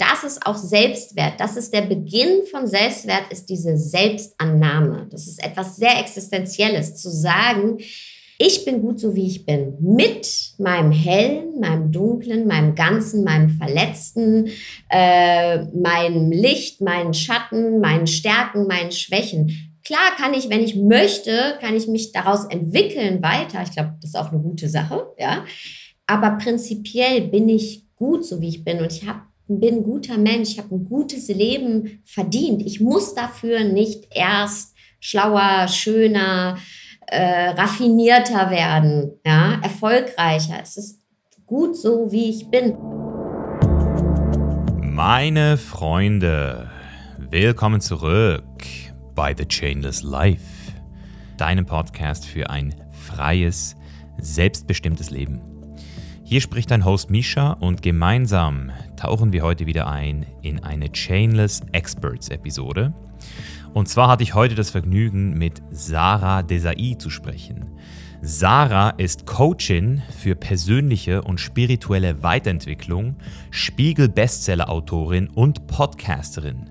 das ist auch Selbstwert. Das ist der Beginn von Selbstwert, ist diese Selbstannahme. Das ist etwas sehr Existenzielles, zu sagen, ich bin gut so, wie ich bin. Mit meinem Hellen, meinem Dunklen, meinem Ganzen, meinem Verletzten, äh, meinem Licht, meinen Schatten, meinen Stärken, meinen Schwächen. Klar kann ich, wenn ich möchte, kann ich mich daraus entwickeln weiter. Ich glaube, das ist auch eine gute Sache, ja. Aber prinzipiell bin ich gut, so wie ich bin. Und ich hab, bin ein guter Mensch. Ich habe ein gutes Leben verdient. Ich muss dafür nicht erst schlauer, schöner, äh, raffinierter werden, ja, erfolgreicher. Es ist gut so, wie ich bin. Meine Freunde, willkommen zurück bei The Chainless Life, deinem Podcast für ein freies, selbstbestimmtes Leben. Hier spricht dein Host Misha und gemeinsam tauchen wir heute wieder ein in eine Chainless Experts Episode. Und zwar hatte ich heute das Vergnügen, mit Sarah Desai zu sprechen. Sarah ist Coachin für persönliche und spirituelle Weiterentwicklung, Spiegel-Bestseller-Autorin und Podcasterin.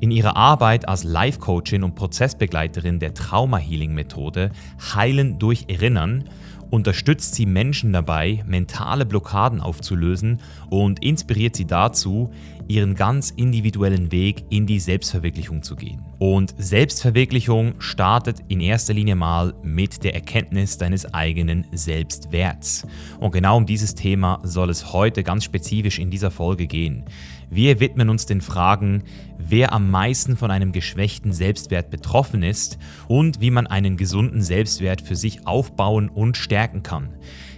In ihrer Arbeit als Life-Coachin und Prozessbegleiterin der Trauma-Healing-Methode Heilen durch Erinnern unterstützt sie Menschen dabei, mentale Blockaden aufzulösen und inspiriert sie dazu, ihren ganz individuellen Weg in die Selbstverwirklichung zu gehen. Und Selbstverwirklichung startet in erster Linie mal mit der Erkenntnis deines eigenen Selbstwerts. Und genau um dieses Thema soll es heute ganz spezifisch in dieser Folge gehen. Wir widmen uns den Fragen, wer am meisten von einem geschwächten Selbstwert betroffen ist und wie man einen gesunden Selbstwert für sich aufbauen und stärken kann.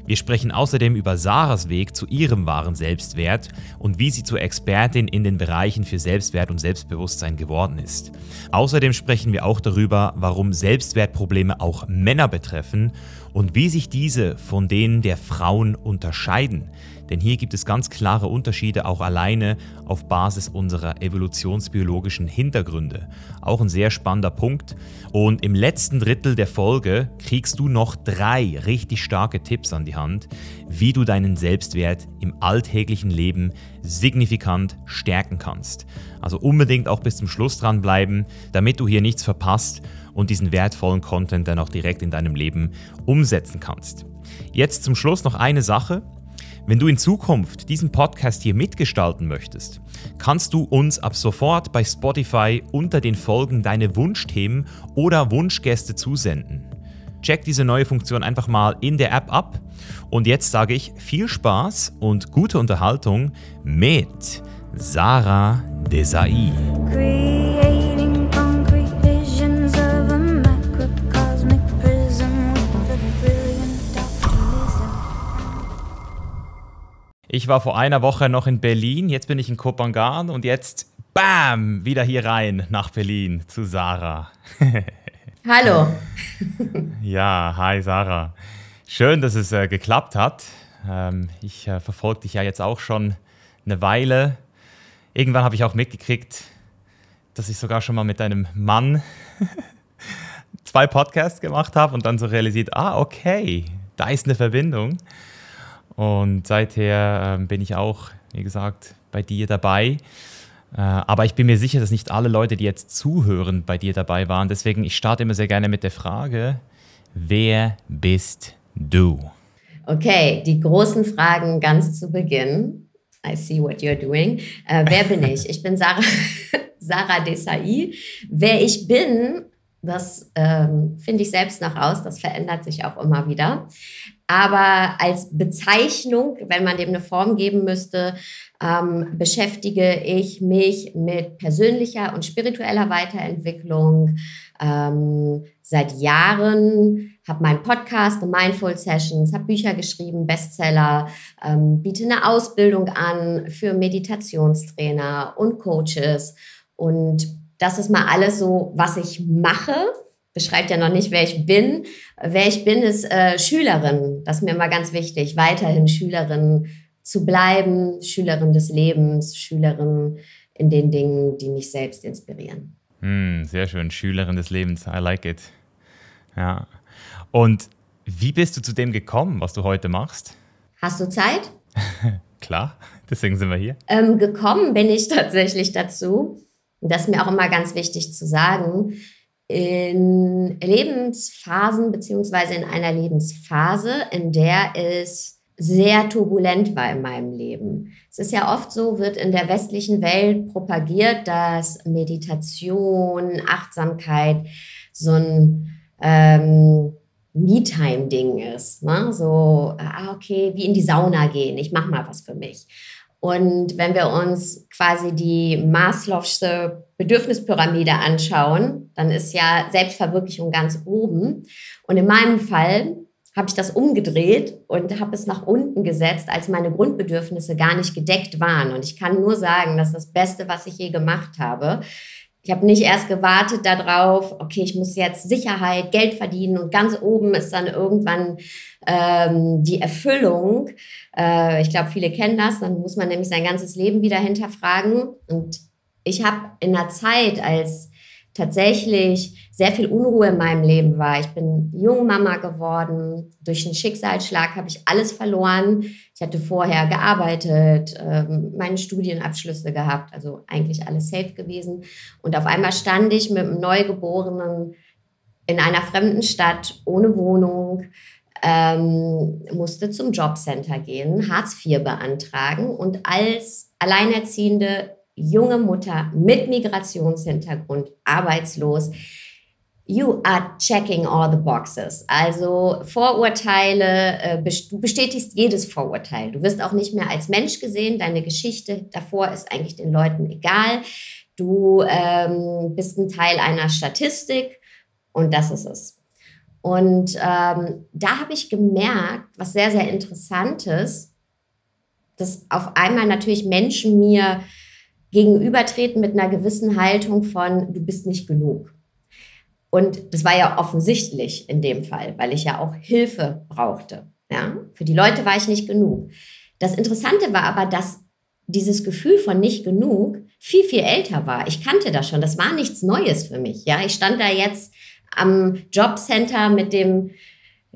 Wir sprechen außerdem über Sarahs Weg zu ihrem wahren Selbstwert und wie sie zur Expertin in den Bereichen für Selbstwert und Selbstbewusstsein geworden ist. Außerdem sprechen wir auch darüber, warum Selbstwertprobleme auch Männer betreffen und wie sich diese von denen der Frauen unterscheiden. Denn hier gibt es ganz klare Unterschiede auch alleine auf Basis unserer evolutionsbiologischen Hintergründe. Auch ein sehr spannender Punkt. Und im letzten Drittel der Folge kriegst du noch drei richtig starke Tipps an die Hand, wie du deinen Selbstwert im alltäglichen Leben signifikant stärken kannst. Also unbedingt auch bis zum Schluss dranbleiben, damit du hier nichts verpasst und diesen wertvollen Content dann auch direkt in deinem Leben umsetzen kannst. Jetzt zum Schluss noch eine Sache. Wenn du in Zukunft diesen Podcast hier mitgestalten möchtest, kannst du uns ab sofort bei Spotify unter den Folgen deine Wunschthemen oder Wunschgäste zusenden. Check diese neue Funktion einfach mal in der App ab. Und jetzt sage ich viel Spaß und gute Unterhaltung mit Sarah Desai. Ich war vor einer Woche noch in Berlin, jetzt bin ich in Kopangan und jetzt, bam, wieder hier rein nach Berlin zu Sarah. Hallo. ja, hi Sarah. Schön, dass es äh, geklappt hat. Ähm, ich äh, verfolge dich ja jetzt auch schon eine Weile. Irgendwann habe ich auch mitgekriegt, dass ich sogar schon mal mit deinem Mann zwei Podcasts gemacht habe und dann so realisiert, ah, okay, da ist eine Verbindung. Und seither äh, bin ich auch, wie gesagt, bei dir dabei. Äh, aber ich bin mir sicher, dass nicht alle Leute, die jetzt zuhören, bei dir dabei waren. Deswegen, ich starte immer sehr gerne mit der Frage, wer bist du? Okay, die großen Fragen ganz zu Beginn. I see what you're doing. Äh, wer bin ich? Ich bin Sarah, Sarah Desai. Wer ich bin, das ähm, finde ich selbst noch aus. Das verändert sich auch immer wieder. Aber als Bezeichnung, wenn man dem eine Form geben müsste, ähm, beschäftige ich mich mit persönlicher und spiritueller Weiterentwicklung ähm, seit Jahren, habe meinen Podcast, The Mindful Sessions, habe Bücher geschrieben, Bestseller, ähm, biete eine Ausbildung an für Meditationstrainer und Coaches. Und das ist mal alles so, was ich mache beschreibt ja noch nicht, wer ich bin. Wer ich bin, ist äh, Schülerin. Das ist mir immer ganz wichtig, weiterhin Schülerin zu bleiben, Schülerin des Lebens, Schülerin in den Dingen, die mich selbst inspirieren. Mm, sehr schön, Schülerin des Lebens. I like it. Ja. Und wie bist du zu dem gekommen, was du heute machst? Hast du Zeit? Klar, Deswegen sind wir hier. Ähm, gekommen bin ich tatsächlich dazu, das ist mir auch immer ganz wichtig zu sagen, in Lebensphasen beziehungsweise in einer Lebensphase, in der es sehr turbulent war in meinem Leben. Es ist ja oft so, wird in der westlichen Welt propagiert, dass Meditation, Achtsamkeit so ein ähm, Me-Time-Ding ist. Ne? So, ah, okay, wie in die Sauna gehen, ich mache mal was für mich. Und wenn wir uns quasi die Maslow'sche Bedürfnispyramide anschauen, dann ist ja Selbstverwirklichung ganz oben. Und in meinem Fall habe ich das umgedreht und habe es nach unten gesetzt, als meine Grundbedürfnisse gar nicht gedeckt waren. Und ich kann nur sagen, dass das Beste, was ich je gemacht habe. Ich habe nicht erst gewartet darauf, okay, ich muss jetzt Sicherheit, Geld verdienen und ganz oben ist dann irgendwann ähm, die Erfüllung. Äh, ich glaube, viele kennen das. Dann muss man nämlich sein ganzes Leben wieder hinterfragen. Und ich habe in der Zeit, als tatsächlich sehr viel Unruhe in meinem Leben war. Ich bin Jungmama geworden. Durch einen Schicksalsschlag habe ich alles verloren. Ich hatte vorher gearbeitet, ähm, meine Studienabschlüsse gehabt, also eigentlich alles safe gewesen. Und auf einmal stand ich mit einem Neugeborenen in einer fremden Stadt ohne Wohnung, ähm, musste zum Jobcenter gehen, Hartz IV beantragen und als Alleinerziehende junge Mutter mit Migrationshintergrund, arbeitslos, You are checking all the boxes. Also Vorurteile, äh, du bestätigst jedes Vorurteil. Du wirst auch nicht mehr als Mensch gesehen. Deine Geschichte davor ist eigentlich den Leuten egal. Du ähm, bist ein Teil einer Statistik und das ist es. Und ähm, da habe ich gemerkt, was sehr, sehr interessantes, dass auf einmal natürlich Menschen mir gegenübertreten mit einer gewissen Haltung von, du bist nicht genug. Und das war ja offensichtlich in dem Fall, weil ich ja auch Hilfe brauchte. Ja? Für die Leute war ich nicht genug. Das Interessante war aber, dass dieses Gefühl von nicht genug viel, viel älter war. Ich kannte das schon. Das war nichts Neues für mich. Ja, ich stand da jetzt am Jobcenter mit dem,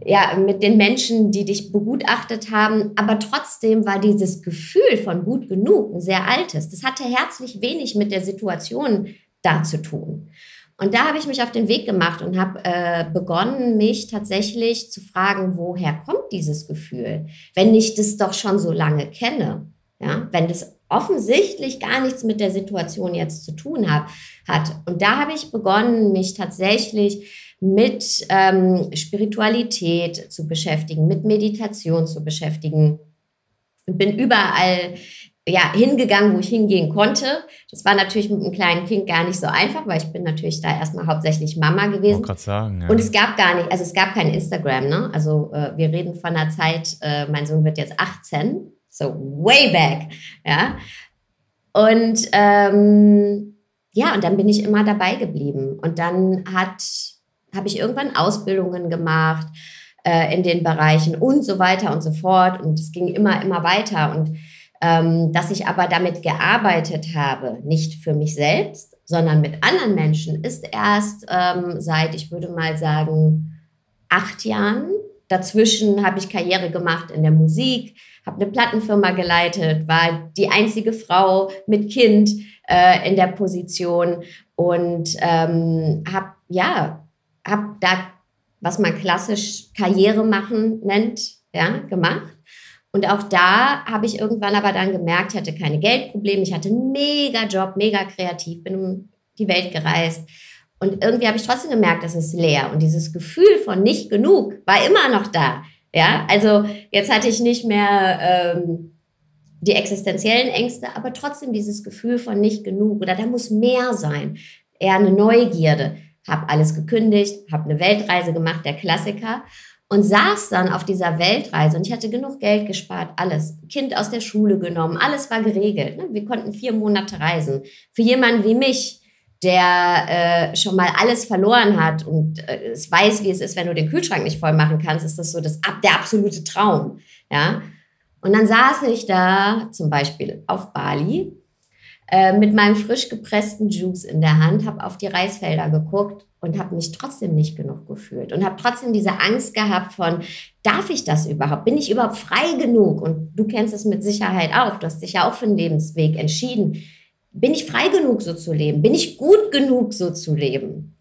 ja, mit den Menschen, die dich begutachtet haben. Aber trotzdem war dieses Gefühl von gut genug ein sehr altes. Das hatte herzlich wenig mit der Situation da zu tun. Und da habe ich mich auf den Weg gemacht und habe äh, begonnen, mich tatsächlich zu fragen, woher kommt dieses Gefühl, wenn ich das doch schon so lange kenne. Ja, wenn das offensichtlich gar nichts mit der Situation jetzt zu tun hat. hat. Und da habe ich begonnen, mich tatsächlich mit ähm, Spiritualität zu beschäftigen, mit Meditation zu beschäftigen. Und bin überall ja, hingegangen, wo ich hingehen konnte. Das war natürlich mit einem kleinen Kind gar nicht so einfach, weil ich bin natürlich da erstmal hauptsächlich Mama gewesen. Ich sagen, ja. Und es gab gar nicht, also es gab kein Instagram, ne? Also äh, wir reden von einer Zeit, äh, mein Sohn wird jetzt 18, so way back, ja. Und ähm, ja, und dann bin ich immer dabei geblieben. Und dann hat, habe ich irgendwann Ausbildungen gemacht äh, in den Bereichen und so weiter und so fort. Und es ging immer, immer weiter. Und ähm, dass ich aber damit gearbeitet habe, nicht für mich selbst, sondern mit anderen Menschen, ist erst ähm, seit, ich würde mal sagen, acht Jahren. Dazwischen habe ich Karriere gemacht in der Musik, habe eine Plattenfirma geleitet, war die einzige Frau mit Kind äh, in der Position und ähm, habe ja, habe da, was man klassisch Karriere machen nennt, ja, gemacht und auch da habe ich irgendwann aber dann gemerkt, ich hatte keine Geldprobleme, ich hatte einen mega Job, mega kreativ, bin um die Welt gereist. Und irgendwie habe ich trotzdem gemerkt, das ist leer. Und dieses Gefühl von nicht genug war immer noch da. Ja, also jetzt hatte ich nicht mehr ähm, die existenziellen Ängste, aber trotzdem dieses Gefühl von nicht genug oder da muss mehr sein. Eher eine Neugierde. Habe alles gekündigt, habe eine Weltreise gemacht, der Klassiker und saß dann auf dieser Weltreise und ich hatte genug Geld gespart, alles. Kind aus der Schule genommen, alles war geregelt. Ne? Wir konnten vier Monate reisen. Für jemanden wie mich, der äh, schon mal alles verloren hat und äh, es weiß, wie es ist, wenn du den Kühlschrank nicht voll machen kannst, ist das so das, der absolute Traum. Ja? Und dann saß ich da zum Beispiel auf Bali äh, mit meinem frisch gepressten Juice in der Hand, habe auf die Reisfelder geguckt und habe mich trotzdem nicht genug gefühlt und habe trotzdem diese Angst gehabt von, darf ich das überhaupt? Bin ich überhaupt frei genug? Und du kennst es mit Sicherheit auch. Du hast dich ja auch für einen Lebensweg entschieden. Bin ich frei genug, so zu leben? Bin ich gut genug, so zu leben?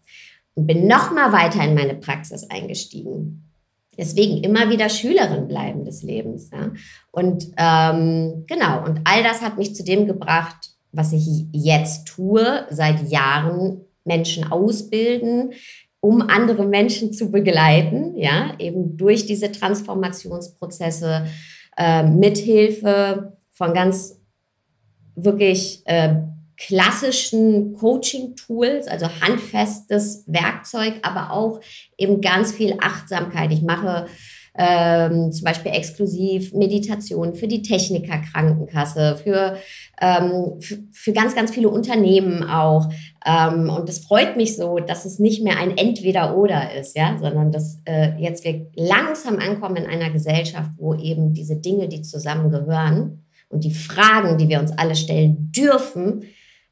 Und bin noch mal weiter in meine Praxis eingestiegen. Deswegen immer wieder Schülerin bleiben des Lebens. Ja? Und ähm, genau, und all das hat mich zu dem gebracht, was ich jetzt tue, seit Jahren Menschen ausbilden, um andere Menschen zu begleiten, ja, eben durch diese Transformationsprozesse, äh, mithilfe von ganz wirklich äh, klassischen Coaching-Tools, also handfestes Werkzeug, aber auch eben ganz viel Achtsamkeit. Ich mache ähm, zum Beispiel exklusiv Meditation für die Techniker-Krankenkasse, für, ähm, für, ganz, ganz viele Unternehmen auch. Ähm, und es freut mich so, dass es nicht mehr ein Entweder-Oder ist, ja, sondern dass äh, jetzt wir langsam ankommen in einer Gesellschaft, wo eben diese Dinge, die zusammengehören und die Fragen, die wir uns alle stellen dürfen,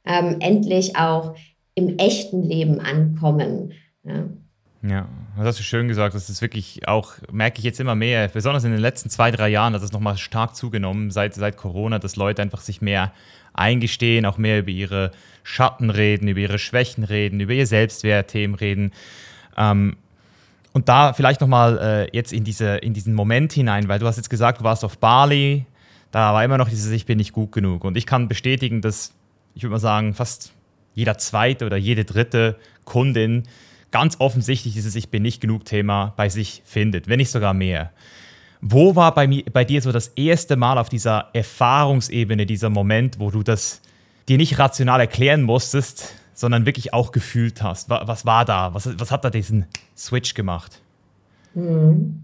ähm, endlich auch im echten Leben ankommen. Ja. Ja, das hast du schön gesagt. Das ist wirklich auch, merke ich jetzt immer mehr, besonders in den letzten zwei, drei Jahren hat es nochmal stark zugenommen, seit, seit Corona, dass Leute einfach sich mehr eingestehen, auch mehr über ihre Schatten reden, über ihre Schwächen reden, über ihr Selbstwertthemen reden. Ähm, und da vielleicht nochmal äh, jetzt in, diese, in diesen Moment hinein, weil du hast jetzt gesagt, du warst auf Bali, da war immer noch dieses Ich bin nicht gut genug. Und ich kann bestätigen, dass, ich würde mal sagen, fast jeder zweite oder jede dritte Kundin ganz offensichtlich dieses Ich bin nicht genug Thema bei sich findet, wenn nicht sogar mehr. Wo war bei, mir, bei dir so das erste Mal auf dieser Erfahrungsebene, dieser Moment, wo du das dir nicht rational erklären musstest, sondern wirklich auch gefühlt hast? Was, war da? Was, was hat da diesen Switch gemacht? Hm.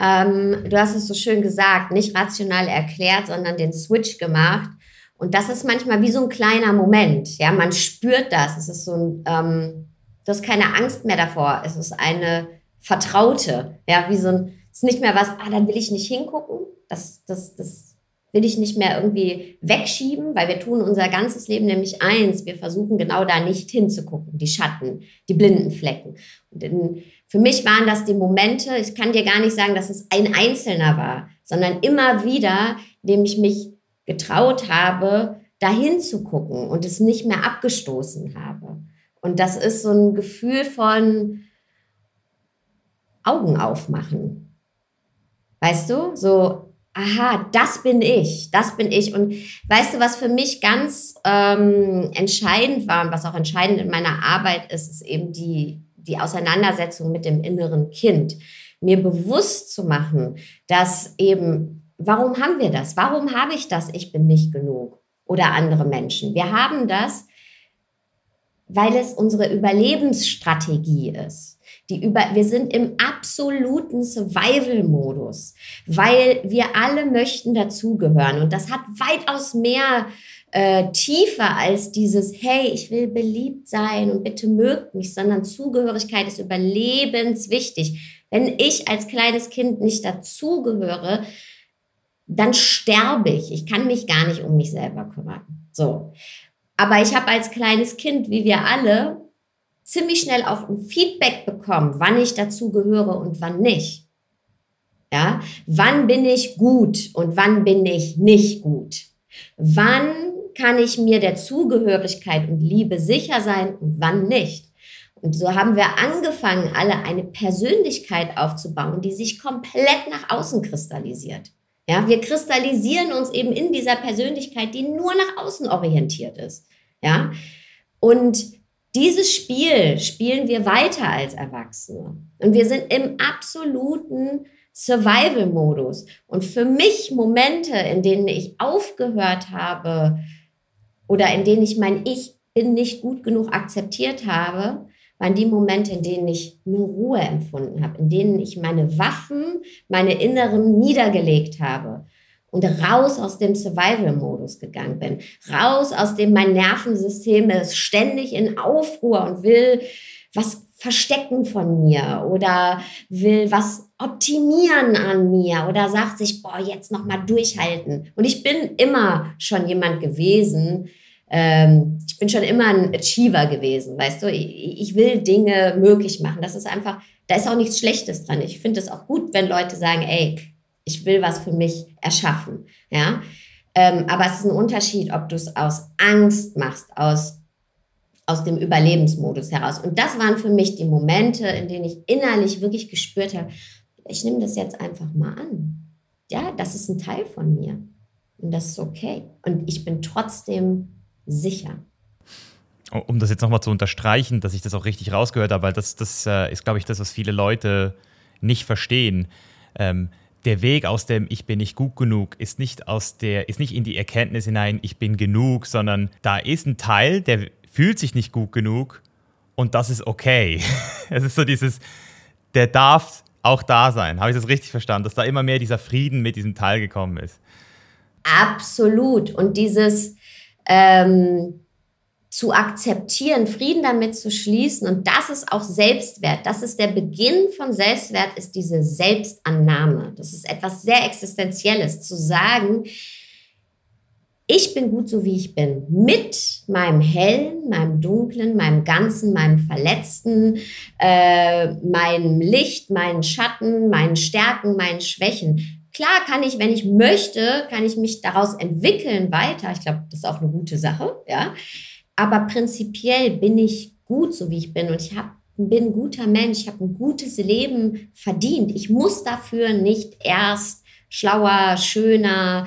Ähm, du hast es so schön gesagt, nicht rational erklärt, sondern den Switch gemacht. Und das ist manchmal wie so ein kleiner Moment. Ja, man spürt das. Es ist so ein, ähm, Du hast keine Angst mehr davor. Es ist eine Vertraute. Ja, wie so ein, es ist nicht mehr was, ah, dann will ich nicht hingucken. Das, das, das will ich nicht mehr irgendwie wegschieben, weil wir tun unser ganzes Leben nämlich eins. Wir versuchen genau da nicht hinzugucken. Die Schatten, die blinden Flecken. Und in, für mich waren das die Momente, ich kann dir gar nicht sagen, dass es ein einzelner war, sondern immer wieder, indem ich mich getraut habe, dahin zu gucken und es nicht mehr abgestoßen habe. Und das ist so ein Gefühl von Augen aufmachen. Weißt du? So, aha, das bin ich, das bin ich. Und weißt du, was für mich ganz ähm, entscheidend war und was auch entscheidend in meiner Arbeit ist, ist eben die, die Auseinandersetzung mit dem inneren Kind. Mir bewusst zu machen, dass eben, warum haben wir das? Warum habe ich das? Ich bin nicht genug. Oder andere Menschen. Wir haben das, weil es unsere Überlebensstrategie ist. Die über, wir sind im absoluten Survival-Modus, weil wir alle möchten dazugehören. Und das hat weitaus mehr äh, tiefer als dieses, hey, ich will beliebt sein und bitte mögt mich, sondern Zugehörigkeit ist überlebenswichtig. Wenn ich als kleines Kind nicht dazugehöre, dann sterbe ich. Ich kann mich gar nicht um mich selber kümmern. So. Aber ich habe als kleines Kind, wie wir alle, ziemlich schnell auch ein Feedback bekommen, wann ich dazu gehöre und wann nicht. Ja, wann bin ich gut und wann bin ich nicht gut? Wann kann ich mir der Zugehörigkeit und Liebe sicher sein und wann nicht? Und so haben wir angefangen, alle eine Persönlichkeit aufzubauen, die sich komplett nach außen kristallisiert. Ja, wir kristallisieren uns eben in dieser Persönlichkeit, die nur nach außen orientiert ist. Ja, und dieses Spiel spielen wir weiter als Erwachsene. Und wir sind im absoluten Survival-Modus. Und für mich Momente, in denen ich aufgehört habe oder in denen ich mein Ich bin nicht gut genug akzeptiert habe, waren die Momente, in denen ich nur Ruhe empfunden habe, in denen ich meine Waffen, meine Inneren niedergelegt habe und raus aus dem Survival-Modus gegangen bin. Raus aus dem, mein Nervensystem ist ständig in Aufruhr und will was verstecken von mir oder will was optimieren an mir oder sagt sich, boah, jetzt nochmal durchhalten. Und ich bin immer schon jemand gewesen, ähm, ich bin schon immer ein Achiever gewesen, weißt du, ich, ich will Dinge möglich machen. Das ist einfach, da ist auch nichts Schlechtes dran. Ich finde es auch gut, wenn Leute sagen, ey, ich will was für mich erschaffen, ja. Ähm, aber es ist ein Unterschied, ob du es aus Angst machst, aus aus dem Überlebensmodus heraus. Und das waren für mich die Momente, in denen ich innerlich wirklich gespürt habe, ich nehme das jetzt einfach mal an. Ja, das ist ein Teil von mir. Und das ist okay. Und ich bin trotzdem sicher. Um das jetzt nochmal zu unterstreichen, dass ich das auch richtig rausgehört habe, weil das, das äh, ist, glaube ich, das, was viele Leute nicht verstehen. Ähm, der Weg aus dem Ich bin nicht gut genug ist nicht aus der, ist nicht in die Erkenntnis hinein, ich bin genug, sondern da ist ein Teil, der fühlt sich nicht gut genug und das ist okay. es ist so dieses, der darf auch da sein. Habe ich das richtig verstanden, dass da immer mehr dieser Frieden mit diesem Teil gekommen ist? Absolut. Und dieses ähm, zu akzeptieren, Frieden damit zu schließen, und das ist auch Selbstwert. Das ist der Beginn von Selbstwert, ist diese Selbstannahme. Das ist etwas sehr Existenzielles, zu sagen, ich bin gut so, wie ich bin. Mit meinem Hellen, meinem Dunklen, meinem Ganzen, meinem Verletzten, äh, meinem Licht, meinen Schatten, meinen Stärken, meinen Schwächen. Klar kann ich, wenn ich möchte, kann ich mich daraus entwickeln weiter. Ich glaube, das ist auch eine gute Sache, ja. Aber prinzipiell bin ich gut, so wie ich bin. Und ich hab, bin ein guter Mensch. Ich habe ein gutes Leben verdient. Ich muss dafür nicht erst schlauer, schöner,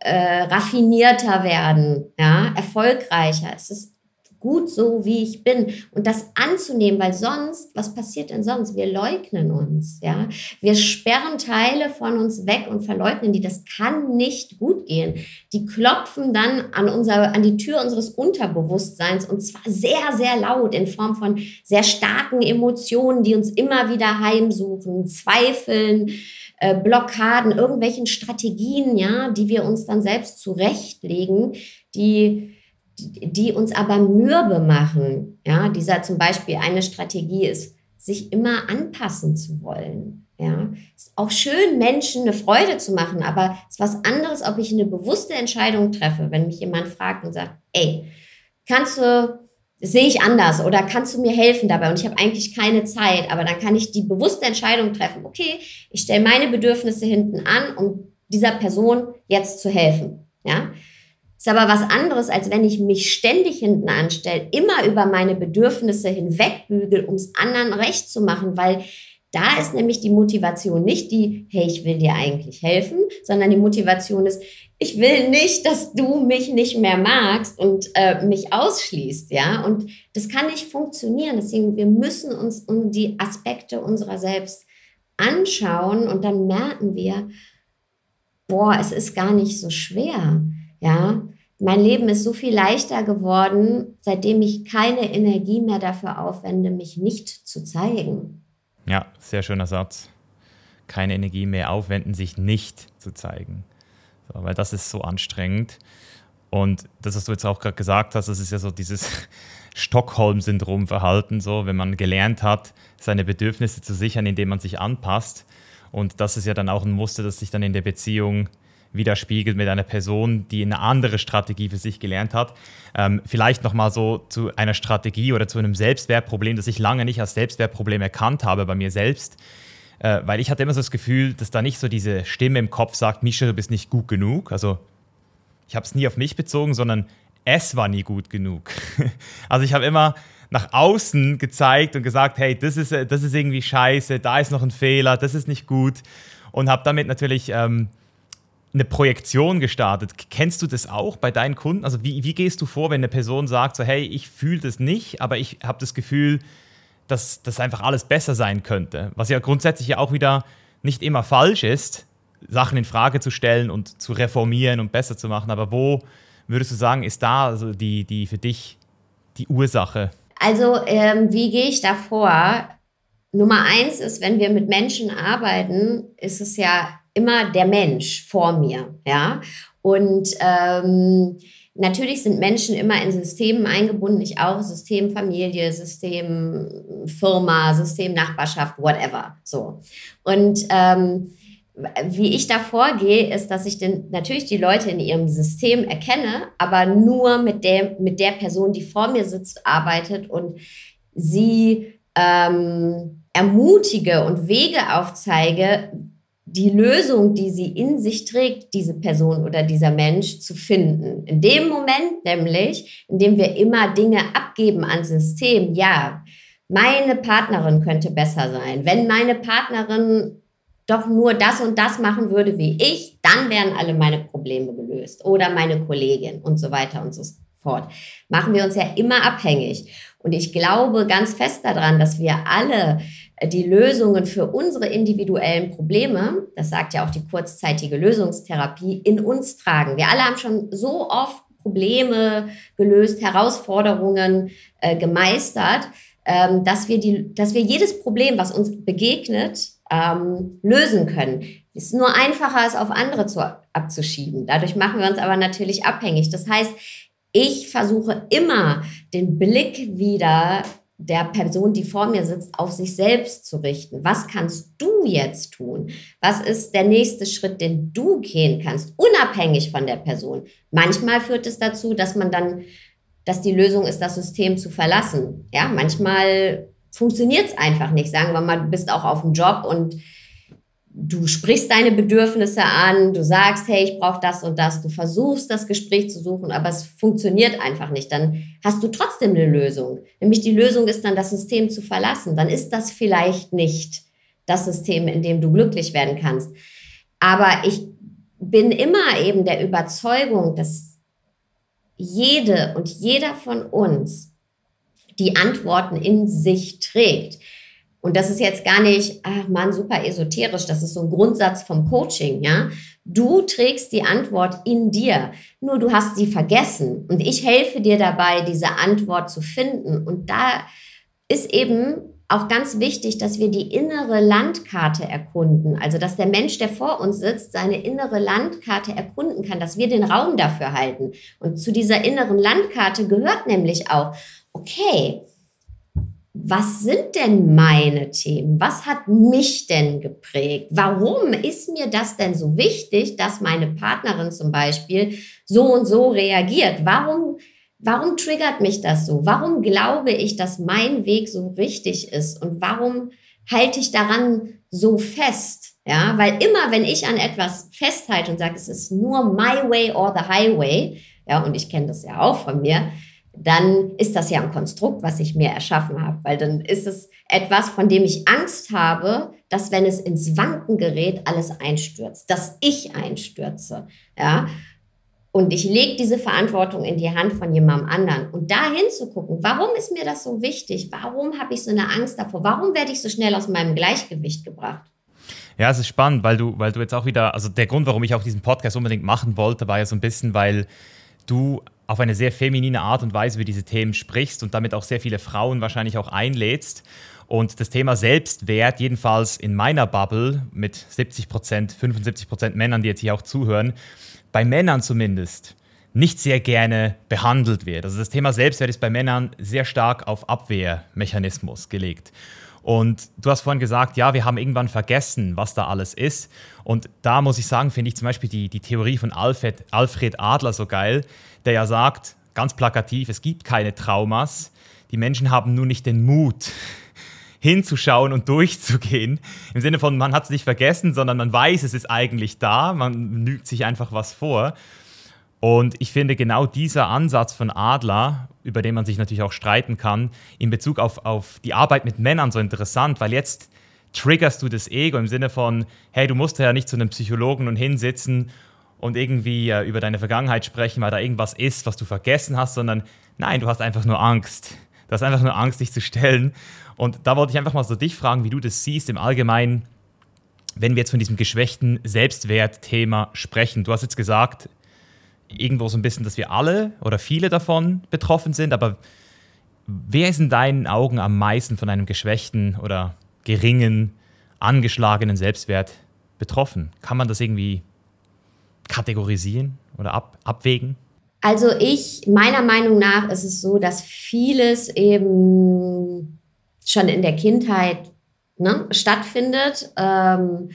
äh, raffinierter werden, ja, erfolgreicher. Es ist gut so, wie ich bin. Und das anzunehmen, weil sonst, was passiert denn sonst? Wir leugnen uns, ja. Wir sperren Teile von uns weg und verleugnen die. Das kann nicht gut gehen. Die klopfen dann an unser, an die Tür unseres Unterbewusstseins und zwar sehr, sehr laut in Form von sehr starken Emotionen, die uns immer wieder heimsuchen, Zweifeln, äh, Blockaden, irgendwelchen Strategien, ja, die wir uns dann selbst zurechtlegen, die, die uns aber mürbe machen. Ja, dieser zum Beispiel eine Strategie ist, sich immer anpassen zu wollen. Ja, ist auch schön, Menschen eine Freude zu machen, aber es ist was anderes, ob ich eine bewusste Entscheidung treffe, wenn mich jemand fragt und sagt, ey, kannst du sehe ich anders oder kannst du mir helfen dabei und ich habe eigentlich keine Zeit, aber dann kann ich die bewusste Entscheidung treffen, okay, ich stelle meine Bedürfnisse hinten an, um dieser Person jetzt zu helfen. Ja? Ist aber was anderes, als wenn ich mich ständig hinten anstelle, immer über meine Bedürfnisse hinwegbügel, um es anderen recht zu machen, weil da ist nämlich die Motivation nicht die, hey, ich will dir eigentlich helfen, sondern die Motivation ist, ich will nicht, dass du mich nicht mehr magst und äh, mich ausschließt, ja. Und das kann nicht funktionieren. Deswegen, wir müssen uns um die Aspekte unserer selbst anschauen und dann merken wir, boah, es ist gar nicht so schwer, ja. Mein Leben ist so viel leichter geworden, seitdem ich keine Energie mehr dafür aufwende, mich nicht zu zeigen. Ja, sehr schöner Satz. Keine Energie mehr aufwenden, sich nicht zu zeigen. So, weil das ist so anstrengend. Und das, was du jetzt auch gerade gesagt hast, das ist ja so dieses Stockholm-Syndrom-Verhalten, so, wenn man gelernt hat, seine Bedürfnisse zu sichern, indem man sich anpasst. Und das ist ja dann auch ein Muster, das sich dann in der Beziehung widerspiegelt mit einer Person, die eine andere Strategie für sich gelernt hat. Ähm, vielleicht nochmal so zu einer Strategie oder zu einem Selbstwertproblem, das ich lange nicht als Selbstwertproblem erkannt habe bei mir selbst. Äh, weil ich hatte immer so das Gefühl, dass da nicht so diese Stimme im Kopf sagt, Misha, du bist nicht gut genug. Also ich habe es nie auf mich bezogen, sondern es war nie gut genug. also ich habe immer nach außen gezeigt und gesagt, hey, das ist, das ist irgendwie scheiße, da ist noch ein Fehler, das ist nicht gut. Und habe damit natürlich ähm, eine Projektion gestartet. Kennst du das auch bei deinen Kunden? Also wie, wie gehst du vor, wenn eine Person sagt, so hey, ich fühle das nicht, aber ich habe das Gefühl, dass das einfach alles besser sein könnte. Was ja grundsätzlich ja auch wieder nicht immer falsch ist, Sachen in Frage zu stellen und zu reformieren und besser zu machen. Aber wo würdest du sagen, ist da also die, die für dich die Ursache? Also ähm, wie gehe ich da vor? Nummer eins ist, wenn wir mit Menschen arbeiten, ist es ja immer der Mensch vor mir, ja. Und ähm, Natürlich sind Menschen immer in Systemen eingebunden, ich auch, System Familie, System Firma, System Nachbarschaft, whatever. So. Und ähm, wie ich da vorgehe, ist, dass ich den, natürlich die Leute in ihrem System erkenne, aber nur mit der, mit der Person, die vor mir sitzt, arbeitet und sie ähm, ermutige und Wege aufzeige, die Lösung, die sie in sich trägt, diese Person oder dieser Mensch zu finden. In dem Moment nämlich, in dem wir immer Dinge abgeben an System, ja, meine Partnerin könnte besser sein. Wenn meine Partnerin doch nur das und das machen würde wie ich, dann wären alle meine Probleme gelöst oder meine Kollegin und so weiter und so fort. Machen wir uns ja immer abhängig. Und ich glaube ganz fest daran, dass wir alle die Lösungen für unsere individuellen Probleme, das sagt ja auch die kurzzeitige Lösungstherapie, in uns tragen. Wir alle haben schon so oft Probleme gelöst, Herausforderungen äh, gemeistert, ähm, dass, wir die, dass wir jedes Problem, was uns begegnet, ähm, lösen können. Es ist nur einfacher, es auf andere zu, abzuschieben. Dadurch machen wir uns aber natürlich abhängig. Das heißt, ich versuche immer den Blick wieder der Person, die vor mir sitzt, auf sich selbst zu richten. Was kannst du jetzt tun? Was ist der nächste Schritt, den du gehen kannst, unabhängig von der Person? Manchmal führt es dazu, dass man dann, dass die Lösung ist, das System zu verlassen. Ja, manchmal funktioniert es einfach nicht. Sagen wir mal, du bist auch auf dem Job und du sprichst deine Bedürfnisse an, du sagst, hey, ich brauche das und das, du versuchst das Gespräch zu suchen, aber es funktioniert einfach nicht. Dann hast du trotzdem eine Lösung. Nämlich die Lösung ist dann, das System zu verlassen. Dann ist das vielleicht nicht das System, in dem du glücklich werden kannst. Aber ich bin immer eben der Überzeugung, dass jede und jeder von uns die Antworten in sich trägt. Und das ist jetzt gar nicht, ach man, super esoterisch, das ist so ein Grundsatz vom Coaching, ja. Du trägst die Antwort in dir, nur du hast sie vergessen. Und ich helfe dir dabei, diese Antwort zu finden. Und da ist eben auch ganz wichtig, dass wir die innere Landkarte erkunden. Also, dass der Mensch, der vor uns sitzt, seine innere Landkarte erkunden kann, dass wir den Raum dafür halten. Und zu dieser inneren Landkarte gehört nämlich auch, okay, was sind denn meine Themen? Was hat mich denn geprägt? Warum ist mir das denn so wichtig, dass meine Partnerin zum Beispiel so und so reagiert? Warum, warum triggert mich das so? Warum glaube ich, dass mein Weg so richtig ist? Und warum halte ich daran so fest? Ja, weil immer, wenn ich an etwas festhalte und sage, es ist nur my way or the highway, ja, und ich kenne das ja auch von mir, dann ist das ja ein Konstrukt, was ich mir erschaffen habe, weil dann ist es etwas, von dem ich Angst habe, dass wenn es ins Wanken gerät, alles einstürzt, dass ich einstürze, ja. Und ich lege diese Verantwortung in die Hand von jemandem anderen. Und da hinzugucken, warum ist mir das so wichtig? Warum habe ich so eine Angst davor? Warum werde ich so schnell aus meinem Gleichgewicht gebracht? Ja, es ist spannend, weil du, weil du jetzt auch wieder, also der Grund, warum ich auch diesen Podcast unbedingt machen wollte, war ja so ein bisschen, weil du auf eine sehr feminine Art und Weise über diese Themen sprichst und damit auch sehr viele Frauen wahrscheinlich auch einlädst. Und das Thema Selbstwert, jedenfalls in meiner Bubble mit 70 Prozent, 75 Prozent Männern, die jetzt hier auch zuhören, bei Männern zumindest nicht sehr gerne behandelt wird. Also das Thema Selbstwert ist bei Männern sehr stark auf Abwehrmechanismus gelegt. Und du hast vorhin gesagt, ja, wir haben irgendwann vergessen, was da alles ist. Und da muss ich sagen, finde ich zum Beispiel die, die Theorie von Alfred, Alfred Adler so geil, der ja sagt, ganz plakativ, es gibt keine Traumas. Die Menschen haben nur nicht den Mut, hinzuschauen und durchzugehen. Im Sinne von, man hat es nicht vergessen, sondern man weiß, es ist eigentlich da, man lügt sich einfach was vor. Und ich finde genau dieser Ansatz von Adler, über den man sich natürlich auch streiten kann, in Bezug auf, auf die Arbeit mit Männern so interessant, weil jetzt triggerst du das Ego im Sinne von, hey, du musst ja nicht zu einem Psychologen und hinsitzen und irgendwie äh, über deine Vergangenheit sprechen, weil da irgendwas ist, was du vergessen hast, sondern nein, du hast einfach nur Angst. Du hast einfach nur Angst, dich zu stellen. Und da wollte ich einfach mal so dich fragen, wie du das siehst im Allgemeinen, wenn wir jetzt von diesem geschwächten Selbstwertthema sprechen. Du hast jetzt gesagt, irgendwo so ein bisschen, dass wir alle oder viele davon betroffen sind, aber wer ist in deinen Augen am meisten von einem geschwächten oder geringen, angeschlagenen Selbstwert betroffen? Kann man das irgendwie kategorisieren oder ab, abwägen? Also ich, meiner Meinung nach ist es so, dass vieles eben schon in der Kindheit ne, stattfindet ähm,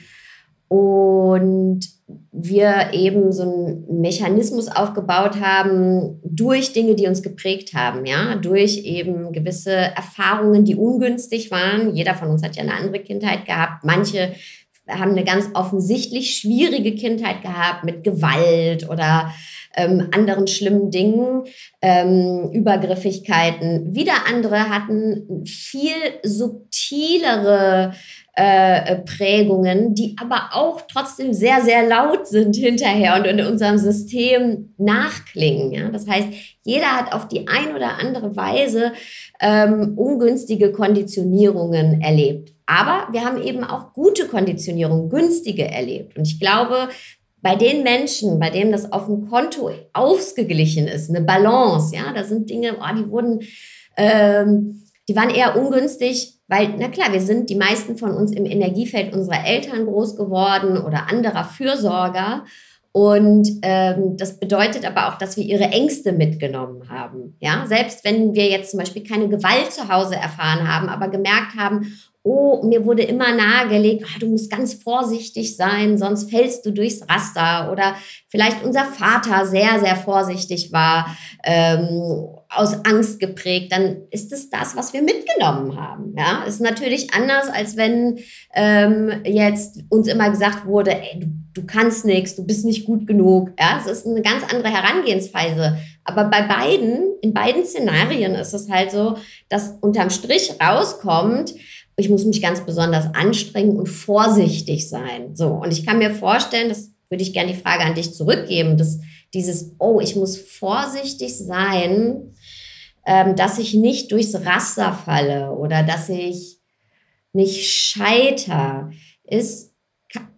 und wir eben so einen Mechanismus aufgebaut haben durch Dinge, die uns geprägt haben, ja, durch eben gewisse Erfahrungen, die ungünstig waren. Jeder von uns hat ja eine andere Kindheit gehabt. Manche haben eine ganz offensichtlich schwierige Kindheit gehabt mit Gewalt oder ähm, anderen schlimmen Dingen, ähm, Übergriffigkeiten. Wieder andere hatten viel subtilere äh, Prägungen, die aber auch trotzdem sehr, sehr laut sind hinterher und in unserem System nachklingen. Ja? Das heißt, jeder hat auf die ein oder andere Weise ähm, ungünstige Konditionierungen erlebt. Aber wir haben eben auch gute Konditionierungen, günstige erlebt. Und ich glaube, bei den Menschen, bei denen das auf dem Konto ausgeglichen ist, eine Balance, ja, da sind Dinge, oh, die wurden, ähm, die waren eher ungünstig, weil, na klar, wir sind die meisten von uns im Energiefeld unserer Eltern groß geworden oder anderer Fürsorger. Und ähm, das bedeutet aber auch, dass wir ihre Ängste mitgenommen haben. Ja, selbst wenn wir jetzt zum Beispiel keine Gewalt zu Hause erfahren haben, aber gemerkt haben, oh, mir wurde immer nahegelegt, oh, du musst ganz vorsichtig sein, sonst fällst du durchs Raster. Oder vielleicht unser Vater sehr, sehr vorsichtig war, ähm, aus Angst geprägt, dann ist es das, was wir mitgenommen haben. Ja, ist natürlich anders, als wenn ähm, jetzt uns immer gesagt wurde, ey, du, du kannst nichts, du bist nicht gut genug. Ja, es ist eine ganz andere Herangehensweise. Aber bei beiden, in beiden Szenarien ist es halt so, dass unterm Strich rauskommt, ich muss mich ganz besonders anstrengen und vorsichtig sein. So, und ich kann mir vorstellen, das würde ich gerne die Frage an dich zurückgeben, dass dieses, oh, ich muss vorsichtig sein, ähm, dass ich nicht durchs Raster falle oder dass ich nicht scheiter, ist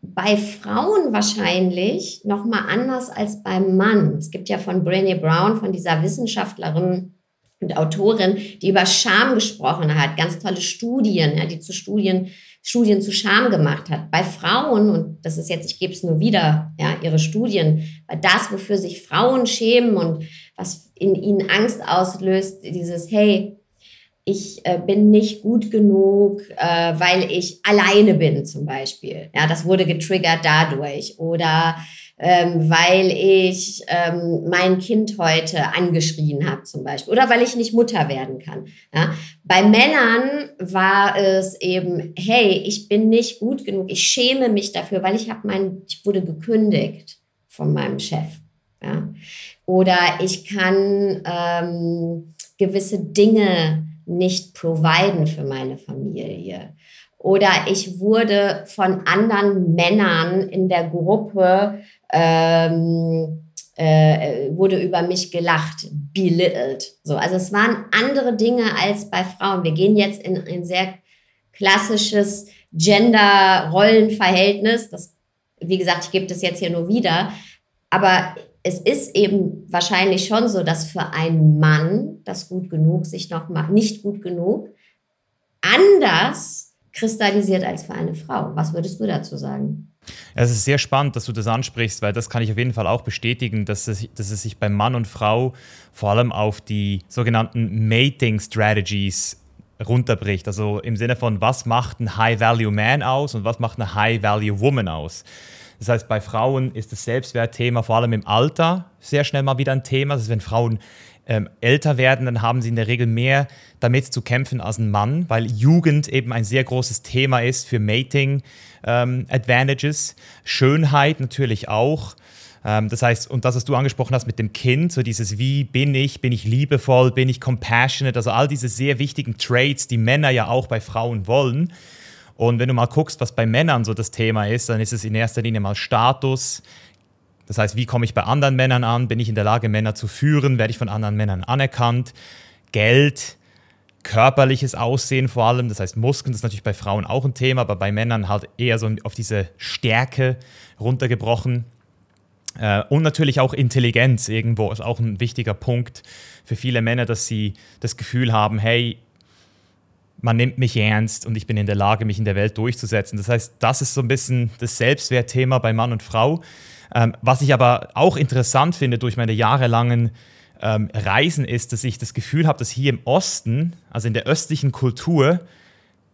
bei Frauen wahrscheinlich noch mal anders als beim Mann. Es gibt ja von Brené Brown, von dieser Wissenschaftlerin, und Autorin, die über Scham gesprochen hat, ganz tolle Studien, ja, die zu Studien, Studien zu Scham gemacht hat. Bei Frauen, und das ist jetzt, ich gebe es nur wieder, ja, ihre Studien, das, wofür sich Frauen schämen und was in ihnen Angst auslöst, dieses, hey, ich äh, bin nicht gut genug, äh, weil ich alleine bin zum Beispiel. Ja, das wurde getriggert dadurch. Oder ähm, weil ich ähm, mein Kind heute angeschrien habe zum Beispiel oder weil ich nicht Mutter werden kann. Ja? Bei Männern war es eben, hey, ich bin nicht gut genug, ich schäme mich dafür, weil ich habe mein, ich wurde gekündigt von meinem Chef. Ja? Oder ich kann ähm, gewisse Dinge nicht providen für meine Familie. Oder ich wurde von anderen Männern in der Gruppe ähm, äh, wurde über mich gelacht, belittled. So, also es waren andere Dinge als bei Frauen. Wir gehen jetzt in ein sehr klassisches Gender-Rollenverhältnis. Das, wie gesagt, ich gebe das jetzt hier nur wieder. Aber es ist eben wahrscheinlich schon so, dass für einen Mann das gut genug sich noch mal nicht gut genug anders kristallisiert als für eine Frau. Was würdest du dazu sagen? Es ist sehr spannend, dass du das ansprichst, weil das kann ich auf jeden Fall auch bestätigen, dass es, dass es sich bei Mann und Frau vor allem auf die sogenannten Mating Strategies runterbricht. Also im Sinne von, was macht ein High-Value-Man aus und was macht eine High-Value-Woman aus. Das heißt, bei Frauen ist das Selbstwertthema vor allem im Alter sehr schnell mal wieder ein Thema. Das ist, wenn Frauen ähm, älter werden, dann haben sie in der Regel mehr damit zu kämpfen als ein Mann, weil Jugend eben ein sehr großes Thema ist für Mating ähm, Advantages. Schönheit natürlich auch. Ähm, das heißt, und das, was du angesprochen hast mit dem Kind, so dieses Wie bin ich, bin ich liebevoll, bin ich compassionate, also all diese sehr wichtigen Traits, die Männer ja auch bei Frauen wollen. Und wenn du mal guckst, was bei Männern so das Thema ist, dann ist es in erster Linie mal Status, das heißt, wie komme ich bei anderen Männern an? Bin ich in der Lage, Männer zu führen? Werde ich von anderen Männern anerkannt? Geld, körperliches Aussehen vor allem, das heißt Muskeln, das ist natürlich bei Frauen auch ein Thema, aber bei Männern halt eher so auf diese Stärke runtergebrochen. Äh, und natürlich auch Intelligenz irgendwo ist auch ein wichtiger Punkt für viele Männer, dass sie das Gefühl haben, hey, man nimmt mich ernst und ich bin in der Lage, mich in der Welt durchzusetzen. Das heißt, das ist so ein bisschen das Selbstwertthema bei Mann und Frau. Ähm, was ich aber auch interessant finde durch meine jahrelangen ähm, Reisen ist, dass ich das Gefühl habe, dass hier im Osten, also in der östlichen Kultur,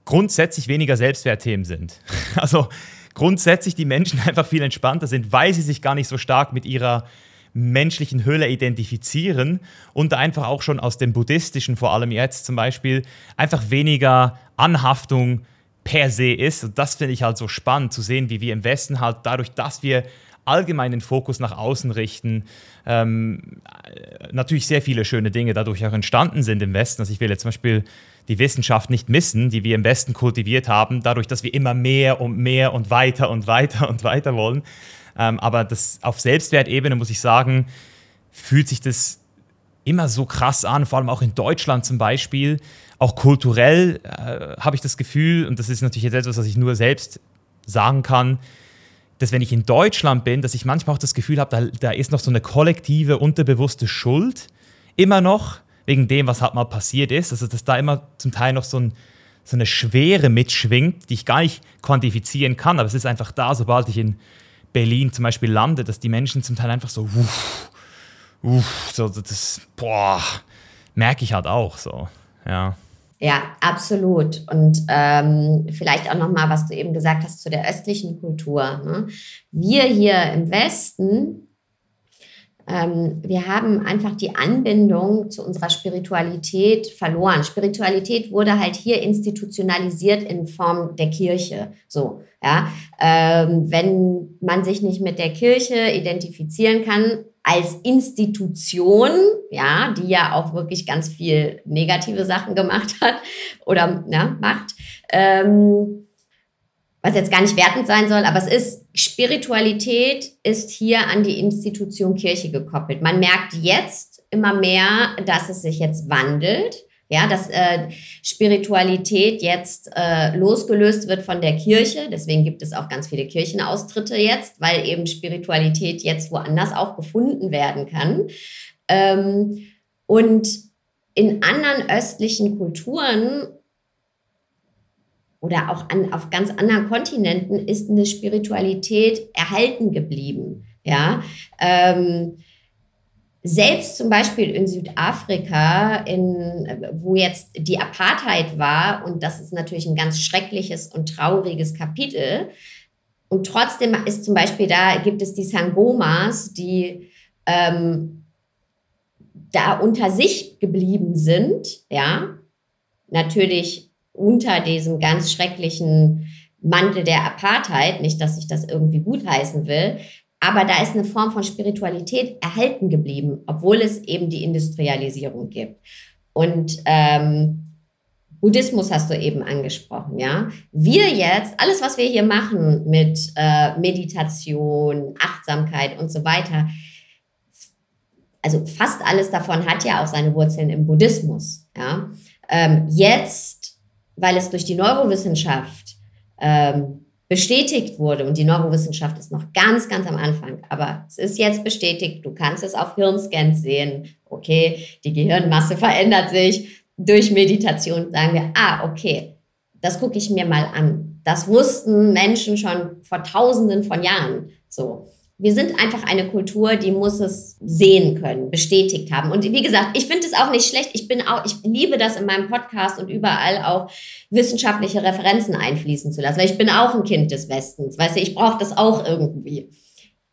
grundsätzlich weniger Selbstwertthemen sind. Also grundsätzlich die Menschen einfach viel entspannter sind, weil sie sich gar nicht so stark mit ihrer menschlichen Hülle identifizieren und einfach auch schon aus dem buddhistischen, vor allem jetzt zum Beispiel, einfach weniger Anhaftung per se ist. Und das finde ich halt so spannend zu sehen, wie wir im Westen halt dadurch, dass wir allgemein den Fokus nach außen richten, ähm, natürlich sehr viele schöne Dinge dadurch auch entstanden sind im Westen. Also ich will jetzt zum Beispiel die Wissenschaft nicht missen, die wir im Westen kultiviert haben, dadurch, dass wir immer mehr und mehr und weiter und weiter und weiter wollen. Ähm, aber das, auf Selbstwertebene muss ich sagen, fühlt sich das immer so krass an, vor allem auch in Deutschland zum Beispiel. Auch kulturell äh, habe ich das Gefühl, und das ist natürlich jetzt etwas, was ich nur selbst sagen kann, dass wenn ich in Deutschland bin, dass ich manchmal auch das Gefühl habe, da, da ist noch so eine kollektive, unterbewusste Schuld immer noch, wegen dem, was halt mal passiert ist. Also dass da immer zum Teil noch so, ein, so eine Schwere mitschwingt, die ich gar nicht quantifizieren kann, aber es ist einfach da, sobald ich in Berlin zum Beispiel lande, dass die Menschen zum Teil einfach so, uff, uff, so das, boah, merke ich halt auch so, ja. Ja, absolut. Und ähm, vielleicht auch nochmal, was du eben gesagt hast zu der östlichen Kultur. Ne? Wir hier im Westen, wir haben einfach die Anbindung zu unserer Spiritualität verloren. Spiritualität wurde halt hier institutionalisiert in Form der Kirche. So, ja. Ähm, wenn man sich nicht mit der Kirche identifizieren kann, als Institution, ja, die ja auch wirklich ganz viel negative Sachen gemacht hat oder ja, macht, ähm, was jetzt gar nicht wertend sein soll, aber es ist, Spiritualität ist hier an die Institution Kirche gekoppelt. Man merkt jetzt immer mehr, dass es sich jetzt wandelt. Ja, dass äh, Spiritualität jetzt äh, losgelöst wird von der Kirche. Deswegen gibt es auch ganz viele Kirchenaustritte jetzt, weil eben Spiritualität jetzt woanders auch gefunden werden kann. Ähm, und in anderen östlichen Kulturen oder auch an, auf ganz anderen Kontinenten ist eine Spiritualität erhalten geblieben. Ja, ähm, selbst zum Beispiel in Südafrika, in, wo jetzt die Apartheid war, und das ist natürlich ein ganz schreckliches und trauriges Kapitel. Und trotzdem ist zum Beispiel da, gibt es die Sangomas, die ähm, da unter sich geblieben sind, ja, natürlich unter diesem ganz schrecklichen Mantel der Apartheid, nicht, dass ich das irgendwie gutheißen will, aber da ist eine Form von Spiritualität erhalten geblieben, obwohl es eben die Industrialisierung gibt. Und ähm, Buddhismus hast du eben angesprochen, ja. Wir jetzt, alles, was wir hier machen mit äh, Meditation, Achtsamkeit und so weiter, also fast alles davon hat ja auch seine Wurzeln im Buddhismus, ja. Ähm, jetzt, weil es durch die Neurowissenschaft ähm, bestätigt wurde, und die Neurowissenschaft ist noch ganz, ganz am Anfang, aber es ist jetzt bestätigt, du kannst es auf Hirnscans sehen, okay, die Gehirnmasse verändert sich durch Meditation, sagen wir, ah, okay, das gucke ich mir mal an. Das wussten Menschen schon vor tausenden von Jahren. So wir sind einfach eine Kultur, die muss es sehen können, bestätigt haben. Und wie gesagt, ich finde es auch nicht schlecht. Ich bin auch, ich liebe das in meinem Podcast und überall auch wissenschaftliche Referenzen einfließen zu lassen. Weil ich bin auch ein Kind des Westens. Weißt du, ich brauche das auch irgendwie.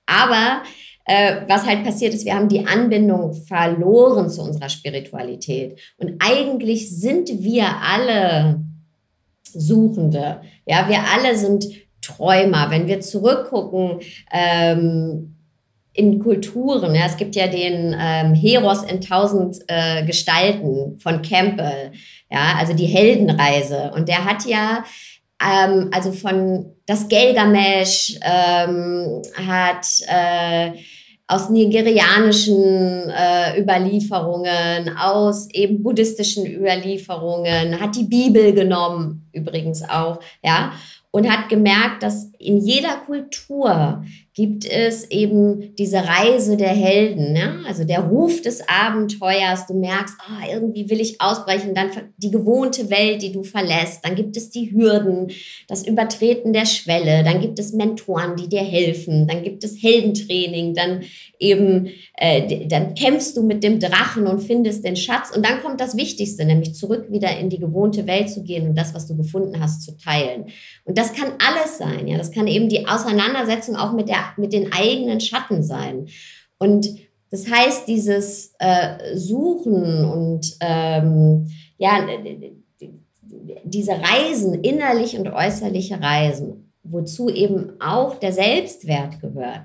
Aber äh, was halt passiert ist, wir haben die Anbindung verloren zu unserer Spiritualität. Und eigentlich sind wir alle Suchende. Ja, wir alle sind Träumer. Wenn wir zurückgucken, ähm, in Kulturen. Ja, es gibt ja den ähm, Heros in tausend äh, Gestalten von Campbell, ja, also die Heldenreise. Und der hat ja ähm, also von das Gelgamesh ähm, hat äh, aus nigerianischen äh, Überlieferungen, aus eben buddhistischen Überlieferungen, hat die Bibel genommen, übrigens auch, ja, und hat gemerkt, dass in jeder Kultur gibt es eben diese Reise der Helden, ne? also der Ruf des Abenteuers. Du merkst, ah, irgendwie will ich ausbrechen, dann die gewohnte Welt, die du verlässt. Dann gibt es die Hürden, das Übertreten der Schwelle. Dann gibt es Mentoren, die dir helfen. Dann gibt es Heldentraining. Dann eben, äh, dann kämpfst du mit dem Drachen und findest den Schatz. Und dann kommt das Wichtigste, nämlich zurück wieder in die gewohnte Welt zu gehen und das, was du gefunden hast, zu teilen. Und das kann alles sein. Ja, das kann eben die Auseinandersetzung auch mit der mit den eigenen Schatten sein. Und das heißt, dieses äh, Suchen und ähm, ja, diese Reisen, innerlich und äußerliche Reisen, wozu eben auch der Selbstwert gehört,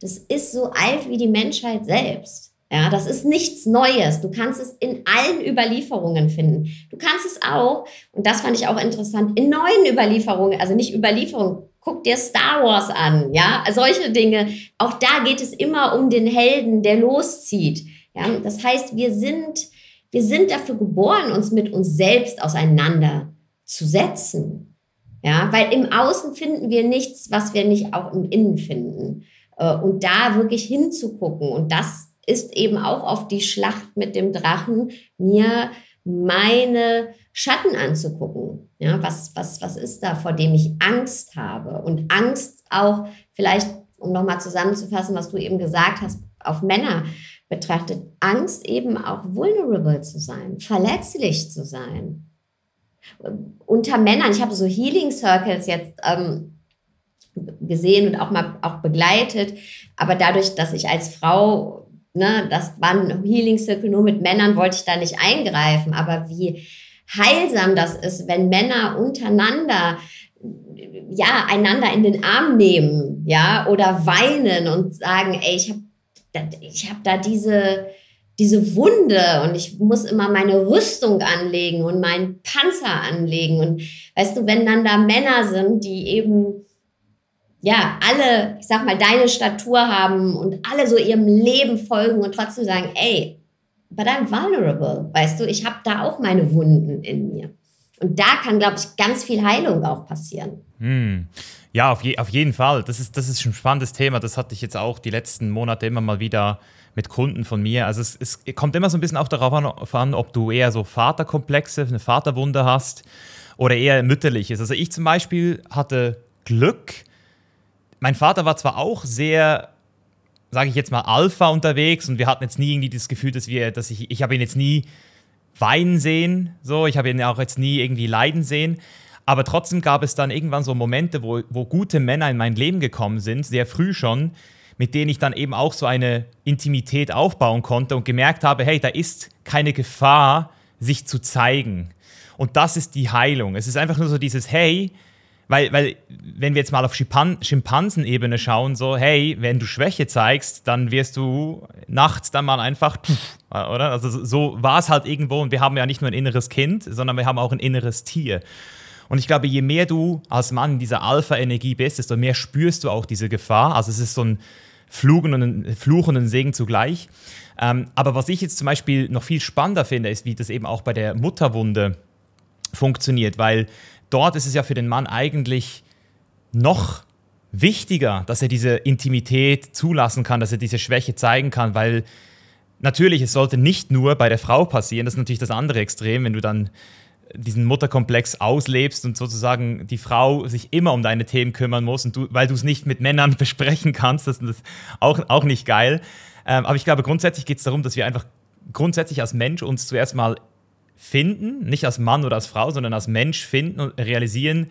das ist so alt wie die Menschheit selbst. Ja, das ist nichts Neues. Du kannst es in allen Überlieferungen finden. Du kannst es auch, und das fand ich auch interessant, in neuen Überlieferungen, also nicht Überlieferungen, guck dir Star Wars an, ja, solche Dinge. Auch da geht es immer um den Helden, der loszieht. Ja, das heißt, wir sind, wir sind dafür geboren, uns mit uns selbst auseinanderzusetzen. Ja, weil im Außen finden wir nichts, was wir nicht auch im Innen finden. Äh, und da wirklich hinzugucken und das ist eben auch auf die Schlacht mit dem Drachen, mir meine Schatten anzugucken. Ja, was, was, was ist da, vor dem ich Angst habe? Und Angst auch vielleicht, um nochmal zusammenzufassen, was du eben gesagt hast, auf Männer betrachtet, Angst eben auch vulnerable zu sein, verletzlich zu sein. Unter Männern, ich habe so Healing Circles jetzt ähm, gesehen und auch mal auch begleitet, aber dadurch, dass ich als Frau ne, das war ein Healing Circle nur mit Männern, wollte ich da nicht eingreifen. Aber wie heilsam das ist, wenn Männer untereinander ja einander in den Arm nehmen, ja, oder weinen und sagen, ey, ich habe ich hab da diese diese Wunde und ich muss immer meine Rüstung anlegen und meinen Panzer anlegen. Und weißt du, wenn dann da Männer sind, die eben ja, alle, ich sag mal, deine Statur haben und alle so ihrem Leben folgen und trotzdem sagen, ey, but I'm vulnerable, weißt du, ich habe da auch meine Wunden in mir. Und da kann, glaube ich, ganz viel Heilung auch passieren. Hm. Ja, auf, je, auf jeden Fall. Das ist, das ist ein spannendes Thema. Das hatte ich jetzt auch die letzten Monate immer mal wieder mit Kunden von mir. Also es, es kommt immer so ein bisschen auch darauf an, ob du eher so Vaterkomplexe, eine Vaterwunde hast oder eher mütterliches. Also ich zum Beispiel hatte Glück, mein Vater war zwar auch sehr, sage ich jetzt mal, Alpha unterwegs und wir hatten jetzt nie irgendwie das Gefühl, dass wir, dass ich, ich habe ihn jetzt nie weinen sehen, so, ich habe ihn auch jetzt nie irgendwie leiden sehen. Aber trotzdem gab es dann irgendwann so Momente, wo, wo gute Männer in mein Leben gekommen sind, sehr früh schon, mit denen ich dann eben auch so eine Intimität aufbauen konnte und gemerkt habe, hey, da ist keine Gefahr, sich zu zeigen. Und das ist die Heilung. Es ist einfach nur so dieses, hey, weil, weil, wenn wir jetzt mal auf Schimpan Schimpansenebene schauen, so, hey, wenn du Schwäche zeigst, dann wirst du nachts dann mal einfach, pff, oder? Also so war es halt irgendwo und wir haben ja nicht nur ein inneres Kind, sondern wir haben auch ein inneres Tier. Und ich glaube, je mehr du als Mann in dieser Alpha-Energie bist, desto mehr spürst du auch diese Gefahr. Also es ist so ein Fluch und ein, Fluch und ein Segen zugleich. Ähm, aber was ich jetzt zum Beispiel noch viel spannender finde, ist, wie das eben auch bei der Mutterwunde funktioniert, weil dort ist es ja für den Mann eigentlich noch wichtiger, dass er diese Intimität zulassen kann, dass er diese Schwäche zeigen kann, weil natürlich, es sollte nicht nur bei der Frau passieren, das ist natürlich das andere Extrem, wenn du dann diesen Mutterkomplex auslebst und sozusagen die Frau sich immer um deine Themen kümmern muss und du, weil du es nicht mit Männern besprechen kannst, das ist auch, auch nicht geil. Ähm, aber ich glaube, grundsätzlich geht es darum, dass wir einfach grundsätzlich als Mensch uns zuerst mal finden, nicht als Mann oder als Frau, sondern als Mensch finden und realisieren,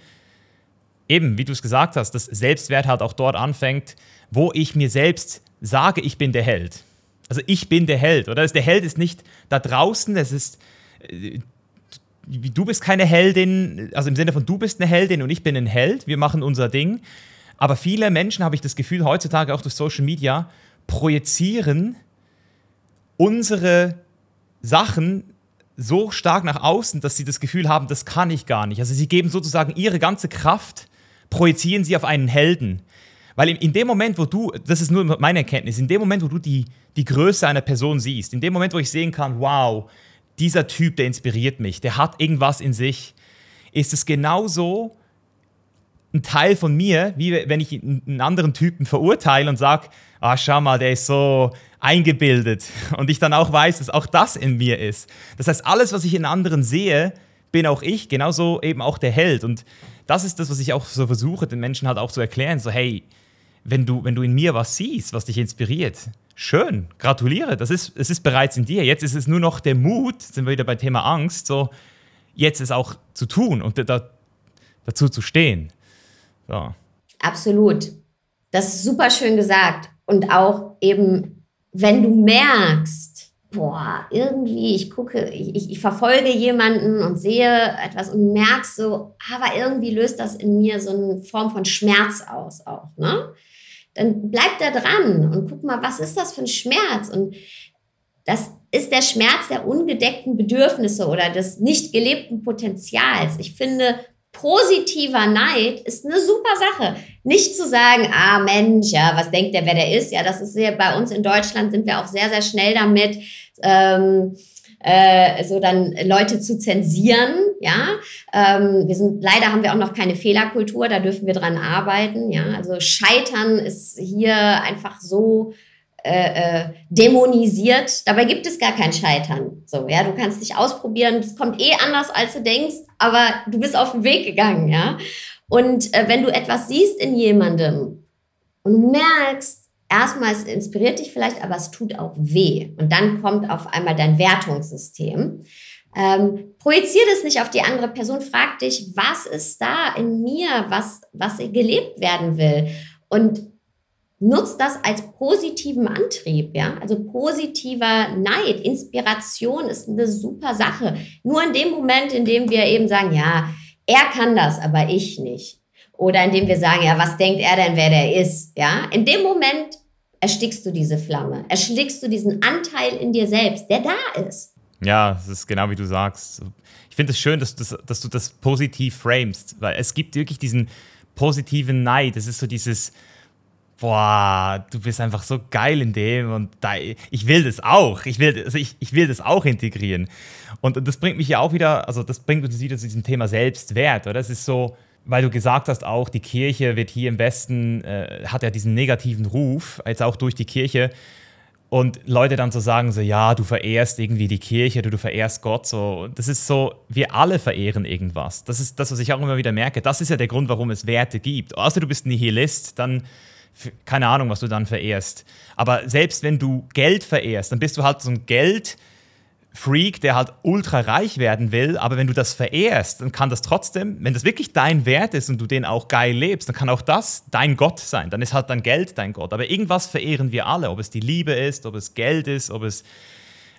eben, wie du es gesagt hast, dass Selbstwert halt auch dort anfängt, wo ich mir selbst sage, ich bin der Held. Also ich bin der Held, oder? Der Held ist nicht da draußen, es ist, äh, du bist keine Heldin, also im Sinne von du bist eine Heldin und ich bin ein Held, wir machen unser Ding. Aber viele Menschen, habe ich das Gefühl, heutzutage auch durch Social Media, projizieren unsere Sachen so stark nach außen, dass sie das Gefühl haben, das kann ich gar nicht. Also sie geben sozusagen ihre ganze Kraft, projizieren sie auf einen Helden. Weil in, dem Moment, wo du, das ist nur meine Erkenntnis, in dem Moment, wo du die, die Größe einer Person siehst, in dem Moment, wo ich sehen kann, wow, dieser Typ, der inspiriert mich, der hat irgendwas in sich, ist es genauso ein Teil von mir, wie wenn ich einen anderen Typen verurteile und sage, ah, schau mal, der ist so eingebildet. Und ich dann auch weiß, dass auch das in mir ist. Das heißt, alles, was ich in anderen sehe, bin auch ich, genauso eben auch der Held. Und das ist das, was ich auch so versuche, den Menschen halt auch zu erklären. So, hey, wenn du, wenn du in mir was siehst, was dich inspiriert, schön, gratuliere, das ist, es ist bereits in dir. Jetzt ist es nur noch der Mut, sind wir wieder beim Thema Angst, so jetzt es auch zu tun und da, dazu zu stehen. So. Absolut. Das ist super schön gesagt. Und auch eben, wenn du merkst, boah, irgendwie, ich gucke, ich, ich verfolge jemanden und sehe etwas und merkst so, aber irgendwie löst das in mir so eine Form von Schmerz aus auch, ne? Dann bleib da dran und guck mal, was ist das für ein Schmerz? Und das ist der Schmerz der ungedeckten Bedürfnisse oder des nicht gelebten Potenzials. Ich finde, positiver Neid ist eine super Sache. Nicht zu sagen, ah Mensch, ja, was denkt der, wer der ist? Ja, das ist sehr, bei uns in Deutschland sind wir auch sehr, sehr schnell damit, ähm, äh, so dann Leute zu zensieren, ja. Ähm, wir sind, leider haben wir auch noch keine Fehlerkultur, da dürfen wir dran arbeiten, ja. Also Scheitern ist hier einfach so äh, äh, dämonisiert. Dabei gibt es gar kein Scheitern. So, ja, du kannst dich ausprobieren. Es kommt eh anders, als du denkst, aber du bist auf den Weg gegangen, ja. Und äh, wenn du etwas siehst in jemandem und merkst, erstmal es inspiriert dich vielleicht, aber es tut auch weh. Und dann kommt auf einmal dein Wertungssystem. Ähm, projizier das nicht auf die andere Person, frag dich, was ist da in mir, was, was gelebt werden will. Und nutzt das als positiven Antrieb, ja, also positiver Neid, Inspiration ist eine super Sache. Nur in dem Moment, in dem wir eben sagen, ja, er kann das, aber ich nicht. Oder in dem wir sagen, ja, was denkt er denn, wer der ist, ja, in dem Moment erstickst du diese Flamme, erstickst du diesen Anteil in dir selbst, der da ist. Ja, das ist genau wie du sagst. Ich finde es schön, dass, dass, dass du das positiv framest, weil es gibt wirklich diesen positiven Neid. Es ist so dieses, boah, du bist einfach so geil in dem und da, ich will das auch. Ich will, also ich, ich will das auch integrieren. Und das bringt mich ja auch wieder, also das bringt uns wieder zu diesem Thema Selbstwert, oder? Es ist so, weil du gesagt hast, auch die Kirche wird hier im Westen, äh, hat ja diesen negativen Ruf, jetzt auch durch die Kirche. Und Leute dann so sagen, so, ja, du verehrst irgendwie die Kirche, du, du verehrst Gott, so. Das ist so, wir alle verehren irgendwas. Das ist das, was ich auch immer wieder merke. Das ist ja der Grund, warum es Werte gibt. Außer du bist Nihilist, dann keine Ahnung, was du dann verehrst. Aber selbst wenn du Geld verehrst, dann bist du halt so ein Geldfreak, der halt ultra reich werden will. Aber wenn du das verehrst, dann kann das trotzdem, wenn das wirklich dein Wert ist und du den auch geil lebst, dann kann auch das dein Gott sein. Dann ist halt dein Geld dein Gott. Aber irgendwas verehren wir alle, ob es die Liebe ist, ob es Geld ist, ob es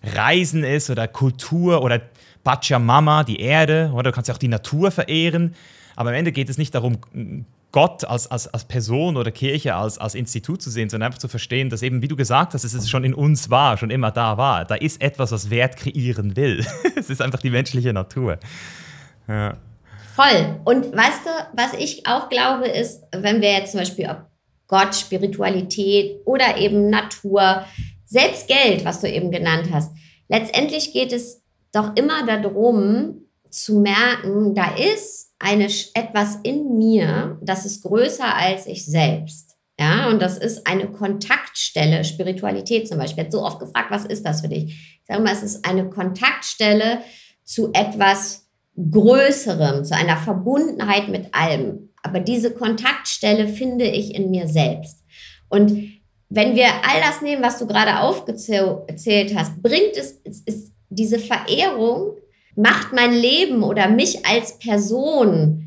Reisen ist oder Kultur oder Pachamama, die Erde, oder du kannst ja auch die Natur verehren. Aber am Ende geht es nicht darum, Gott als, als, als Person oder Kirche als, als Institut zu sehen, sondern einfach zu verstehen, dass eben, wie du gesagt hast, es schon in uns war, schon immer da war. Da ist etwas, was Wert kreieren will. es ist einfach die menschliche Natur. Ja. Voll. Und weißt du, was ich auch glaube, ist, wenn wir jetzt zum Beispiel ob Gott, Spiritualität oder eben Natur, selbst Geld, was du eben genannt hast, letztendlich geht es doch immer darum, zu merken, da ist eine, etwas in mir, das ist größer als ich selbst. Ja, und das ist eine Kontaktstelle, Spiritualität zum Beispiel. Ich so oft gefragt, was ist das für dich? Ich sage mal, es ist eine Kontaktstelle zu etwas Größerem, zu einer Verbundenheit mit allem. Aber diese Kontaktstelle finde ich in mir selbst. Und wenn wir all das nehmen, was du gerade aufgezählt hast, bringt es, es ist diese Verehrung macht mein Leben oder mich als Person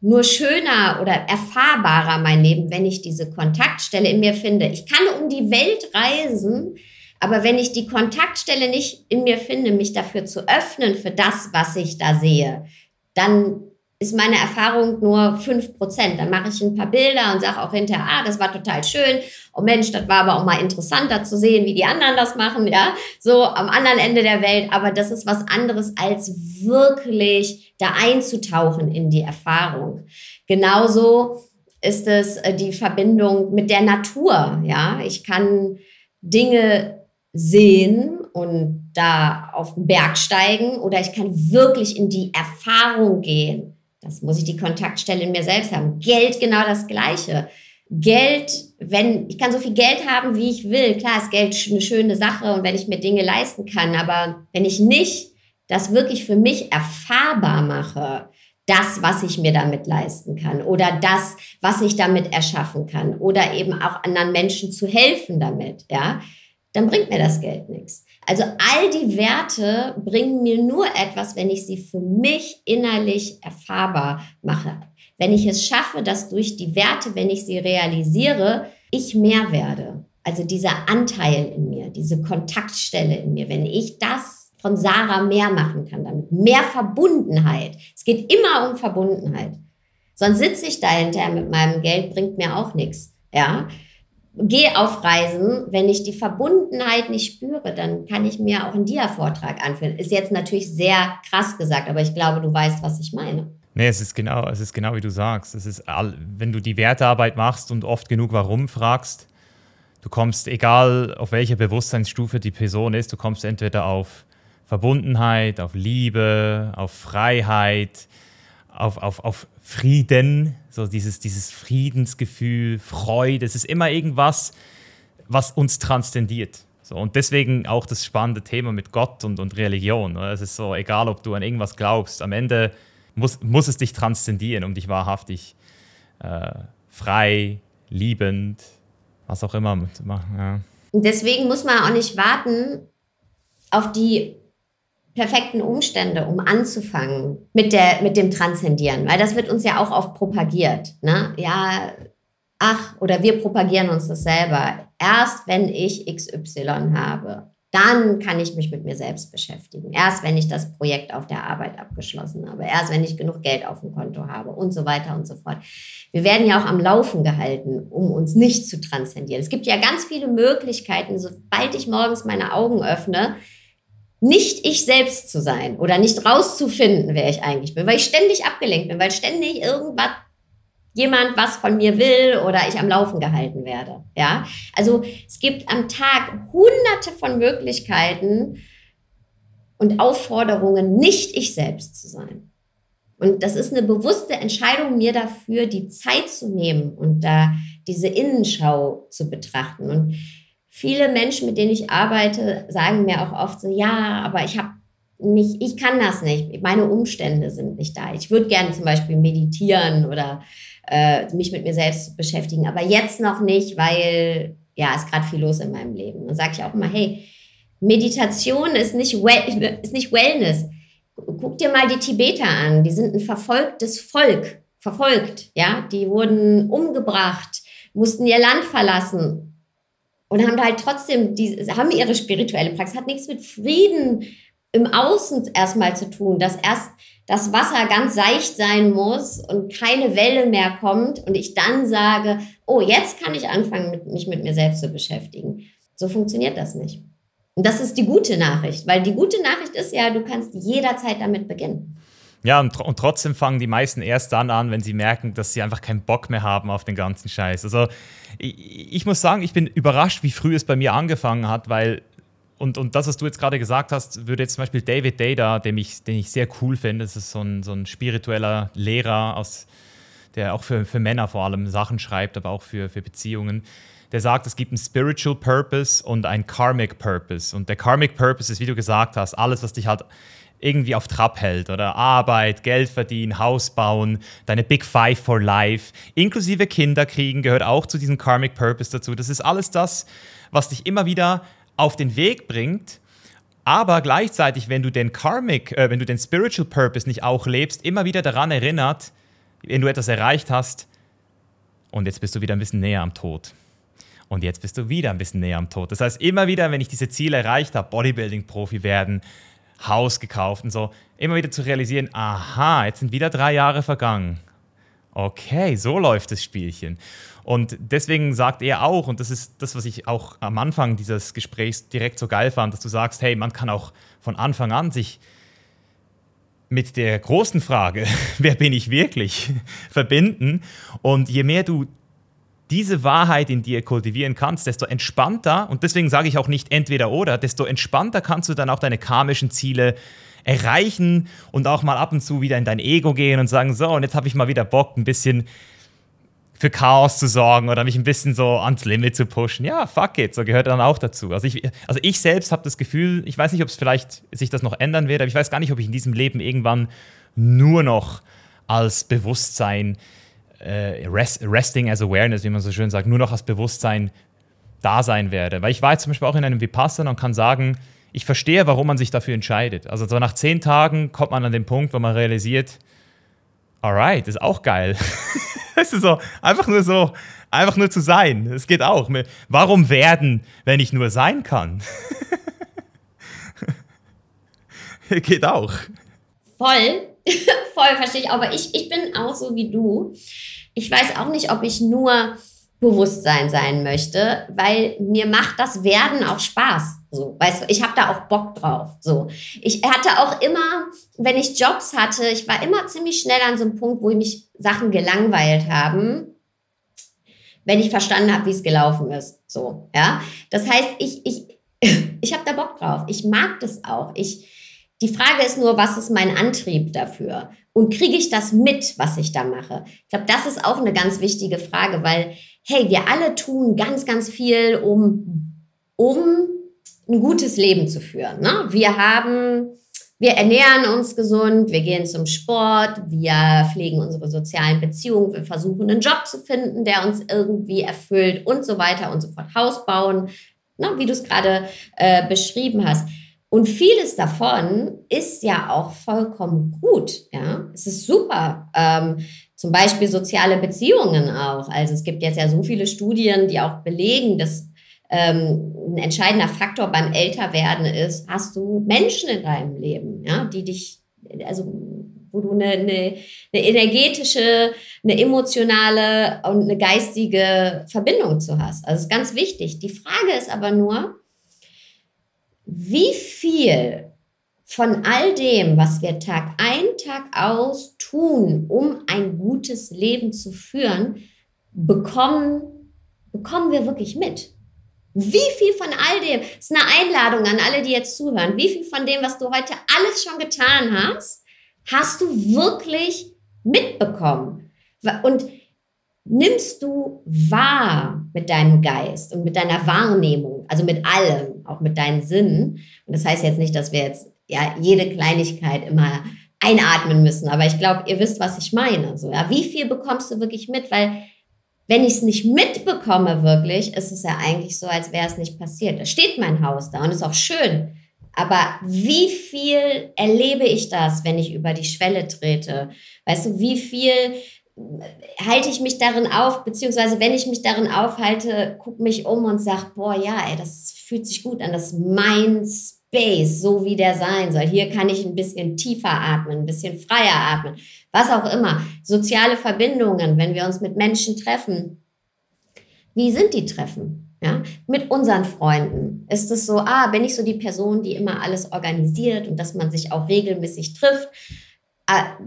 nur schöner oder erfahrbarer mein Leben, wenn ich diese Kontaktstelle in mir finde. Ich kann um die Welt reisen, aber wenn ich die Kontaktstelle nicht in mir finde, mich dafür zu öffnen für das, was ich da sehe, dann ist meine Erfahrung nur fünf Prozent. Dann mache ich ein paar Bilder und sage auch hinterher, ah, das war total schön. Oh Mensch, das war aber auch mal interessanter zu sehen, wie die anderen das machen, ja, so am anderen Ende der Welt. Aber das ist was anderes, als wirklich da einzutauchen in die Erfahrung. Genauso ist es äh, die Verbindung mit der Natur, ja. Ich kann Dinge sehen und da auf den Berg steigen oder ich kann wirklich in die Erfahrung gehen Das muss ich die Kontaktstelle in mir selbst haben. Geld genau das Gleiche. Geld, wenn ich kann so viel Geld haben, wie ich will. Klar ist Geld eine schöne Sache und wenn ich mir Dinge leisten kann, aber wenn ich nicht das wirklich für mich erfahrbar mache, das, was ich mir damit leisten kann oder das, was ich damit erschaffen kann oder eben auch anderen Menschen zu helfen damit, ja, dann bringt mir das Geld nichts. Also all die Werte bringen mir nur etwas, wenn ich sie für mich innerlich erfahrbar mache. Wenn ich es schaffe, dass durch die Werte, wenn ich sie realisiere, ich mehr werde. Also dieser Anteil in mir, diese Kontaktstelle in mir, wenn ich das von Sarah mehr machen kann, damit mehr Verbundenheit. Es geht immer um Verbundenheit. Sonst sitze ich dahinter mit meinem Geld, bringt mir auch nichts. Ja, gehe auf Reisen, wenn ich die Verbundenheit nicht spüre, dann kann ich mir auch einen Dia-Vortrag anführen. Ist jetzt natürlich sehr krass gesagt, aber ich glaube, du weißt, was ich meine. Nee, es ist genau, es ist genau wie du sagst. Es ist, wenn du die Wertearbeit machst und oft genug warum fragst, du kommst, egal auf welcher Bewusstseinsstufe die Person ist, du kommst entweder auf Verbundenheit, auf Liebe, auf Freiheit, auf, auf, auf Frieden, so dieses, dieses Friedensgefühl, Freude. Es ist immer irgendwas, was uns transzendiert. So, und deswegen auch das spannende Thema mit Gott und, und Religion. Es ist so, egal ob du an irgendwas glaubst, am Ende muss, muss es dich transzendieren, um dich wahrhaftig äh, frei, liebend, was auch immer zu machen. Ja. Deswegen muss man auch nicht warten auf die perfekten Umstände, um anzufangen mit, der, mit dem Transzendieren, weil das wird uns ja auch oft propagiert. Ne? Ja, ach, oder wir propagieren uns das selber. Erst wenn ich XY habe, dann kann ich mich mit mir selbst beschäftigen. Erst wenn ich das Projekt auf der Arbeit abgeschlossen habe, erst wenn ich genug Geld auf dem Konto habe und so weiter und so fort. Wir werden ja auch am Laufen gehalten, um uns nicht zu transzendieren. Es gibt ja ganz viele Möglichkeiten, sobald ich morgens meine Augen öffne, nicht ich selbst zu sein oder nicht rauszufinden, wer ich eigentlich bin, weil ich ständig abgelenkt bin, weil ständig irgendwas jemand was von mir will oder ich am Laufen gehalten werde. Ja, also es gibt am Tag hunderte von Möglichkeiten und Aufforderungen, nicht ich selbst zu sein. Und das ist eine bewusste Entscheidung, mir dafür die Zeit zu nehmen und da diese Innenschau zu betrachten. Und viele Menschen, mit denen ich arbeite, sagen mir auch oft so, ja, aber ich habe nicht, ich kann das nicht. Meine Umstände sind nicht da. Ich würde gerne zum Beispiel meditieren oder äh, mich mit mir selbst beschäftigen. Aber jetzt noch nicht, weil ja, ist gerade viel los in meinem Leben. Dann sage ich auch immer, hey, Meditation ist nicht, well, ist nicht Wellness. Guck dir mal die Tibeter an. Die sind ein verfolgtes Volk, verfolgt. Ja, die wurden umgebracht, mussten ihr Land verlassen und haben halt trotzdem, die haben ihre spirituelle Praxis. Hat nichts mit Frieden im Außen erstmal zu tun, dass erst das Wasser ganz seicht sein muss und keine Welle mehr kommt und ich dann sage, oh, jetzt kann ich anfangen, mich mit mir selbst zu beschäftigen. So funktioniert das nicht. Und das ist die gute Nachricht, weil die gute Nachricht ist ja, du kannst jederzeit damit beginnen. Ja, und, und, trotzdem fangen die meisten erst dann an, wenn sie merken, dass sie einfach keinen Bock mehr haben auf den ganzen Scheiß. Also ich, ich muss sagen, ich bin überrascht, wie früh es bei mir angefangen hat, weil und, und das, was du jetzt gerade gesagt hast, würde jetzt zum Beispiel David Data, den ich, den ich sehr cool finde, das ist so ein, so ein spiritueller Lehrer, aus, der auch für, für Männer vor allem Sachen schreibt, aber auch für, für Beziehungen. Der sagt, es gibt einen Spiritual Purpose und einen Karmic Purpose. Und der Karmic Purpose ist, wie du gesagt hast, alles, was dich halt irgendwie auf Trab hält oder Arbeit, Geld verdienen, Haus bauen, deine Big Five for Life, inklusive Kinder kriegen, gehört auch zu diesem Karmic Purpose dazu. Das ist alles das, was dich immer wieder auf den Weg bringt, aber gleichzeitig, wenn du den Karmic, äh, wenn du den Spiritual Purpose nicht auch lebst, immer wieder daran erinnert, wenn du etwas erreicht hast, und jetzt bist du wieder ein bisschen näher am Tod. Und jetzt bist du wieder ein bisschen näher am Tod. Das heißt, immer wieder, wenn ich diese Ziele erreicht habe, Bodybuilding-Profi werden, Haus gekauft und so, immer wieder zu realisieren, aha, jetzt sind wieder drei Jahre vergangen. Okay, so läuft das Spielchen. Und deswegen sagt er auch, und das ist das, was ich auch am Anfang dieses Gesprächs direkt so geil fand, dass du sagst, hey, man kann auch von Anfang an sich mit der großen Frage, wer bin ich wirklich, verbinden. Und je mehr du diese Wahrheit in dir kultivieren kannst, desto entspannter, und deswegen sage ich auch nicht entweder oder, desto entspannter kannst du dann auch deine karmischen Ziele erreichen und auch mal ab und zu wieder in dein Ego gehen und sagen, so, und jetzt habe ich mal wieder Bock, ein bisschen für Chaos zu sorgen oder mich ein bisschen so ans Limit zu pushen. Ja, fuck it, so gehört dann auch dazu. Also ich, also ich selbst habe das Gefühl, ich weiß nicht, ob es vielleicht sich das noch ändern wird, aber ich weiß gar nicht, ob ich in diesem Leben irgendwann nur noch als Bewusstsein, äh, rest, resting as awareness, wie man so schön sagt, nur noch als Bewusstsein da sein werde. Weil ich war jetzt zum Beispiel auch in einem Vipassana und kann sagen, ich verstehe, warum man sich dafür entscheidet. Also so nach zehn Tagen kommt man an den Punkt, wo man realisiert, alright, ist auch geil. Weißt du, so, einfach nur so, einfach nur zu sein. Es geht auch. Warum werden, wenn ich nur sein kann? geht auch. Voll, voll verstehe ich. Aber ich, ich bin auch so wie du. Ich weiß auch nicht, ob ich nur Bewusstsein sein möchte, weil mir macht das Werden auch Spaß. So, weißt du, ich habe da auch Bock drauf. So, ich hatte auch immer, wenn ich Jobs hatte, ich war immer ziemlich schnell an so einem Punkt, wo mich Sachen gelangweilt haben, wenn ich verstanden habe, wie es gelaufen ist. So, ja. Das heißt, ich ich ich habe da Bock drauf. Ich mag das auch. Ich die Frage ist nur, was ist mein Antrieb dafür? Und kriege ich das mit, was ich da mache? Ich glaube, das ist auch eine ganz wichtige Frage, weil, hey, wir alle tun ganz, ganz viel, um, um ein gutes Leben zu führen. Ne? Wir haben, wir ernähren uns gesund, wir gehen zum Sport, wir pflegen unsere sozialen Beziehungen, wir versuchen einen Job zu finden, der uns irgendwie erfüllt und so weiter und so fort. Haus bauen, ne? wie du es gerade äh, beschrieben hast. Und vieles davon ist ja auch vollkommen gut. Ja, es ist super. Ähm, zum Beispiel soziale Beziehungen auch. Also es gibt jetzt ja so viele Studien, die auch belegen, dass ähm, ein entscheidender Faktor beim Älterwerden ist, hast du Menschen in deinem Leben, ja, die dich, also wo du eine, eine, eine energetische, eine emotionale und eine geistige Verbindung zu hast. Also es ist ganz wichtig. Die Frage ist aber nur, wie viel von all dem, was wir Tag ein, Tag aus tun, um ein gutes Leben zu führen, bekommen, bekommen wir wirklich mit? Wie viel von all dem, das ist eine Einladung an alle, die jetzt zuhören, wie viel von dem, was du heute alles schon getan hast, hast du wirklich mitbekommen? Und nimmst du wahr mit deinem Geist und mit deiner Wahrnehmung, also mit allem, auch mit deinen Sinnen. Und das heißt jetzt nicht, dass wir jetzt ja jede Kleinigkeit immer einatmen müssen, aber ich glaube, ihr wisst, was ich meine. So, ja, wie viel bekommst du wirklich mit? Weil wenn ich es nicht mitbekomme wirklich, ist es ja eigentlich so, als wäre es nicht passiert. Da steht mein Haus da und ist auch schön. Aber wie viel erlebe ich das, wenn ich über die Schwelle trete? Weißt du, wie viel halte ich mich darin auf, beziehungsweise wenn ich mich darin aufhalte, gucke mich um und sage, boah, ja, ey, das fühlt sich gut an, das ist mein Space, so wie der sein soll. Hier kann ich ein bisschen tiefer atmen, ein bisschen freier atmen, was auch immer. Soziale Verbindungen, wenn wir uns mit Menschen treffen, wie sind die Treffen? Ja, mit unseren Freunden ist es so, ah, bin ich so die Person, die immer alles organisiert und dass man sich auch regelmäßig trifft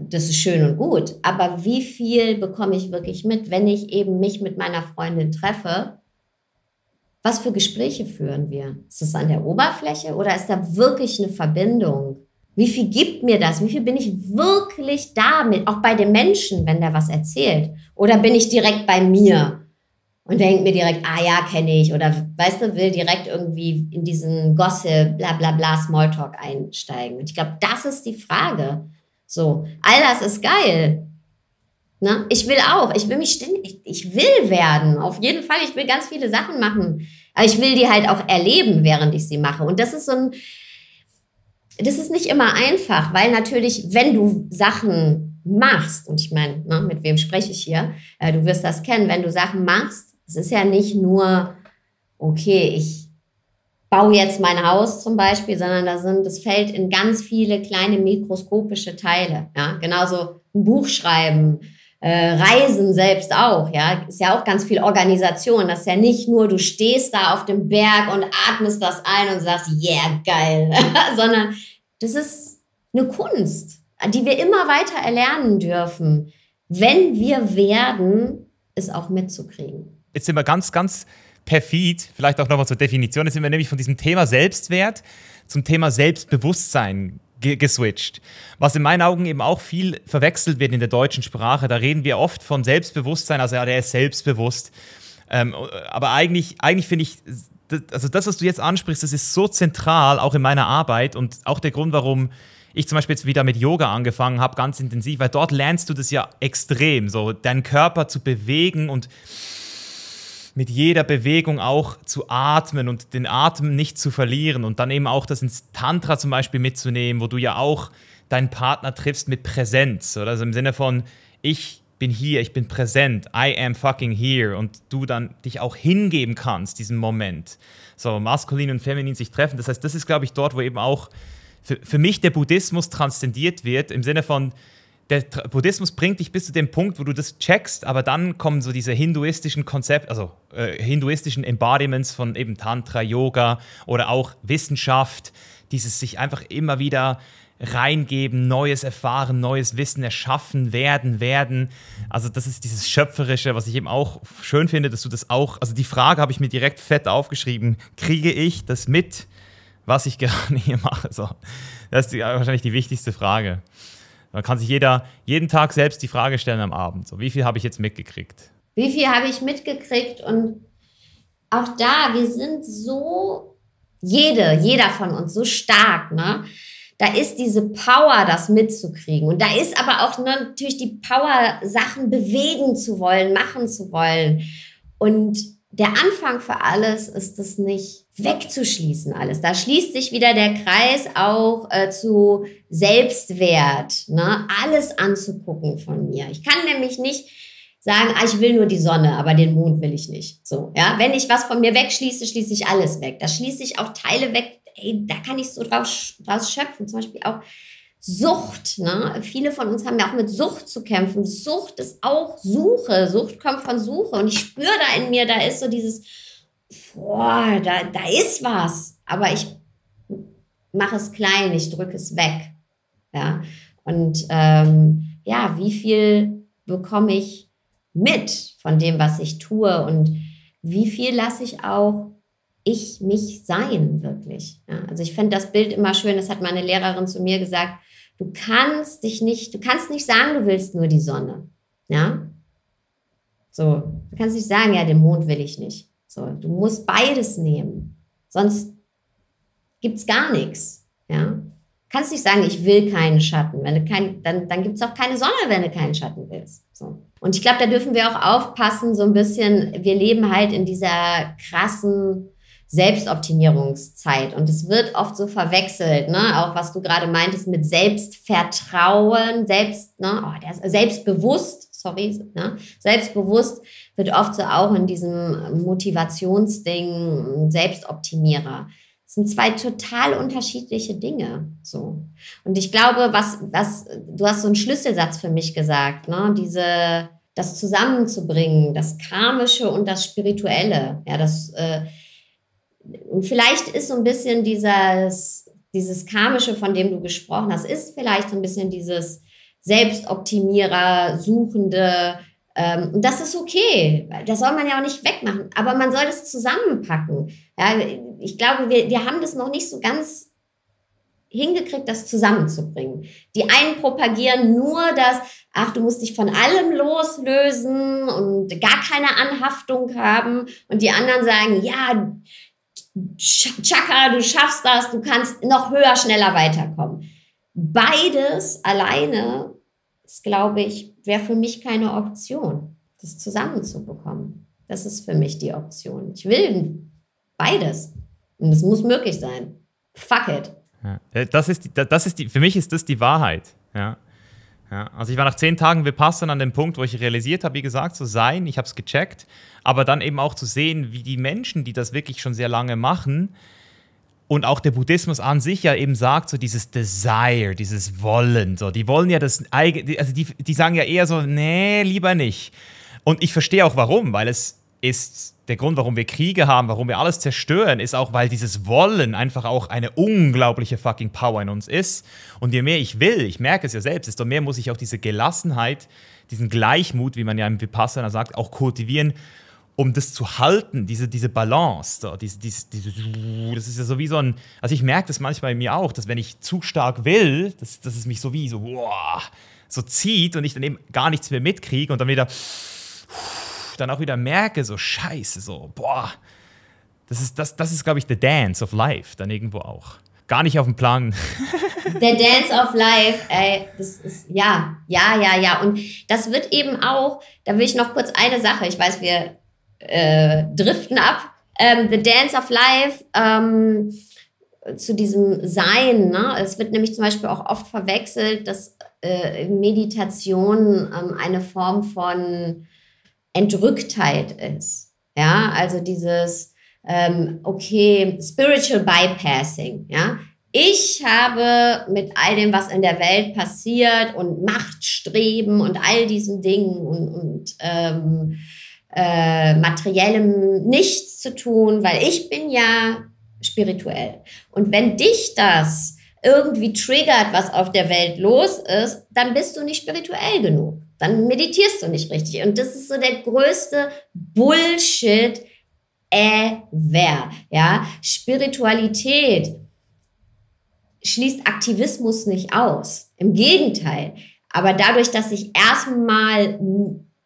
das ist schön und gut, aber wie viel bekomme ich wirklich mit, wenn ich eben mich mit meiner Freundin treffe? Was für Gespräche führen wir? Ist es an der Oberfläche oder ist da wirklich eine Verbindung? Wie viel gibt mir das? Wie viel bin ich wirklich da mit, auch bei dem Menschen, wenn der was erzählt? Oder bin ich direkt bei mir und denke mir direkt, ah ja, kenne ich. Oder weißt du, will direkt irgendwie in diesen Gossip, bla bla bla, Smalltalk einsteigen. Und ich glaube, das ist die Frage. So, all das ist geil. Ne? Ich will auch, ich will mich ständig, ich, will werden, auf jeden Fall, ich will ganz viele Sachen machen. Aber ich will die halt auch erleben, während ich sie mache. Und das ist so ein, das ist nicht immer einfach, weil natürlich, wenn du Sachen machst, und ich meine, ne, mit wem spreche ich hier, äh, du wirst das kennen, wenn du Sachen machst, es ist ja nicht nur, okay, ich baue jetzt mein Haus zum Beispiel, sondern da sind, das fällt in ganz viele kleine mikroskopische Teile. Ja, genauso ein Buch schreiben, äh, Reisen selbst auch, ja, ist ja auch ganz viel Organisation. Das ist ja nicht nur, du stehst da auf dem Berg und atmest das ein und sagst, yeah, geil, sondern das ist eine Kunst, die wir immer weiter erlernen dürfen, wenn wir werden, es auch mitzukriegen. Jetzt sind wir ganz, ganz perfid, vielleicht auch nochmal zur Definition, jetzt sind wir nämlich von diesem Thema Selbstwert zum Thema Selbstbewusstsein geswitcht. Was in meinen Augen eben auch viel verwechselt wird in der deutschen Sprache. Da reden wir oft von Selbstbewusstsein, also ja, der ist selbstbewusst. Ähm, aber eigentlich, eigentlich finde ich, also das, was du jetzt ansprichst, das ist so zentral, auch in meiner Arbeit und auch der Grund, warum ich zum Beispiel jetzt wieder mit Yoga angefangen habe, ganz intensiv, weil dort lernst du das ja extrem, so deinen Körper zu bewegen und mit jeder Bewegung auch zu atmen und den Atem nicht zu verlieren und dann eben auch das ins Tantra zum Beispiel mitzunehmen, wo du ja auch deinen Partner triffst mit Präsenz, oder? Also im Sinne von, ich bin hier, ich bin präsent, I am fucking here und du dann dich auch hingeben kannst, diesen Moment. So, maskulin und feminin sich treffen. Das heißt, das ist, glaube ich, dort, wo eben auch für, für mich der Buddhismus transzendiert wird, im Sinne von, der Buddhismus bringt dich bis zu dem Punkt, wo du das checkst, aber dann kommen so diese hinduistischen Konzepte, also äh, hinduistischen Embodiments von eben Tantra, Yoga oder auch Wissenschaft, dieses sich einfach immer wieder reingeben, Neues erfahren, neues Wissen erschaffen, werden, werden. Also das ist dieses Schöpferische, was ich eben auch schön finde, dass du das auch, also die Frage habe ich mir direkt fett aufgeschrieben, kriege ich das mit, was ich gerade hier mache? So, das ist die, wahrscheinlich die wichtigste Frage. Man kann sich jeder jeden Tag selbst die Frage stellen am Abend, so wie viel habe ich jetzt mitgekriegt? Wie viel habe ich mitgekriegt und auch da, wir sind so, jede, jeder von uns so stark, ne? da ist diese Power, das mitzukriegen. Und da ist aber auch natürlich die Power, Sachen bewegen zu wollen, machen zu wollen. Und der Anfang für alles ist es nicht wegzuschließen alles. Da schließt sich wieder der Kreis auch äh, zu Selbstwert, ne? alles anzugucken von mir. Ich kann nämlich nicht sagen, ah, ich will nur die Sonne, aber den Mond will ich nicht. So, ja, wenn ich was von mir wegschließe, schließe ich alles weg. Da schließe ich auch Teile weg, ey, da kann ich so draus, draus schöpfen. Zum Beispiel auch Sucht. Ne? Viele von uns haben ja auch mit Sucht zu kämpfen. Sucht ist auch Suche. Sucht kommt von Suche. Und ich spüre da in mir, da ist so dieses, boah, da, da ist was. Aber ich mache es klein, ich drücke es weg. Ja. Und ähm, ja, wie viel bekomme ich mit von dem, was ich tue und wie viel lasse ich auch ich mich sein, wirklich. Ja, also ich finde das Bild immer schön, das hat meine Lehrerin zu mir gesagt, du kannst dich nicht, du kannst nicht sagen, du willst nur die Sonne. Ja? So, du kannst nicht sagen, ja, den Mond will ich nicht. So, du musst beides nehmen. Sonst gibt es gar nichts. Ja? kannst nicht sagen, ich will keinen Schatten. Wenn du kein, dann dann gibt es auch keine Sonne, wenn du keinen Schatten willst. So. Und ich glaube, da dürfen wir auch aufpassen, so ein bisschen, wir leben halt in dieser krassen Selbstoptimierungszeit. Und es wird oft so verwechselt, ne? Auch was du gerade meintest mit Selbstvertrauen, selbst, ne? Oh, der ist selbstbewusst, sorry, ne? Selbstbewusst wird oft so auch in diesem Motivationsding Selbstoptimierer. Das sind zwei total unterschiedliche Dinge. So. Und ich glaube, was, was, du hast so einen Schlüsselsatz für mich gesagt, ne? Diese, das zusammenzubringen, das Karmische und das Spirituelle. Ja, das, äh, und vielleicht ist so ein bisschen dieses, dieses Karmische, von dem du gesprochen hast, ist vielleicht so ein bisschen dieses Selbstoptimierer, Suchende, ähm, das ist okay. Das soll man ja auch nicht wegmachen. Aber man soll das zusammenpacken. Ja, ich glaube, wir, wir haben das noch nicht so ganz hingekriegt, das zusammenzubringen. Die einen propagieren nur das, ach, du musst dich von allem loslösen und gar keine Anhaftung haben. Und die anderen sagen, ja, Chaka, du schaffst das, du kannst noch höher, schneller weiterkommen. Beides alleine ist, glaube ich, wäre für mich keine Option, das zusammenzubekommen. Das ist für mich die Option. Ich will beides. Und es muss möglich sein. Fuck it. Ja. Das ist, die, das ist die, für mich ist das die Wahrheit. Ja. Ja, also ich war nach zehn Tagen Vipassana an dem Punkt, wo ich realisiert habe, wie gesagt, zu sein, ich habe es gecheckt, aber dann eben auch zu sehen, wie die Menschen, die das wirklich schon sehr lange machen, und auch der Buddhismus an sich ja eben sagt, so dieses Desire, dieses Wollen, so, die wollen ja das eigene, also die, die sagen ja eher so, nee, lieber nicht. Und ich verstehe auch warum, weil es ist der Grund, warum wir Kriege haben, warum wir alles zerstören, ist auch, weil dieses Wollen einfach auch eine unglaubliche fucking Power in uns ist. Und je mehr ich will, ich merke es ja selbst, desto mehr muss ich auch diese Gelassenheit, diesen Gleichmut, wie man ja im Vipassana sagt, auch kultivieren um das zu halten, diese, diese Balance, so, diese, diese, diese, das ist ja so wie so ein, also ich merke das manchmal bei mir auch, dass wenn ich zu stark will, dass, dass es mich so wie so, wow, so zieht und ich dann eben gar nichts mehr mitkriege und dann wieder, dann auch wieder merke, so scheiße, so, boah, das ist, das, das ist glaube ich, the dance of life, dann irgendwo auch gar nicht auf dem Plan. Der Dance of Life, ey, das ist, ja, ja, ja, ja. Und das wird eben auch, da will ich noch kurz eine Sache, ich weiß, wir äh, driften ab. Ähm, The Dance of Life, ähm, zu diesem Sein. Ne? Es wird nämlich zum Beispiel auch oft verwechselt, dass äh, Meditation ähm, eine Form von Entrücktheit ist. Ja, also dieses ähm, okay, Spiritual Bypassing, ja. Ich habe mit all dem, was in der Welt passiert und Machtstreben und all diesen Dingen und, und ähm, äh, materiellem nichts zu tun, weil ich bin ja spirituell. Und wenn dich das irgendwie triggert, was auf der Welt los ist, dann bist du nicht spirituell genug. Dann meditierst du nicht richtig. Und das ist so der größte Bullshit, ever. Ja, Spiritualität schließt Aktivismus nicht aus. Im Gegenteil. Aber dadurch, dass ich erstmal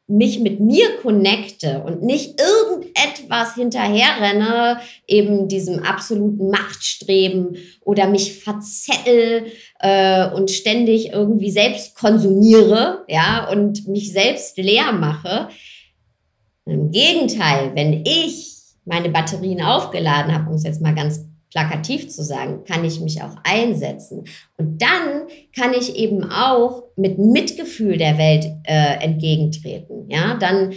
mich mit mir connecte und nicht irgendetwas hinterherrenne, eben diesem absoluten Machtstreben oder mich verzettel äh, und ständig irgendwie selbst konsumiere, ja, und mich selbst leer mache. Im Gegenteil, wenn ich meine Batterien aufgeladen habe, um es jetzt mal ganz plakativ zu sagen, kann ich mich auch einsetzen. Und dann kann ich eben auch mit Mitgefühl der Welt äh, entgegentreten. Ja, dann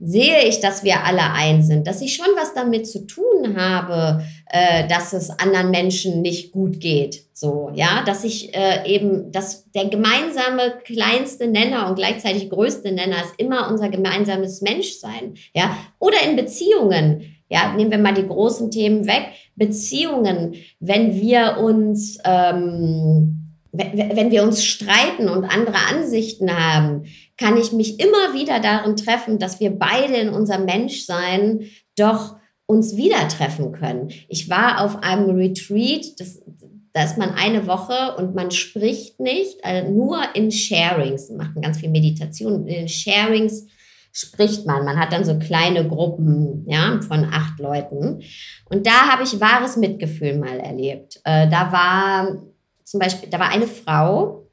sehe ich, dass wir alle eins sind, dass ich schon was damit zu tun habe, äh, dass es anderen Menschen nicht gut geht. So, ja, dass ich äh, eben, dass der gemeinsame kleinste Nenner und gleichzeitig größte Nenner ist immer unser gemeinsames Menschsein. Ja, oder in Beziehungen ja, nehmen wir mal die großen Themen weg. Beziehungen, wenn wir uns, ähm, wenn wir uns streiten und andere Ansichten haben, kann ich mich immer wieder darin treffen, dass wir beide in unserem Menschsein doch uns wieder treffen können. Ich war auf einem Retreat, das, da ist man eine Woche und man spricht nicht, also nur in Sharings, machen ganz viel Meditation. In Sharings spricht man. Man hat dann so kleine Gruppen ja, von acht Leuten. Und da habe ich wahres Mitgefühl mal erlebt. Äh, da war zum Beispiel, da war eine Frau,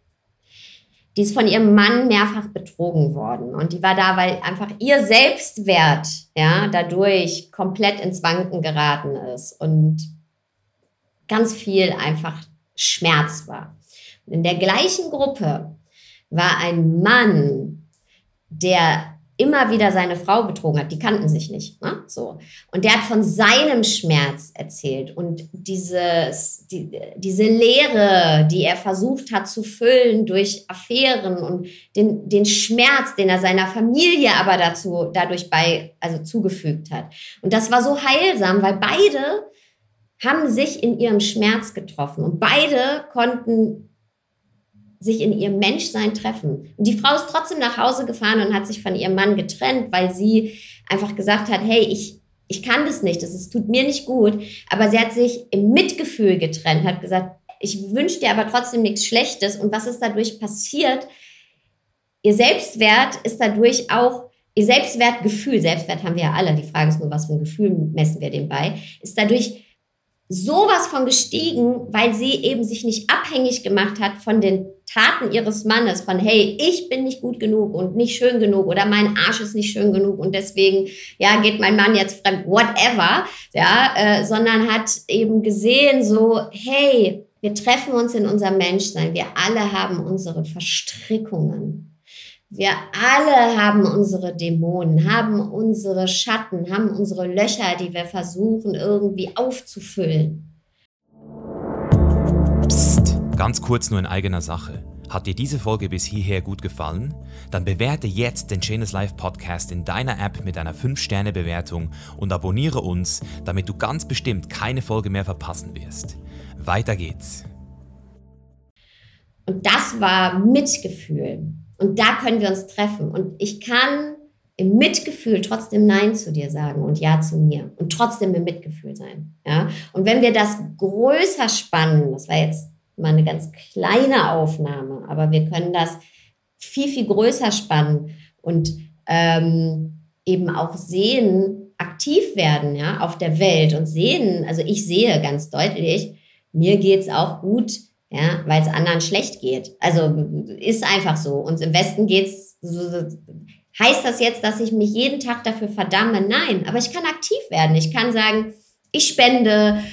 die ist von ihrem Mann mehrfach betrogen worden. Und die war da, weil einfach ihr Selbstwert ja, dadurch komplett ins Wanken geraten ist und ganz viel einfach Schmerz war. Und in der gleichen Gruppe war ein Mann, der immer wieder seine Frau betrogen hat. Die kannten sich nicht. Ne? So. Und der hat von seinem Schmerz erzählt und dieses, die, diese Leere, die er versucht hat zu füllen durch Affären und den, den Schmerz, den er seiner Familie aber dazu, dadurch bei, also zugefügt hat. Und das war so heilsam, weil beide haben sich in ihrem Schmerz getroffen und beide konnten sich in ihrem Menschsein treffen. Und die Frau ist trotzdem nach Hause gefahren und hat sich von ihrem Mann getrennt, weil sie einfach gesagt hat, hey, ich, ich kann das nicht, das tut mir nicht gut. Aber sie hat sich im Mitgefühl getrennt, hat gesagt, ich wünsche dir aber trotzdem nichts Schlechtes. Und was ist dadurch passiert? Ihr Selbstwert ist dadurch auch, ihr Selbstwertgefühl, Selbstwert haben wir ja alle, die Frage ist nur, was für ein Gefühl messen wir dem bei, ist dadurch sowas von gestiegen, weil sie eben sich nicht abhängig gemacht hat von den Taten ihres Mannes, von hey, ich bin nicht gut genug und nicht schön genug oder mein Arsch ist nicht schön genug und deswegen, ja, geht mein Mann jetzt fremd, whatever, ja, äh, sondern hat eben gesehen, so, hey, wir treffen uns in unserem Menschsein, wir alle haben unsere Verstrickungen. Wir alle haben unsere Dämonen, haben unsere Schatten, haben unsere Löcher, die wir versuchen irgendwie aufzufüllen. Psst, ganz kurz nur in eigener Sache. Hat dir diese Folge bis hierher gut gefallen? Dann bewerte jetzt den Chainless Life Podcast in deiner App mit einer 5-Sterne-Bewertung und abonniere uns, damit du ganz bestimmt keine Folge mehr verpassen wirst. Weiter geht's. Und das war Mitgefühl. Und da können wir uns treffen. Und ich kann im Mitgefühl trotzdem Nein zu dir sagen und Ja zu mir und trotzdem im Mitgefühl sein. Ja? Und wenn wir das größer spannen, das war jetzt mal eine ganz kleine Aufnahme, aber wir können das viel, viel größer spannen und ähm, eben auch sehen, aktiv werden ja, auf der Welt und sehen, also ich sehe ganz deutlich, mir geht es auch gut, ja, weil es anderen schlecht geht. Also ist einfach so. Uns im Westen geht's Heißt das jetzt, dass ich mich jeden Tag dafür verdamme? Nein, aber ich kann aktiv werden. Ich kann sagen, ich spende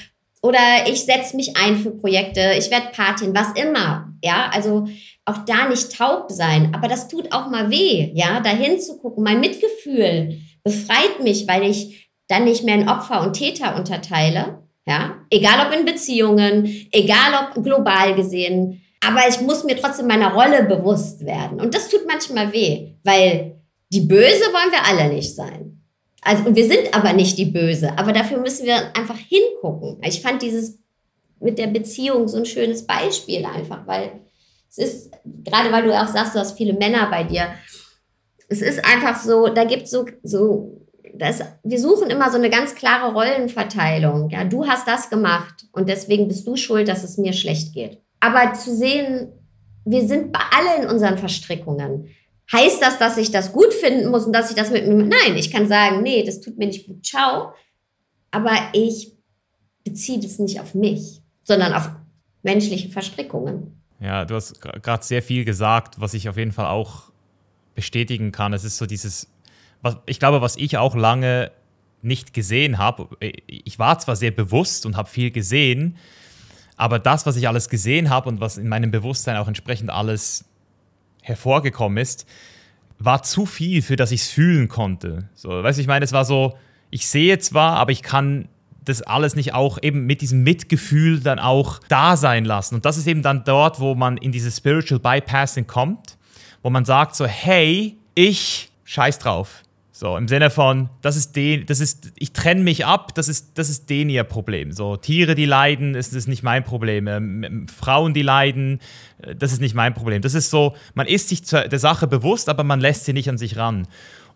oder ich setze mich ein für Projekte, ich werde Patin, was immer. Ja, also auch da nicht taub sein, aber das tut auch mal weh, ja, dahin zu gucken. Mein Mitgefühl befreit mich, weil ich dann nicht mehr in Opfer und Täter unterteile, ja, egal ob in Beziehungen, egal ob global gesehen, aber ich muss mir trotzdem meiner Rolle bewusst werden und das tut manchmal weh, weil die Böse wollen wir alle nicht sein. Also, und wir sind aber nicht die Böse, aber dafür müssen wir einfach hingucken. Ich fand dieses mit der Beziehung so ein schönes Beispiel einfach, weil es ist, gerade weil du auch sagst, du hast viele Männer bei dir, es ist einfach so, da gibt es so, so das, wir suchen immer so eine ganz klare Rollenverteilung. Ja, du hast das gemacht und deswegen bist du schuld, dass es mir schlecht geht. Aber zu sehen, wir sind alle in unseren Verstrickungen. Heißt das, dass ich das gut finden muss und dass ich das mit mir. Nein, ich kann sagen, nee, das tut mir nicht gut, ciao. Aber ich beziehe das nicht auf mich, sondern auf menschliche Verstrickungen. Ja, du hast gerade sehr viel gesagt, was ich auf jeden Fall auch bestätigen kann. Es ist so dieses, was, ich glaube, was ich auch lange nicht gesehen habe. Ich war zwar sehr bewusst und habe viel gesehen, aber das, was ich alles gesehen habe und was in meinem Bewusstsein auch entsprechend alles hervorgekommen ist, war zu viel, für das ich es fühlen konnte. So, weißt du, ich meine, es war so, ich sehe zwar, aber ich kann das alles nicht auch eben mit diesem Mitgefühl dann auch da sein lassen. Und das ist eben dann dort, wo man in dieses Spiritual Bypassing kommt, wo man sagt so, hey, ich scheiß drauf. So, im Sinne von, das ist den, das ist, ich trenne mich ab, das ist, das ist den ihr Problem. So, Tiere, die leiden, ist, ist nicht mein Problem. Ähm, Frauen, die leiden, äh, das ist nicht mein Problem. Das ist so, man ist sich der Sache bewusst, aber man lässt sie nicht an sich ran.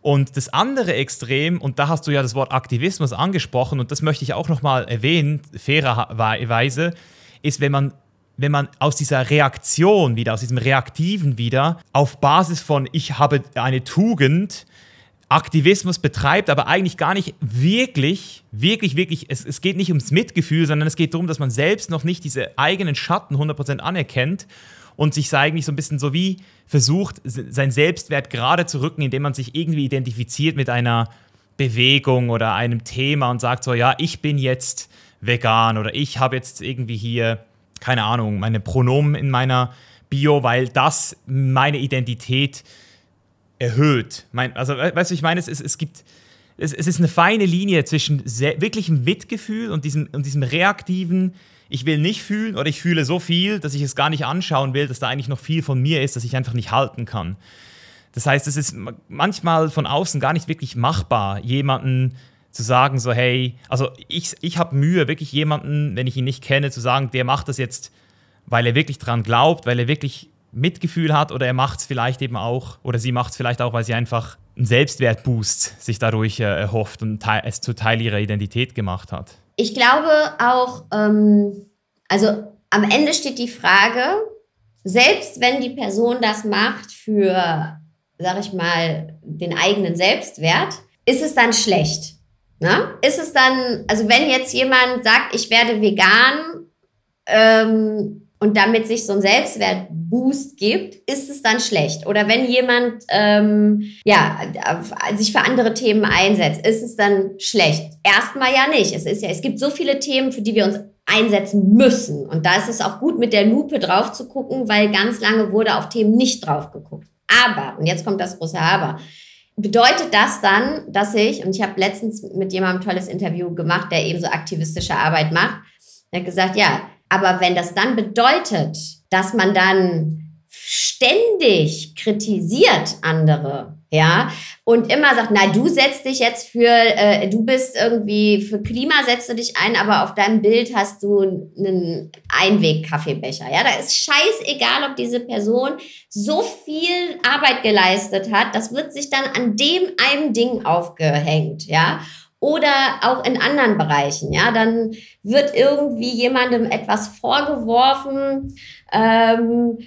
Und das andere Extrem, und da hast du ja das Wort Aktivismus angesprochen, und das möchte ich auch nochmal erwähnen, fairerweise, ist, wenn man wenn man aus dieser Reaktion wieder, aus diesem Reaktiven wieder, auf Basis von ich habe eine Tugend, Aktivismus betreibt, aber eigentlich gar nicht wirklich, wirklich, wirklich, es, es geht nicht ums Mitgefühl, sondern es geht darum, dass man selbst noch nicht diese eigenen Schatten 100% anerkennt und sich eigentlich so ein bisschen so wie versucht, sein Selbstwert gerade zu rücken, indem man sich irgendwie identifiziert mit einer Bewegung oder einem Thema und sagt so, ja, ich bin jetzt vegan oder ich habe jetzt irgendwie hier, keine Ahnung, meine Pronomen in meiner Bio, weil das meine Identität ist erhöht. Mein, also, weißt du, ich meine, es, es, es gibt, es, es ist eine feine Linie zwischen sehr, wirklichem Mitgefühl und diesem, und diesem reaktiven, ich will nicht fühlen oder ich fühle so viel, dass ich es gar nicht anschauen will, dass da eigentlich noch viel von mir ist, dass ich einfach nicht halten kann. Das heißt, es ist manchmal von außen gar nicht wirklich machbar, jemanden zu sagen, so, hey, also ich, ich habe Mühe, wirklich jemanden, wenn ich ihn nicht kenne, zu sagen, der macht das jetzt, weil er wirklich dran glaubt, weil er wirklich Mitgefühl hat oder er macht es vielleicht eben auch oder sie macht es vielleicht auch, weil sie einfach einen Selbstwertboost sich dadurch äh, erhofft und es zu Teil ihrer Identität gemacht hat. Ich glaube auch, ähm, also am Ende steht die Frage, selbst wenn die Person das macht für, sag ich mal, den eigenen Selbstwert, ist es dann schlecht? Ne? Ist es dann, also wenn jetzt jemand sagt, ich werde vegan, ähm, und damit sich so ein Selbstwertboost gibt, ist es dann schlecht. Oder wenn jemand ähm, ja, sich für andere Themen einsetzt, ist es dann schlecht. Erstmal ja nicht. Es, ist ja, es gibt so viele Themen, für die wir uns einsetzen müssen. Und da ist es auch gut, mit der Lupe drauf zu gucken, weil ganz lange wurde auf Themen nicht drauf geguckt. Aber, und jetzt kommt das große Aber, bedeutet das dann, dass ich, und ich habe letztens mit jemandem ein tolles Interview gemacht, der eben so aktivistische Arbeit macht, der hat gesagt, ja, aber wenn das dann bedeutet, dass man dann ständig kritisiert andere, ja, und immer sagt, na, du setzt dich jetzt für, äh, du bist irgendwie, für Klima setzt du dich ein, aber auf deinem Bild hast du einen Einweg-Kaffeebecher, ja, da ist scheißegal, ob diese Person so viel Arbeit geleistet hat, das wird sich dann an dem einen Ding aufgehängt, ja, oder auch in anderen Bereichen. Ja, dann wird irgendwie jemandem etwas vorgeworfen. Ähm,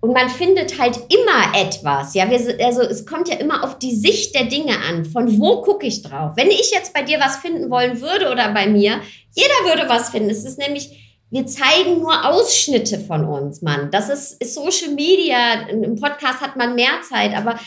und man findet halt immer etwas. Ja, wir, also es kommt ja immer auf die Sicht der Dinge an. Von wo gucke ich drauf? Wenn ich jetzt bei dir was finden wollen würde oder bei mir, jeder würde was finden. Es ist nämlich, wir zeigen nur Ausschnitte von uns, Mann. Das ist, ist Social Media. Im Podcast hat man mehr Zeit, aber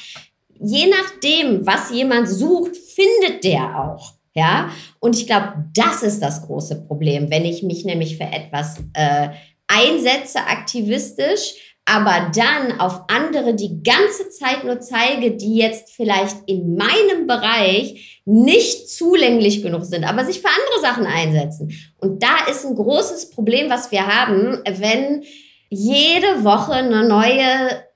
je nachdem, was jemand sucht, findet der auch. Ja, und ich glaube, das ist das große Problem, wenn ich mich nämlich für etwas äh, einsetze, aktivistisch, aber dann auf andere die ganze Zeit nur zeige, die jetzt vielleicht in meinem Bereich nicht zulänglich genug sind, aber sich für andere Sachen einsetzen. Und da ist ein großes Problem, was wir haben, wenn jede Woche eine neue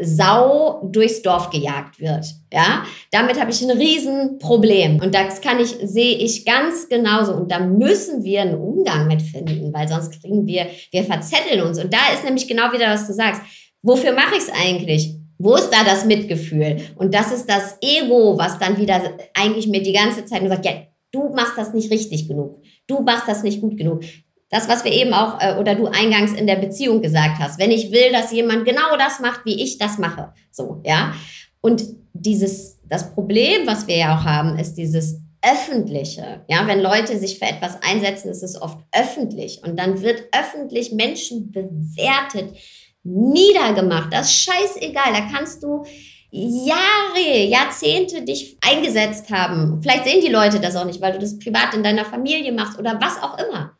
Sau durchs Dorf gejagt wird. Ja, damit habe ich ein Riesenproblem. Und das kann ich, sehe ich ganz genauso. Und da müssen wir einen Umgang mit finden, weil sonst kriegen wir, wir verzetteln uns. Und da ist nämlich genau wieder, was du sagst. Wofür mache ich es eigentlich? Wo ist da das Mitgefühl? Und das ist das Ego, was dann wieder eigentlich mir die ganze Zeit nur sagt, ja, du machst das nicht richtig genug. Du machst das nicht gut genug. Das, was wir eben auch äh, oder du eingangs in der Beziehung gesagt hast. Wenn ich will, dass jemand genau das macht, wie ich das mache. So, ja. Und dieses, das Problem, was wir ja auch haben, ist dieses öffentliche. Ja, wenn Leute sich für etwas einsetzen, ist es oft öffentlich und dann wird öffentlich Menschen bewertet, niedergemacht. Das ist scheißegal. Da kannst du Jahre, Jahrzehnte dich eingesetzt haben. Vielleicht sehen die Leute das auch nicht, weil du das privat in deiner Familie machst oder was auch immer.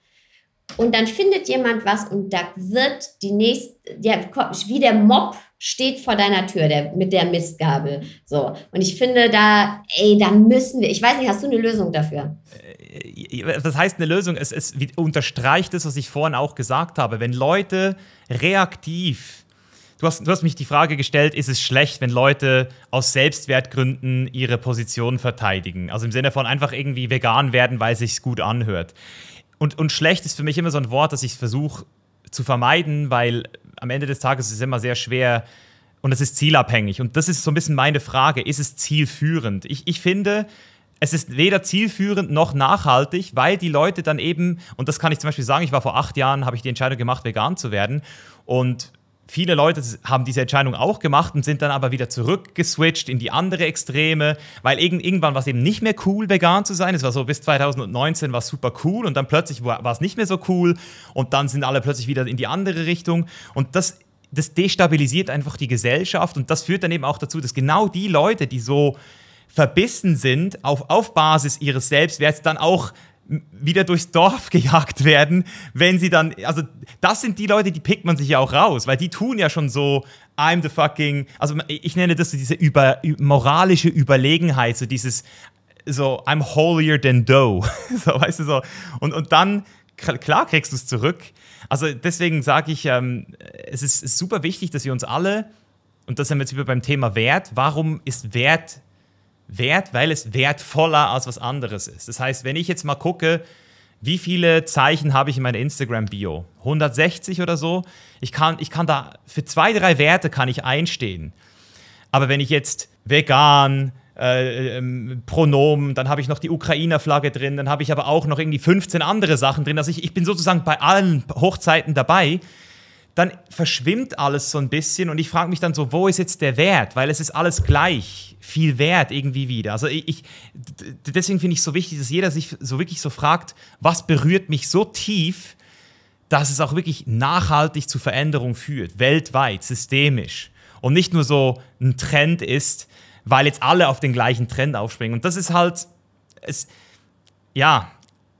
Und dann findet jemand was und da wird die nächste, der, wie der Mob steht vor deiner Tür der, mit der Mistgabel. So. Und ich finde da, ey, da müssen wir, ich weiß nicht, hast du eine Lösung dafür? Äh, das heißt eine Lösung, es, es unterstreicht das, was ich vorhin auch gesagt habe. Wenn Leute reaktiv Du hast, du hast, mich die Frage gestellt, ist es schlecht, wenn Leute aus Selbstwertgründen ihre Position verteidigen? Also im Sinne von einfach irgendwie vegan werden, weil es sich gut anhört. Und, und schlecht ist für mich immer so ein Wort, das ich versuche zu vermeiden, weil am Ende des Tages ist es immer sehr schwer und es ist zielabhängig. Und das ist so ein bisschen meine Frage, ist es zielführend? Ich, ich finde, es ist weder zielführend noch nachhaltig, weil die Leute dann eben, und das kann ich zum Beispiel sagen, ich war vor acht Jahren, habe ich die Entscheidung gemacht, vegan zu werden. Und viele Leute haben diese Entscheidung auch gemacht und sind dann aber wieder zurückgeswitcht in die andere Extreme, weil irgend, irgendwann war es eben nicht mehr cool, vegan zu sein. Es war so bis 2019 war es super cool und dann plötzlich war, es nicht mehr so cool und dann sind alle plötzlich wieder in die andere Richtung und das das destabilisiert einfach die Gesellschaft und das führt dann eben auch dazu, dass genau die Leute, die so verbissen sind auf, auf Basis ihres Selbstwerts, dann auch wieder durchs Dorf gejagt werden, wenn sie dann, also das sind die Leute, die pickt man sich ja auch raus, weil die tun ja schon so, I'm the fucking, also ich nenne das so diese über, moralische Überlegenheit, so dieses, so, I'm holier than thou, so, weißt du, so, und, und dann, klar kriegst du es zurück, also deswegen sage ich, ähm, es ist, ist super wichtig, dass wir uns alle, und das sind wir jetzt wieder beim Thema Wert, warum ist Wert wert, weil es wertvoller als was anderes ist. Das heißt, wenn ich jetzt mal gucke, wie viele Zeichen habe ich in meiner Instagram-Bio? 160 oder so? Ich kann, ich kann da, für zwei, drei Werte kann ich einstehen. Aber wenn ich jetzt vegan, äh, ähm, Pronomen, dann habe ich noch die Ukrainer-Flagge drin, dann habe ich aber auch noch irgendwie 15 andere Sachen drin. Also ich, ich bin sozusagen bei allen Hochzeiten dabei dann verschwimmt alles so ein bisschen und ich frage mich dann so, wo ist jetzt der Wert? Weil es ist alles gleich, viel wert irgendwie wieder. Also ich, deswegen finde ich es so wichtig, dass jeder sich so wirklich so fragt, was berührt mich so tief, dass es auch wirklich nachhaltig zu Veränderung führt, weltweit, systemisch und nicht nur so ein Trend ist, weil jetzt alle auf den gleichen Trend aufspringen. Und das ist halt, es, ja,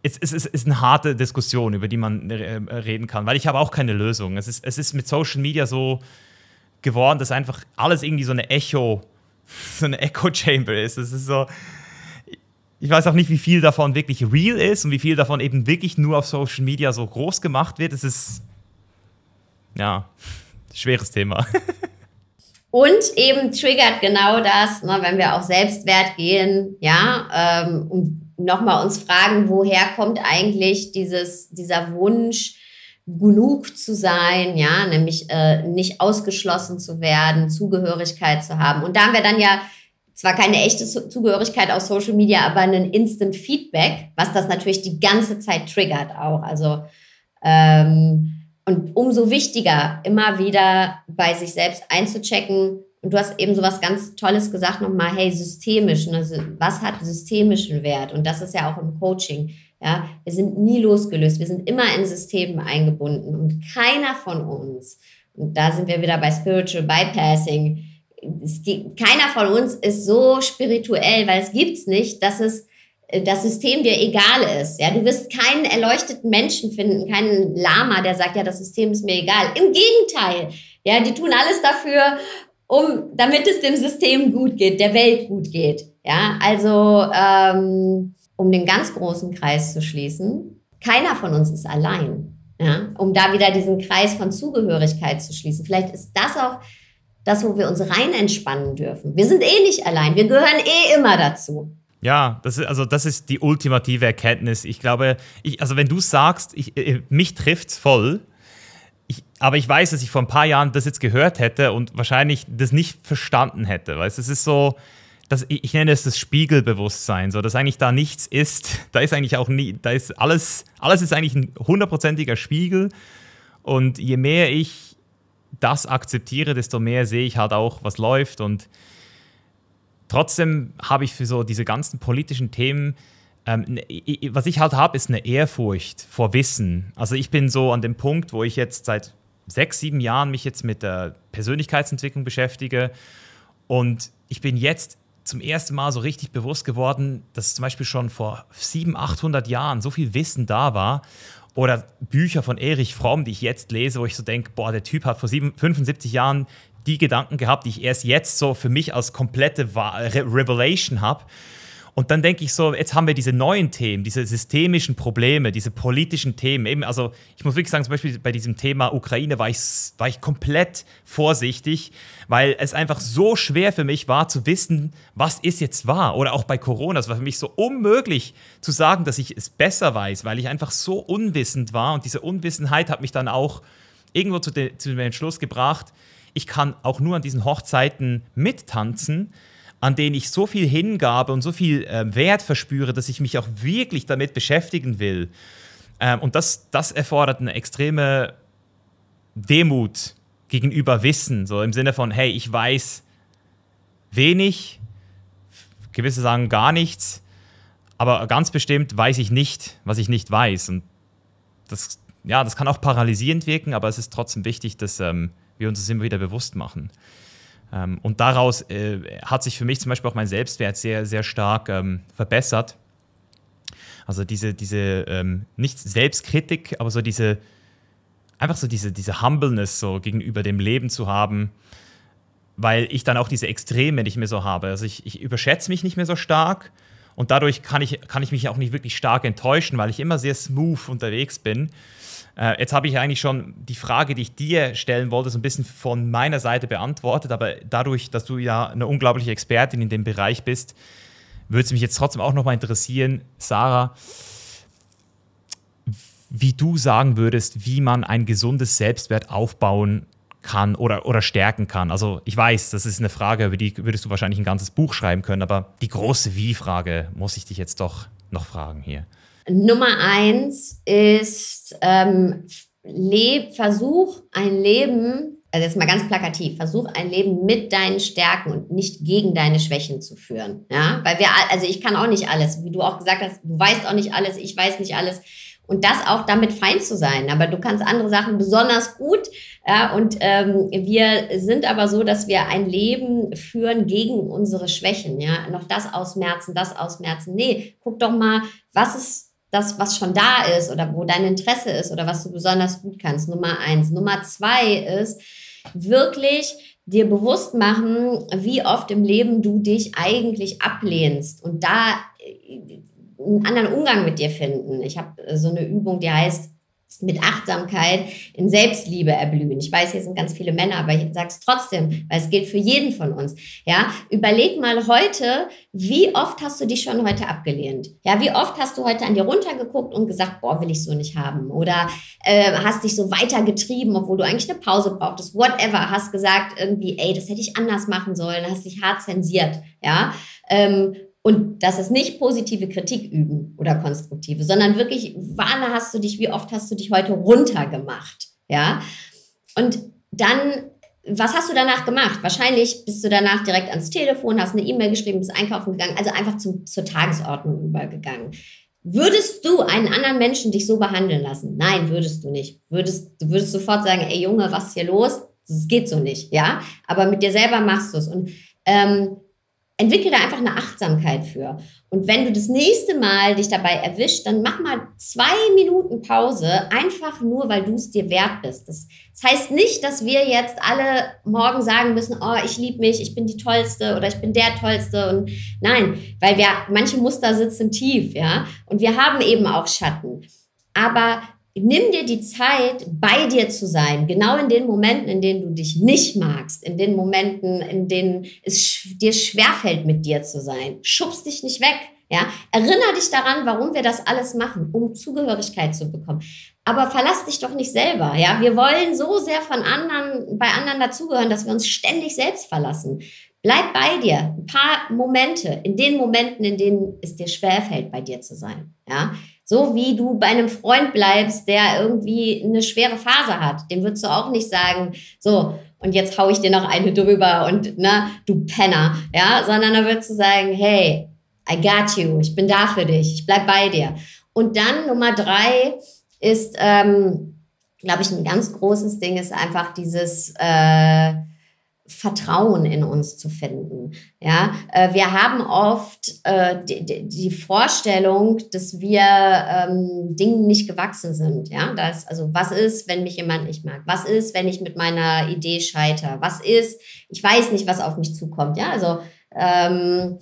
es, es, es, ist eine harte Diskussion, über die man äh, reden kann, weil ich habe auch keine Lösung. Es ist, es ist mit Social Media so geworden, dass einfach alles irgendwie so eine Echo, so eine Echo Chamber ist. Es ist so, ich weiß auch nicht, wie viel davon wirklich real ist und wie viel davon eben wirklich nur auf Social Media so groß gemacht wird. Es ist, ja, schweres Thema. Und eben triggert genau das, ne, wenn wir auf Selbstwert gehen, ja, ähm, nochmal uns fragen, woher kommt eigentlich dieses, dieser Wunsch, genug zu sein, ja, nämlich äh, nicht ausgeschlossen zu werden, Zugehörigkeit zu haben. Und da haben wir dann ja zwar keine echte Zugehörigkeit aus Social Media, aber einen Instant Feedback, was das natürlich die ganze Zeit triggert auch. Also ähm, und umso wichtiger, immer wieder bei sich selbst einzuchecken. Und du hast eben so was ganz Tolles gesagt nochmal, hey, systemisch, also was hat systemischen Wert? Und das ist ja auch im Coaching. Ja, wir sind nie losgelöst. Wir sind immer in Systemen eingebunden und keiner von uns, und da sind wir wieder bei Spiritual Bypassing, gibt, keiner von uns ist so spirituell, weil es gibt's nicht, dass es äh, das System dir egal ist. Ja, du wirst keinen erleuchteten Menschen finden, keinen Lama, der sagt, ja, das System ist mir egal. Im Gegenteil. Ja, die tun alles dafür, um, damit es dem System gut geht, der Welt gut geht. Ja, also, ähm, um den ganz großen Kreis zu schließen, keiner von uns ist allein. Ja, um da wieder diesen Kreis von Zugehörigkeit zu schließen. Vielleicht ist das auch das, wo wir uns rein entspannen dürfen. Wir sind eh nicht allein, wir gehören eh immer dazu. Ja, das ist, also das ist die ultimative Erkenntnis. Ich glaube, ich, also wenn du sagst, ich, äh, mich trifft es voll, ich, aber ich weiß, dass ich vor ein paar Jahren das jetzt gehört hätte und wahrscheinlich das nicht verstanden hätte. Weißt, es ist so, das, ich nenne es das Spiegelbewusstsein, so dass eigentlich da nichts ist. Da ist eigentlich auch nie, da ist alles, alles ist eigentlich ein hundertprozentiger Spiegel. Und je mehr ich das akzeptiere, desto mehr sehe ich halt auch, was läuft. Und trotzdem habe ich für so diese ganzen politischen Themen, ähm, ne, was ich halt habe, ist eine Ehrfurcht vor Wissen. Also ich bin so an dem Punkt, wo ich jetzt seit sechs, sieben Jahren mich jetzt mit der Persönlichkeitsentwicklung beschäftige. Und ich bin jetzt zum ersten Mal so richtig bewusst geworden, dass zum Beispiel schon vor 700, 800 Jahren so viel Wissen da war oder Bücher von Erich Fromm, die ich jetzt lese, wo ich so denke, boah, der Typ hat vor 75 Jahren die Gedanken gehabt, die ich erst jetzt so für mich als komplette Revelation habe. Und dann denke ich so, jetzt haben wir diese neuen Themen, diese systemischen Probleme, diese politischen Themen. Eben, also ich muss wirklich sagen, zum Beispiel bei diesem Thema Ukraine war ich, war ich komplett vorsichtig, weil es einfach so schwer für mich war zu wissen, was ist jetzt wahr. Oder auch bei Corona, es war für mich so unmöglich zu sagen, dass ich es besser weiß, weil ich einfach so unwissend war. Und diese Unwissenheit hat mich dann auch irgendwo zu, de, zu dem Entschluss gebracht, ich kann auch nur an diesen Hochzeiten mittanzen an denen ich so viel Hingabe und so viel äh, Wert verspüre, dass ich mich auch wirklich damit beschäftigen will. Ähm, und das, das erfordert eine extreme Demut gegenüber Wissen, so im Sinne von, hey, ich weiß wenig, gewisse sagen gar nichts, aber ganz bestimmt weiß ich nicht, was ich nicht weiß. Und das, ja, das kann auch paralysierend wirken, aber es ist trotzdem wichtig, dass ähm, wir uns das immer wieder bewusst machen. Ähm, und daraus äh, hat sich für mich zum Beispiel auch mein Selbstwert sehr, sehr stark ähm, verbessert. Also diese, diese ähm, nicht Selbstkritik, aber so diese, einfach so diese, diese Humbleness so gegenüber dem Leben zu haben, weil ich dann auch diese Extreme nicht mehr so habe. Also ich, ich überschätze mich nicht mehr so stark und dadurch kann ich, kann ich mich auch nicht wirklich stark enttäuschen, weil ich immer sehr smooth unterwegs bin. Äh, jetzt habe ich eigentlich schon die Frage, die ich dir stellen wollte, so ein bisschen von meiner Seite beantwortet, aber dadurch, dass du ja eine unglaubliche Expertin in dem Bereich bist, würde es mich jetzt trotzdem auch nochmal interessieren, Sarah, wie du sagen würdest, wie man ein gesundes Selbstwert aufbauen kann oder, oder stärken kann. Also ich weiß, das ist eine Frage, über die würdest du wahrscheinlich ein ganzes Buch schreiben können, aber die große Wie-Frage muss ich dich jetzt doch noch fragen hier. Nummer eins ist ähm, Versuch ein Leben, also jetzt mal ganz plakativ, versuch ein Leben mit deinen Stärken und nicht gegen deine Schwächen zu führen. Ja, weil wir, also ich kann auch nicht alles, wie du auch gesagt hast, du weißt auch nicht alles, ich weiß nicht alles. Und das auch damit fein zu sein. Aber du kannst andere Sachen besonders gut. Ja, und ähm, wir sind aber so, dass wir ein Leben führen gegen unsere Schwächen. Ja, noch das ausmerzen, das ausmerzen. Nee, guck doch mal, was ist das, was schon da ist oder wo dein Interesse ist oder was du besonders gut kannst. Nummer eins. Nummer zwei ist wirklich dir bewusst machen, wie oft im Leben du dich eigentlich ablehnst und da äh, einen anderen Umgang mit dir finden. Ich habe so eine Übung, die heißt mit Achtsamkeit in Selbstliebe erblühen. Ich weiß, hier sind ganz viele Männer, aber ich sage es trotzdem, weil es gilt für jeden von uns. Ja, überleg mal heute, wie oft hast du dich schon heute abgelehnt? Ja, wie oft hast du heute an dir runtergeguckt und gesagt, boah, will ich so nicht haben? Oder äh, hast dich so weitergetrieben, obwohl du eigentlich eine Pause brauchtest, whatever, hast gesagt irgendwie, ey, das hätte ich anders machen sollen, hast dich hart zensiert, ja. Ähm, und das ist nicht positive Kritik üben oder konstruktive, sondern wirklich, wann hast du dich, wie oft hast du dich heute runtergemacht? Ja. Und dann, was hast du danach gemacht? Wahrscheinlich bist du danach direkt ans Telefon, hast eine E-Mail geschrieben, bist einkaufen gegangen, also einfach zum, zur Tagesordnung übergegangen. Würdest du einen anderen Menschen dich so behandeln lassen? Nein, würdest du nicht. Würdest, du würdest sofort sagen, ey Junge, was ist hier los? Das geht so nicht, ja. Aber mit dir selber machst du es. Und ähm, entwickle da einfach eine Achtsamkeit für. Und wenn du das nächste Mal dich dabei erwischt, dann mach mal zwei Minuten Pause, einfach nur, weil du es dir wert bist. Das, das, heißt nicht, dass wir jetzt alle morgen sagen müssen, oh, ich liebe mich, ich bin die Tollste oder ich bin der Tollste. Und nein, weil wir, manche Muster sitzen tief, ja. Und wir haben eben auch Schatten. Aber nimm dir die Zeit, bei dir zu sein, genau in den Momenten, in denen du dich nicht magst, in den Momenten, in denen es dir schwerfällt, mit dir zu sein. Schubst dich nicht weg. Ja, erinnere dich daran, warum wir das alles machen, um Zugehörigkeit zu bekommen. Aber verlass dich doch nicht selber. Ja, wir wollen so sehr von anderen, bei anderen dazugehören, dass wir uns ständig selbst verlassen. Bleib bei dir. Ein paar Momente, in den Momenten, in denen es dir schwerfällt, bei dir zu sein. Ja, so wie du bei einem Freund bleibst, der irgendwie eine schwere Phase hat. Dem würdest du auch nicht sagen, so, und jetzt hau ich dir noch eine drüber und, ne, du Penner, ja, sondern da würdest du sagen, hey, I got you, ich bin da für dich, ich bleib bei dir. Und dann Nummer drei ist, ähm, glaube ich, ein ganz großes Ding ist einfach dieses, äh, Vertrauen in uns zu finden. Ja, äh, wir haben oft äh, die, die, Vorstellung, dass wir ähm, Dingen nicht gewachsen sind. Ja, das, also was ist, wenn mich jemand nicht mag? Was ist, wenn ich mit meiner Idee scheitere? Was ist, ich weiß nicht, was auf mich zukommt. Ja, also ähm,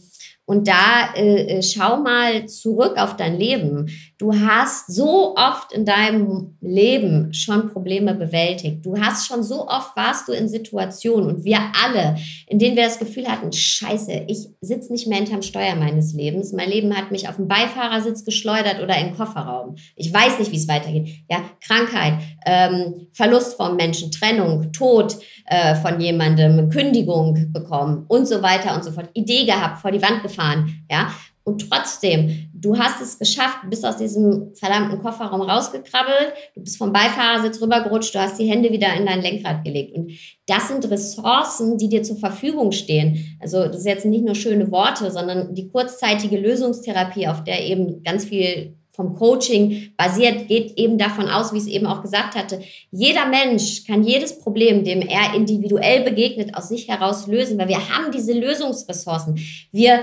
und da äh, äh, schau mal zurück auf dein Leben. Du hast so oft in deinem Leben schon Probleme bewältigt. Du hast schon so oft warst du in Situationen und wir alle, in denen wir das Gefühl hatten, scheiße, ich sitze nicht mehr hinterm Steuer meines Lebens. Mein Leben hat mich auf den Beifahrersitz geschleudert oder im Kofferraum. Ich weiß nicht, wie es weitergeht. Ja, Krankheit, ähm, Verlust von Menschen, Trennung, Tod äh, von jemandem, Kündigung bekommen und so weiter und so fort. Idee gehabt, vor die Wand gefallen gefahren, ja. Und trotzdem, du hast es geschafft, bist aus diesem verdammten Kofferraum rausgekrabbelt, du bist vom Beifahrersitz rübergerutscht, du hast die Hände wieder in dein Lenkrad gelegt. Und das sind Ressourcen, die dir zur Verfügung stehen. Also das ist jetzt nicht nur schöne Worte, sondern die kurzzeitige Lösungstherapie, auf der eben ganz viel vom Coaching basiert, geht eben davon aus, wie ich es eben auch gesagt hatte, jeder Mensch kann jedes Problem, dem er individuell begegnet, aus sich heraus lösen, weil wir haben diese Lösungsressourcen. Wir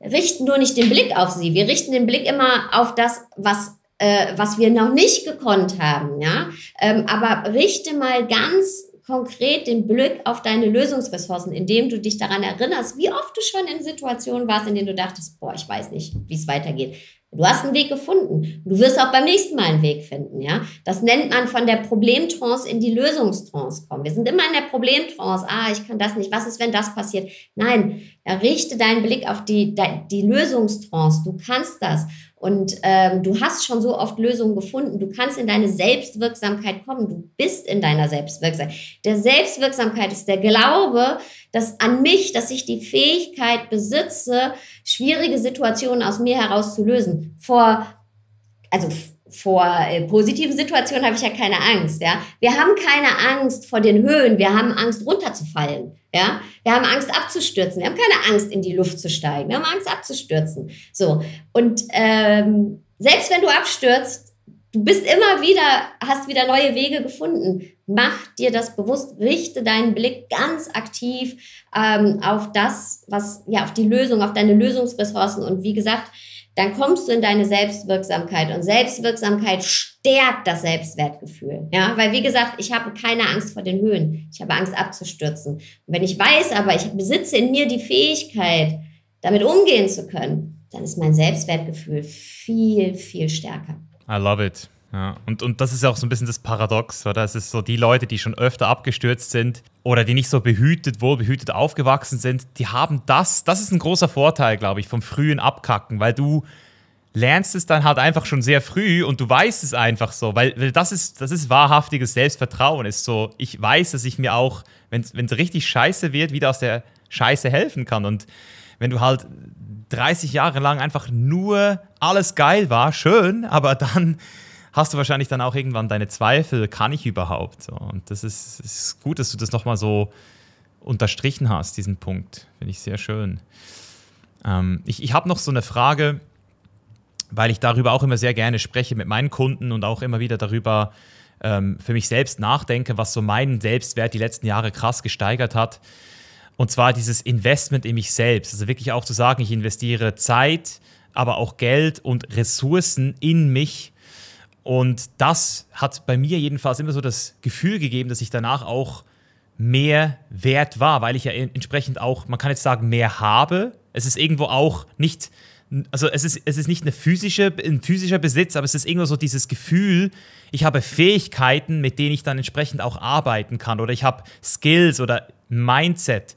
richten nur nicht den Blick auf sie. Wir richten den Blick immer auf das, was, äh, was wir noch nicht gekonnt haben. Ja? Ähm, aber richte mal ganz konkret den Blick auf deine Lösungsressourcen, indem du dich daran erinnerst, wie oft du schon in Situationen warst, in denen du dachtest, boah, ich weiß nicht, wie es weitergeht. Du hast einen Weg gefunden. Du wirst auch beim nächsten Mal einen Weg finden, ja. Das nennt man von der Problemtrance in die Lösungstrance kommen. Wir sind immer in der Problemtrance. Ah, ich kann das nicht. Was ist, wenn das passiert? Nein, richte deinen Blick auf die, die Lösungstrance. Du kannst das. Und ähm, du hast schon so oft Lösungen gefunden. Du kannst in deine Selbstwirksamkeit kommen. Du bist in deiner Selbstwirksamkeit. Der Selbstwirksamkeit ist der Glaube, dass an mich, dass ich die Fähigkeit besitze, schwierige Situationen aus mir heraus zu lösen. Vor, also vor äh, positiven Situationen habe ich ja keine Angst, ja. Wir haben keine Angst vor den Höhen, wir haben Angst runterzufallen, ja. Wir haben Angst abzustürzen, wir haben keine Angst in die Luft zu steigen, wir haben Angst abzustürzen. So und ähm, selbst wenn du abstürzt, du bist immer wieder, hast wieder neue Wege gefunden. Mach dir das bewusst, richte deinen Blick ganz aktiv ähm, auf das, was ja auf die Lösung, auf deine Lösungsressourcen und wie gesagt dann kommst du in deine Selbstwirksamkeit und Selbstwirksamkeit stärkt das Selbstwertgefühl. Ja, weil wie gesagt, ich habe keine Angst vor den Höhen. Ich habe Angst abzustürzen. Und wenn ich weiß, aber ich besitze in mir die Fähigkeit, damit umgehen zu können, dann ist mein Selbstwertgefühl viel, viel stärker. I love it. Ja, und, und das ist auch so ein bisschen das Paradox, oder? Es ist so, die Leute, die schon öfter abgestürzt sind oder die nicht so behütet, wohlbehütet aufgewachsen sind, die haben das, das ist ein großer Vorteil, glaube ich, vom frühen Abkacken, weil du lernst es dann halt einfach schon sehr früh und du weißt es einfach so, weil, weil das, ist, das ist wahrhaftiges Selbstvertrauen. Ist so, ich weiß, dass ich mir auch, wenn es richtig scheiße wird, wieder aus der Scheiße helfen kann. Und wenn du halt 30 Jahre lang einfach nur alles geil war, schön, aber dann hast du wahrscheinlich dann auch irgendwann deine Zweifel, kann ich überhaupt? Und das ist, ist gut, dass du das nochmal so unterstrichen hast, diesen Punkt. Finde ich sehr schön. Ähm, ich ich habe noch so eine Frage, weil ich darüber auch immer sehr gerne spreche mit meinen Kunden und auch immer wieder darüber ähm, für mich selbst nachdenke, was so meinen Selbstwert die letzten Jahre krass gesteigert hat. Und zwar dieses Investment in mich selbst. Also wirklich auch zu sagen, ich investiere Zeit, aber auch Geld und Ressourcen in mich. Und das hat bei mir jedenfalls immer so das Gefühl gegeben, dass ich danach auch mehr wert war, weil ich ja entsprechend auch, man kann jetzt sagen, mehr habe. Es ist irgendwo auch nicht also es ist, es ist nicht eine physische, ein physischer Besitz, aber es ist irgendwo so dieses Gefühl, ich habe Fähigkeiten, mit denen ich dann entsprechend auch arbeiten kann oder ich habe Skills oder Mindset.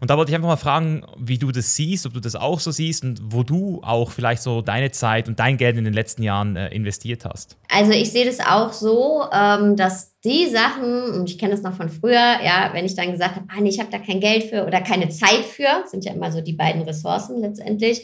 Und da wollte ich einfach mal fragen, wie du das siehst, ob du das auch so siehst und wo du auch vielleicht so deine Zeit und dein Geld in den letzten Jahren äh, investiert hast. Also ich sehe das auch so, ähm, dass die Sachen, und ich kenne das noch von früher, ja, wenn ich dann gesagt habe, ah, nee, ich habe da kein Geld für oder keine Zeit für, sind ja immer so die beiden Ressourcen letztendlich,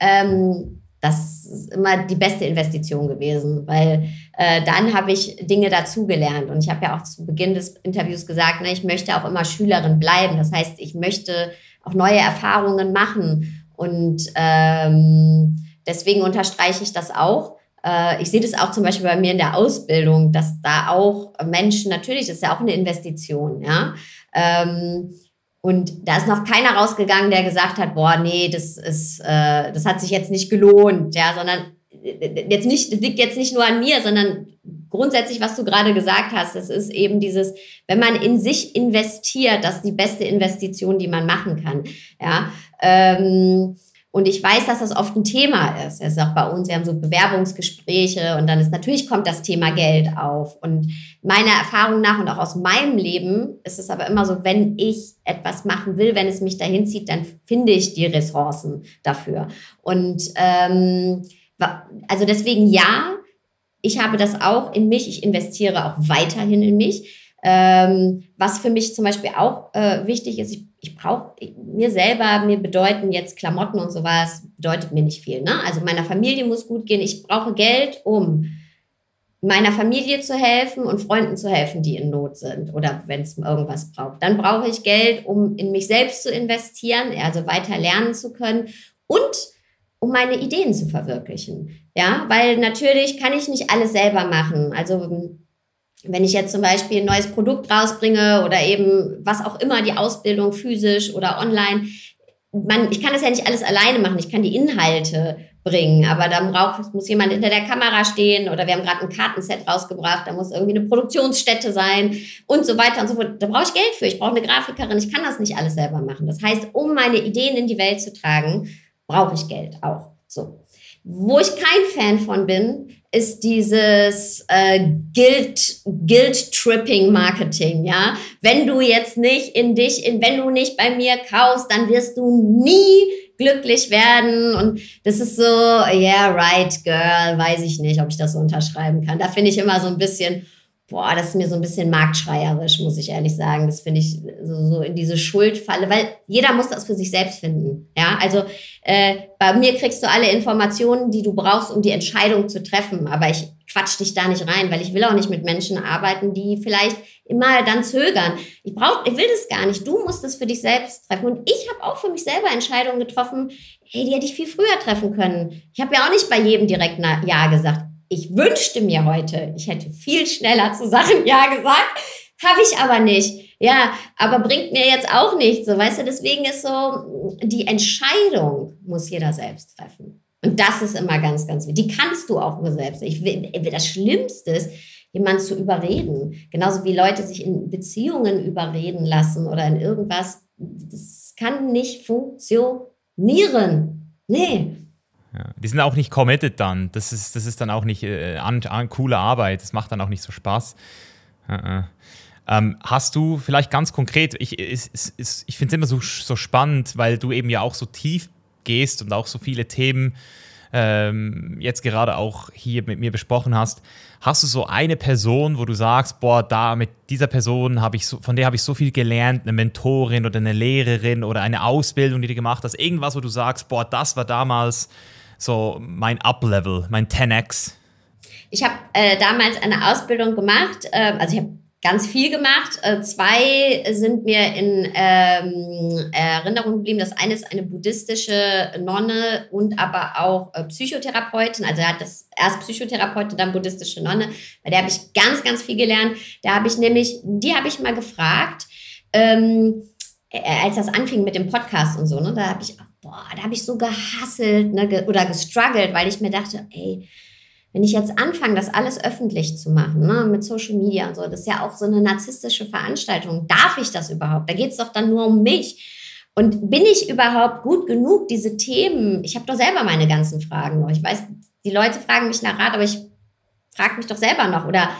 ähm, das ist immer die beste Investition gewesen, weil äh, dann habe ich Dinge dazugelernt. Und ich habe ja auch zu Beginn des Interviews gesagt, ne, ich möchte auch immer Schülerin bleiben. Das heißt, ich möchte auch neue Erfahrungen machen. Und ähm, deswegen unterstreiche ich das auch. Äh, ich sehe das auch zum Beispiel bei mir in der Ausbildung, dass da auch Menschen, natürlich, das ist ja auch eine Investition, ja. Ähm, und da ist noch keiner rausgegangen, der gesagt hat, boah, nee, das ist, äh, das hat sich jetzt nicht gelohnt, ja, sondern äh, jetzt nicht, das liegt jetzt nicht nur an mir, sondern grundsätzlich, was du gerade gesagt hast, das ist eben dieses, wenn man in sich investiert, das ist die beste Investition, die man machen kann, ja. Ähm, und ich weiß, dass das oft ein Thema ist. Es ist auch bei uns, wir haben so Bewerbungsgespräche und dann ist natürlich kommt das Thema Geld auf. Und meiner Erfahrung nach und auch aus meinem Leben ist es aber immer so, wenn ich etwas machen will, wenn es mich dahin zieht, dann finde ich die Ressourcen dafür. Und ähm, also deswegen ja, ich habe das auch in mich, ich investiere auch weiterhin in mich. Ähm, was für mich zum Beispiel auch äh, wichtig ist, ich ich brauche mir selber, mir bedeuten jetzt Klamotten und sowas, bedeutet mir nicht viel. Ne? Also meiner Familie muss gut gehen. Ich brauche Geld, um meiner Familie zu helfen und Freunden zu helfen, die in Not sind oder wenn es irgendwas braucht. Dann brauche ich Geld, um in mich selbst zu investieren, also weiter lernen zu können und um meine Ideen zu verwirklichen. Ja, weil natürlich kann ich nicht alles selber machen. Also wenn ich jetzt zum Beispiel ein neues Produkt rausbringe oder eben was auch immer, die Ausbildung physisch oder online, man, ich kann das ja nicht alles alleine machen. Ich kann die Inhalte bringen, aber dann braucht, muss jemand hinter der Kamera stehen oder wir haben gerade ein Kartenset rausgebracht, da muss irgendwie eine Produktionsstätte sein und so weiter und so fort. Da brauche ich Geld für. Ich brauche eine Grafikerin. Ich kann das nicht alles selber machen. Das heißt, um meine Ideen in die Welt zu tragen, brauche ich Geld auch. So. Wo ich kein Fan von bin, ist dieses äh, Guilt, Guilt-Tripping Marketing, ja. Wenn du jetzt nicht in dich, in, wenn du nicht bei mir kaufst, dann wirst du nie glücklich werden. Und das ist so, yeah, right, girl, weiß ich nicht, ob ich das so unterschreiben kann. Da finde ich immer so ein bisschen, boah, das ist mir so ein bisschen marktschreierisch, muss ich ehrlich sagen. Das finde ich so, so in diese Schuldfalle, weil jeder muss das für sich selbst finden. Ja, also äh, bei mir kriegst du alle Informationen, die du brauchst, um die Entscheidung zu treffen. Aber ich quatsch dich da nicht rein, weil ich will auch nicht mit Menschen arbeiten, die vielleicht immer dann zögern. Ich brauch, ich will das gar nicht. Du musst es für dich selbst treffen. Und ich habe auch für mich selber Entscheidungen getroffen, hey, die hätte ich viel früher treffen können. Ich habe ja auch nicht bei jedem direkt Ja gesagt ich wünschte mir heute, ich hätte viel schneller zu Sachen Ja gesagt, habe ich aber nicht. Ja, aber bringt mir jetzt auch nichts. So, weißt du, deswegen ist so, die Entscheidung muss jeder selbst treffen. Und das ist immer ganz, ganz wichtig. Die kannst du auch nur selbst. Ich das Schlimmste ist, jemanden zu überreden. Genauso wie Leute sich in Beziehungen überreden lassen oder in irgendwas. Das kann nicht funktionieren. Nee. Die sind auch nicht committed dann. Das ist, das ist dann auch nicht äh, an, an, coole Arbeit. Das macht dann auch nicht so Spaß. Uh Ähm, hast du vielleicht ganz konkret, ich, ich, ich finde es immer so, so spannend, weil du eben ja auch so tief gehst und auch so viele Themen ähm, jetzt gerade auch hier mit mir besprochen hast. Hast du so eine Person, wo du sagst, boah, da mit dieser Person habe ich so, von der habe ich so viel gelernt, eine Mentorin oder eine Lehrerin oder eine Ausbildung, die du gemacht hast, irgendwas, wo du sagst, boah, das war damals so mein Up-Level, mein 10x? Ich habe äh, damals eine Ausbildung gemacht, äh, also ich habe ganz viel gemacht. Äh, zwei sind mir in ähm, Erinnerung geblieben. Das eine ist eine buddhistische Nonne und aber auch äh, Psychotherapeutin. Also er hat das erst Psychotherapeutin, dann buddhistische Nonne. Bei der habe ich ganz, ganz viel gelernt. Da habe ich nämlich, die habe ich mal gefragt, ähm, äh, als das anfing mit dem Podcast und so, ne, da habe ich, boah, da habe ich so gehasselt ne, oder gestruggelt, weil ich mir dachte, ey, wenn ich jetzt anfange, das alles öffentlich zu machen, ne, mit Social Media und so, das ist ja auch so eine narzisstische Veranstaltung. Darf ich das überhaupt? Da geht es doch dann nur um mich. Und bin ich überhaupt gut genug, diese Themen? Ich habe doch selber meine ganzen Fragen noch. Ich weiß, die Leute fragen mich nach Rat, aber ich frage mich doch selber noch oder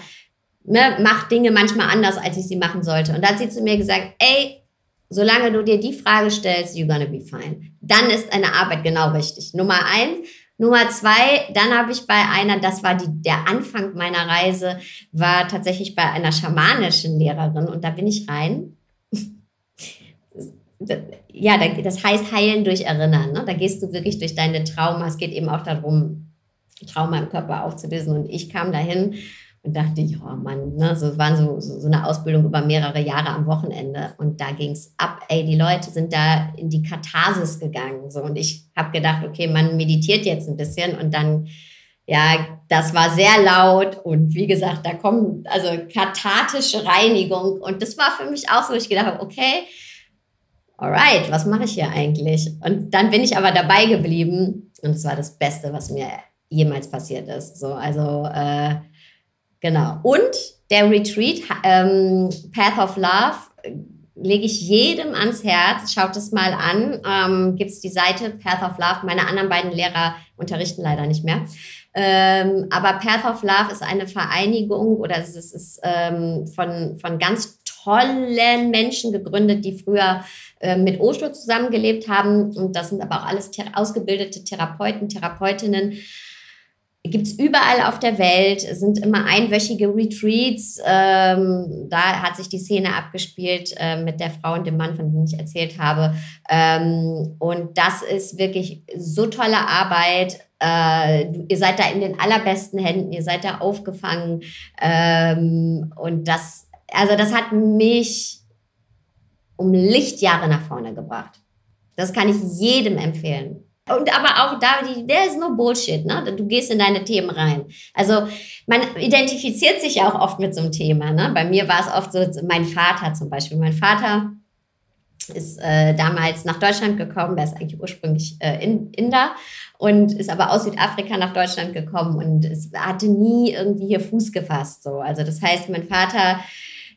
ne, mach Dinge manchmal anders, als ich sie machen sollte. Und da hat sie zu mir gesagt, ey, solange du dir die Frage stellst, you're gonna be fine. Dann ist eine Arbeit genau richtig. Nummer eins, Nummer zwei, dann habe ich bei einer, das war die, der Anfang meiner Reise, war tatsächlich bei einer schamanischen Lehrerin und da bin ich rein. ja, das heißt heilen durch Erinnern. Ne? Da gehst du wirklich durch deine Trauma. Es geht eben auch darum, Trauma im Körper aufzulösen. Und ich kam dahin und dachte ich, oh Mann, ne, so waren so, so, so eine Ausbildung über mehrere Jahre am Wochenende und da ging es ab, ey, die Leute sind da in die Katharsis gegangen. So, und ich habe gedacht, okay, man meditiert jetzt ein bisschen und dann, ja, das war sehr laut und wie gesagt, da kommt also kathartische Reinigung und das war für mich auch so, ich gedacht habe, okay, alright, was mache ich hier eigentlich? Und dann bin ich aber dabei geblieben und es war das Beste, was mir jemals passiert ist. So, also äh, Genau. Und der Retreat, ähm, Path of Love, lege ich jedem ans Herz. Schaut es mal an. Ähm, Gibt es die Seite Path of Love. Meine anderen beiden Lehrer unterrichten leider nicht mehr. Ähm, aber Path of Love ist eine Vereinigung oder es ist, ist ähm, von, von ganz tollen Menschen gegründet, die früher äh, mit Osho zusammengelebt haben. Und das sind aber auch alles ausgebildete Therapeuten, Therapeutinnen gibt es überall auf der Welt, es sind immer einwöchige Retreats. Ähm, da hat sich die Szene abgespielt äh, mit der Frau und dem Mann, von dem ich erzählt habe. Ähm, und das ist wirklich so tolle Arbeit. Äh, ihr seid da in den allerbesten Händen, ihr seid da aufgefangen. Ähm, und das, also das hat mich um Lichtjahre nach vorne gebracht. Das kann ich jedem empfehlen. Und aber auch da, der ist nur Bullshit, ne? Du gehst in deine Themen rein. Also man identifiziert sich ja auch oft mit so einem Thema. Ne? Bei mir war es oft so, mein Vater zum Beispiel. Mein Vater ist äh, damals nach Deutschland gekommen, der ist eigentlich ursprünglich äh, in, Inder und ist aber aus Südafrika nach Deutschland gekommen und es hatte nie irgendwie hier Fuß gefasst. So. Also das heißt, mein Vater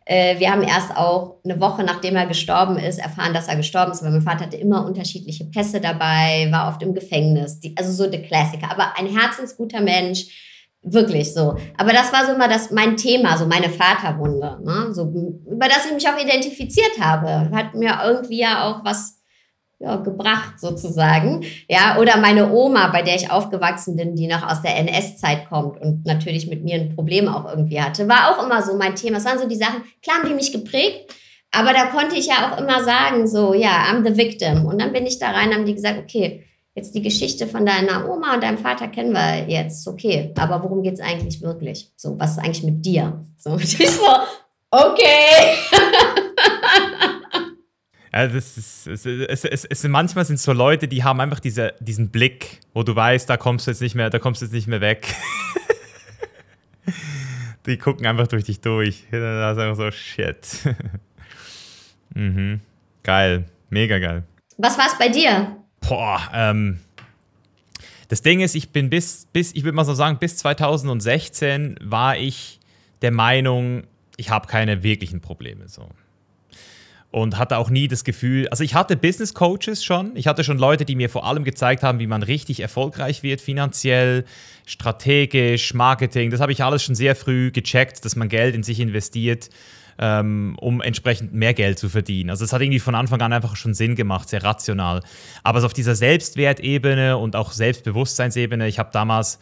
wir haben erst auch eine Woche nachdem er gestorben ist, erfahren, dass er gestorben ist, weil mein Vater hatte immer unterschiedliche Pässe dabei, war oft im Gefängnis, die, also so der Klassiker. Aber ein herzensguter Mensch, wirklich so. Aber das war so immer das, mein Thema, so meine Vaterwunde, ne? so, über das ich mich auch identifiziert habe. Hat mir irgendwie ja auch was ja, gebracht sozusagen. Ja, oder meine Oma, bei der ich aufgewachsen bin, die noch aus der NS-Zeit kommt und natürlich mit mir ein Problem auch irgendwie hatte, war auch immer so mein Thema. Es waren so die Sachen, klar haben die mich geprägt, aber da konnte ich ja auch immer sagen, so, ja, I'm the victim. Und dann bin ich da rein, haben die gesagt, okay, jetzt die Geschichte von deiner Oma und deinem Vater kennen wir jetzt, okay, aber worum geht es eigentlich wirklich? So, was ist eigentlich mit dir? So, und ich so, okay. Also es, ist, es, es, es, es, manchmal sind es so Leute, die haben einfach diese, diesen Blick, wo du weißt, da kommst du jetzt nicht mehr, da kommst du jetzt nicht mehr weg. die gucken einfach durch dich durch. Da ist einfach so, shit. mhm. Geil, mega geil. Was war es bei dir? Boah, ähm, das Ding ist, ich bin bis, bis ich würde mal so sagen, bis 2016 war ich der Meinung, ich habe keine wirklichen Probleme. So. Und hatte auch nie das Gefühl, also ich hatte Business Coaches schon, ich hatte schon Leute, die mir vor allem gezeigt haben, wie man richtig erfolgreich wird, finanziell, strategisch, Marketing, das habe ich alles schon sehr früh gecheckt, dass man Geld in sich investiert, ähm, um entsprechend mehr Geld zu verdienen. Also es hat irgendwie von Anfang an einfach schon Sinn gemacht, sehr rational. Aber so auf dieser Selbstwertebene und auch Selbstbewusstseinsebene, ich habe damals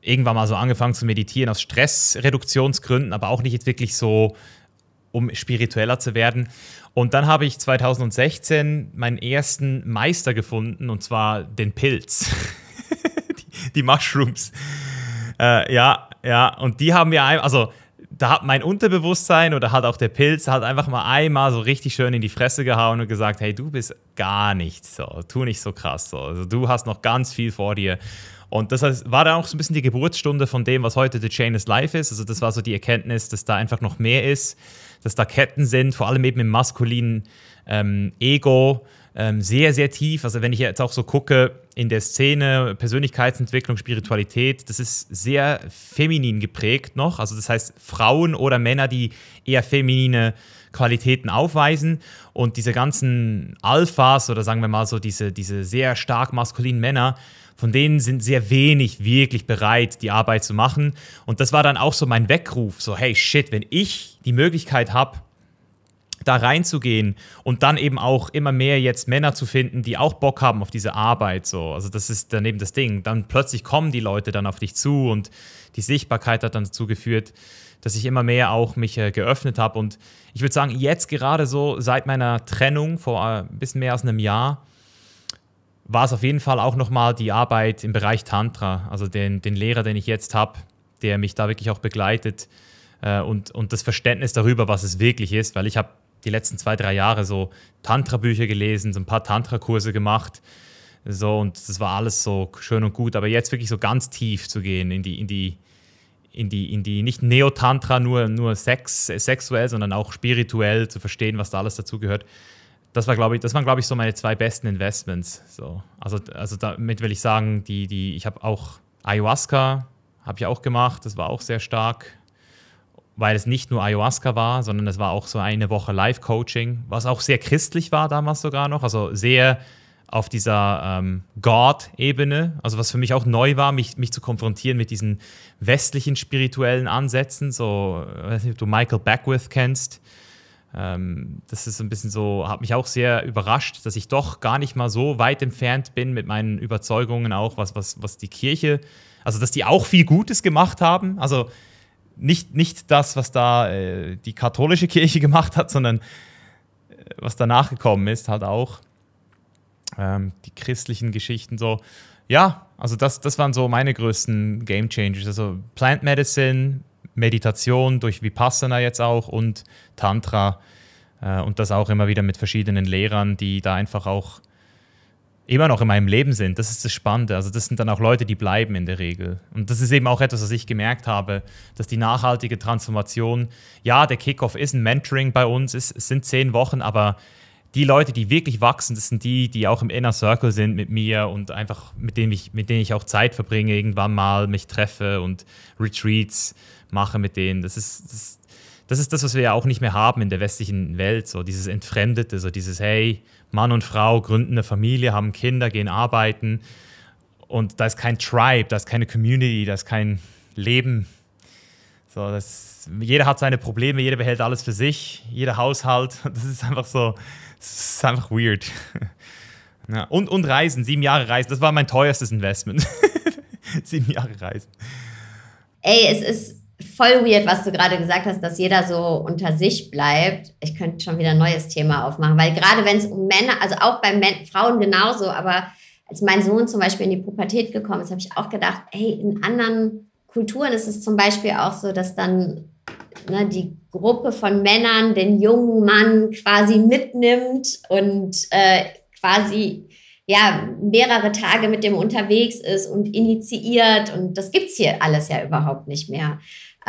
irgendwann mal so angefangen zu meditieren aus Stressreduktionsgründen, aber auch nicht jetzt wirklich so, um spiritueller zu werden. Und dann habe ich 2016 meinen ersten Meister gefunden, und zwar den Pilz. die, die, Mushrooms. Äh, ja, ja, und die haben mir, also da hat mein Unterbewusstsein oder hat auch der Pilz hat einfach mal einmal so richtig schön in die Fresse gehauen und gesagt, hey, du bist gar nichts so, tu nicht so krass so. Also du hast noch ganz viel vor dir. Und das war dann auch so ein bisschen die Geburtsstunde von dem, was heute The Chain is Life ist. Also das war so die Erkenntnis, dass da einfach noch mehr ist, dass da Ketten sind, vor allem eben im maskulinen ähm, Ego, ähm, sehr, sehr tief. Also wenn ich jetzt auch so gucke in der Szene, Persönlichkeitsentwicklung, Spiritualität, das ist sehr feminin geprägt noch. Also das heißt Frauen oder Männer, die eher feminine Qualitäten aufweisen und diese ganzen Alphas oder sagen wir mal so diese, diese sehr stark maskulinen Männer, von denen sind sehr wenig wirklich bereit, die Arbeit zu machen. Und das war dann auch so mein Weckruf, so hey shit, wenn ich die Möglichkeit habe, da reinzugehen und dann eben auch immer mehr jetzt Männer zu finden, die auch Bock haben auf diese Arbeit. So. Also das ist dann eben das Ding. Dann plötzlich kommen die Leute dann auf dich zu und die Sichtbarkeit hat dann dazu geführt, dass ich immer mehr auch mich äh, geöffnet habe. Und ich würde sagen, jetzt gerade so seit meiner Trennung vor äh, ein bisschen mehr als einem Jahr, war es auf jeden Fall auch nochmal die Arbeit im Bereich Tantra, also den, den Lehrer, den ich jetzt habe, der mich da wirklich auch begleitet äh, und, und das Verständnis darüber, was es wirklich ist, weil ich habe die letzten zwei, drei Jahre so Tantra-Bücher gelesen, so ein paar Tantra-Kurse gemacht, so und das war alles so schön und gut, aber jetzt wirklich so ganz tief zu gehen in die, in die, in die, in die nicht Neo-Tantra, nur, nur Sex, sexuell, sondern auch spirituell zu verstehen, was da alles dazu gehört das war, glaube ich, das waren, glaube ich, so meine zwei besten Investments. So. Also, also damit will ich sagen, die, die, ich habe auch Ayahuasca, habe ich auch gemacht, das war auch sehr stark, weil es nicht nur Ayahuasca war, sondern es war auch so eine Woche Live-Coaching, was auch sehr christlich war damals sogar noch, also sehr auf dieser ähm, God-Ebene, also was für mich auch neu war, mich, mich zu konfrontieren mit diesen westlichen spirituellen Ansätzen, so, ich weiß nicht, ob du Michael Beckwith kennst, ähm, das ist ein bisschen so, hat mich auch sehr überrascht, dass ich doch gar nicht mal so weit entfernt bin mit meinen Überzeugungen auch, was, was, was die Kirche, also dass die auch viel Gutes gemacht haben. Also nicht, nicht das, was da äh, die katholische Kirche gemacht hat, sondern äh, was danach gekommen ist, halt auch. Ähm, die christlichen Geschichten so. Ja, also das, das waren so meine größten Game Changers. Also Plant Medicine, Meditation durch Vipassana jetzt auch und Tantra äh, und das auch immer wieder mit verschiedenen Lehrern, die da einfach auch immer noch in meinem Leben sind. Das ist das Spannende. Also das sind dann auch Leute, die bleiben in der Regel. Und das ist eben auch etwas, was ich gemerkt habe, dass die nachhaltige Transformation, ja, der Kickoff ist ein Mentoring bei uns, es, sind zehn Wochen, aber die Leute, die wirklich wachsen, das sind die, die auch im Inner Circle sind mit mir und einfach mit denen ich, mit denen ich auch Zeit verbringe, irgendwann mal mich treffe und Retreats mache mit denen. Das ist, das, das ist das, was wir ja auch nicht mehr haben in der westlichen Welt, so dieses Entfremdete, so dieses, hey, Mann und Frau gründen eine Familie, haben Kinder, gehen arbeiten und da ist kein Tribe, da ist keine Community, da ist kein Leben. So, das, jeder hat seine Probleme, jeder behält alles für sich, jeder Haushalt. Das ist einfach so, das ist einfach weird. Ja, und, und Reisen, sieben Jahre Reisen, das war mein teuerstes Investment. sieben Jahre Reisen. Ey, es ist voll weird, was du gerade gesagt hast, dass jeder so unter sich bleibt. Ich könnte schon wieder ein neues Thema aufmachen, weil gerade wenn es um Männer, also auch bei Men Frauen genauso, aber als mein Sohn zum Beispiel in die Pubertät gekommen ist, habe ich auch gedacht, hey, in anderen Kulturen ist es zum Beispiel auch so, dass dann ne, die Gruppe von Männern den jungen Mann quasi mitnimmt und äh, quasi ja, mehrere Tage mit dem unterwegs ist und initiiert. Und das gibt es hier alles ja überhaupt nicht mehr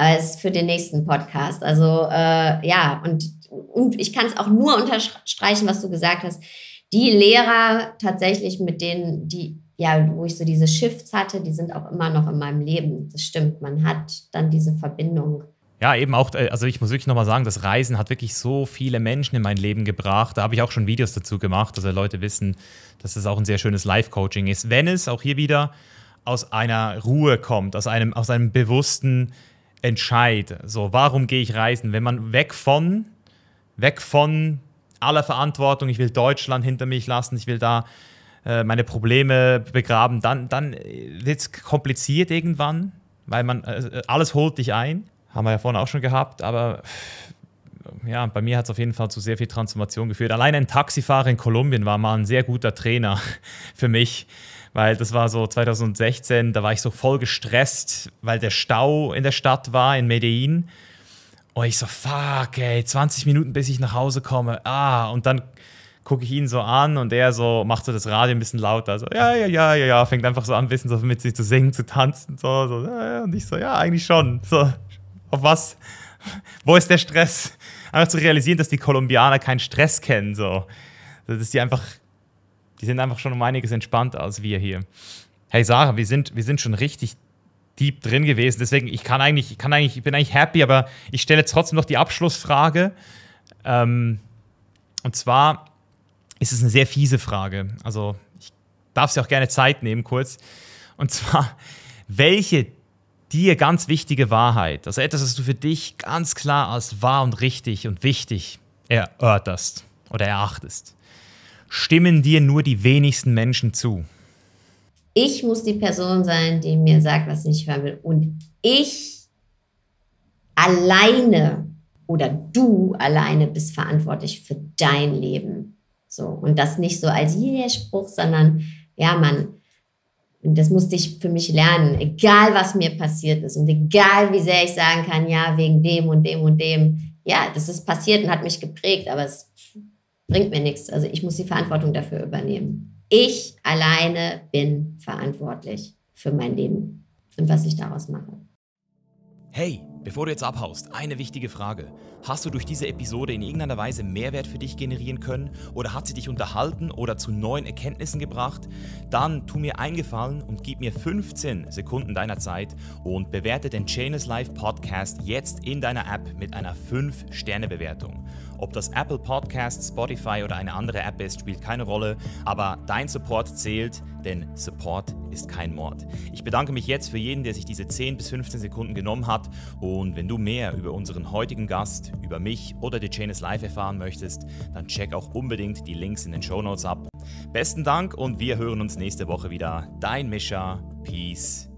als für den nächsten Podcast. Also äh, ja, und, und ich kann es auch nur unterstreichen, was du gesagt hast. Die Lehrer tatsächlich, mit denen, die, ja, wo ich so diese Shifts hatte, die sind auch immer noch in meinem Leben. Das stimmt. Man hat dann diese Verbindung. ja, eben auch, äh, also ich muss wirklich nochmal sagen, das Reisen hat wirklich so viele Menschen in mein Leben gebracht. Da habe ich auch schon Videos dazu gemacht, dass Leute wissen, dass es auch ein sehr schönes Live-Coaching ist. Wenn es auch hier wieder aus einer Ruhe kommt, aus einem, aus einem bewussten Entscheid. So, warum gehe ich reisen? Wenn man weg von, weg von aller Verantwortung, ich will Deutschland hinter mich lassen, ich will da äh, meine Probleme begraben, dann, dann wird es kompliziert irgendwann, weil man äh, alles holt dich ein. Haben wir ja vorhin auch schon gehabt, aber ja, bei mir hat es auf jeden Fall zu sehr viel Transformation geführt. Allein ein Taxifahrer in Kolumbien war mal ein sehr guter Trainer für mich, weil das war so 2016, da war ich so voll gestresst, weil der Stau in der Stadt war, in Medellin. Und ich so, fuck, ey, 20 Minuten, bis ich nach Hause komme. Ah, und dann gucke ich ihn so an und er so macht so das Radio ein bisschen lauter. So, ja, ja, ja, ja, ja, fängt einfach so an, ein bisschen so mit sich zu singen, zu tanzen. So, so, und ich so, ja, eigentlich schon. So, auf was? Wo ist der Stress? Einfach zu realisieren, dass die Kolumbianer keinen Stress kennen. So. Dass die einfach, die sind einfach schon um einiges entspannter als wir hier. Hey Sarah, wir sind, wir sind schon richtig deep drin gewesen. Deswegen, ich kann eigentlich, ich kann eigentlich, ich bin eigentlich happy, aber ich stelle trotzdem noch die Abschlussfrage. Ähm, und zwar ist es eine sehr fiese Frage. Also ich darf sie auch gerne Zeit nehmen, kurz. Und zwar, welche dir ganz wichtige Wahrheit, also etwas, was du für dich ganz klar als wahr und richtig und wichtig erörterst oder erachtest, stimmen dir nur die wenigsten Menschen zu. Ich muss die Person sein, die mir sagt, was ich hören will. Und ich alleine oder du alleine bist verantwortlich für dein Leben. So. Und das nicht so als jeder Spruch, sondern ja, man, und das musste ich für mich lernen, egal was mir passiert ist und egal wie sehr ich sagen kann, ja, wegen dem und dem und dem. Ja, das ist passiert und hat mich geprägt, aber es bringt mir nichts. Also ich muss die Verantwortung dafür übernehmen. Ich alleine bin verantwortlich für mein Leben und was ich daraus mache. Hey, bevor du jetzt abhaust, eine wichtige Frage. Hast du durch diese Episode in irgendeiner Weise Mehrwert für dich generieren können oder hat sie dich unterhalten oder zu neuen Erkenntnissen gebracht? Dann tu mir eingefallen und gib mir 15 Sekunden deiner Zeit und bewerte den Chainless Life Podcast jetzt in deiner App mit einer 5-Sterne-Bewertung. Ob das Apple Podcast, Spotify oder eine andere App ist, spielt keine Rolle, aber dein Support zählt, denn Support ist kein Mord. Ich bedanke mich jetzt für jeden, der sich diese 10 bis 15 Sekunden genommen hat und wenn du mehr über unseren heutigen Gast, über mich oder The Chain is Live erfahren möchtest, dann check auch unbedingt die Links in den Show Notes ab. Besten Dank und wir hören uns nächste Woche wieder. Dein Mischa. Peace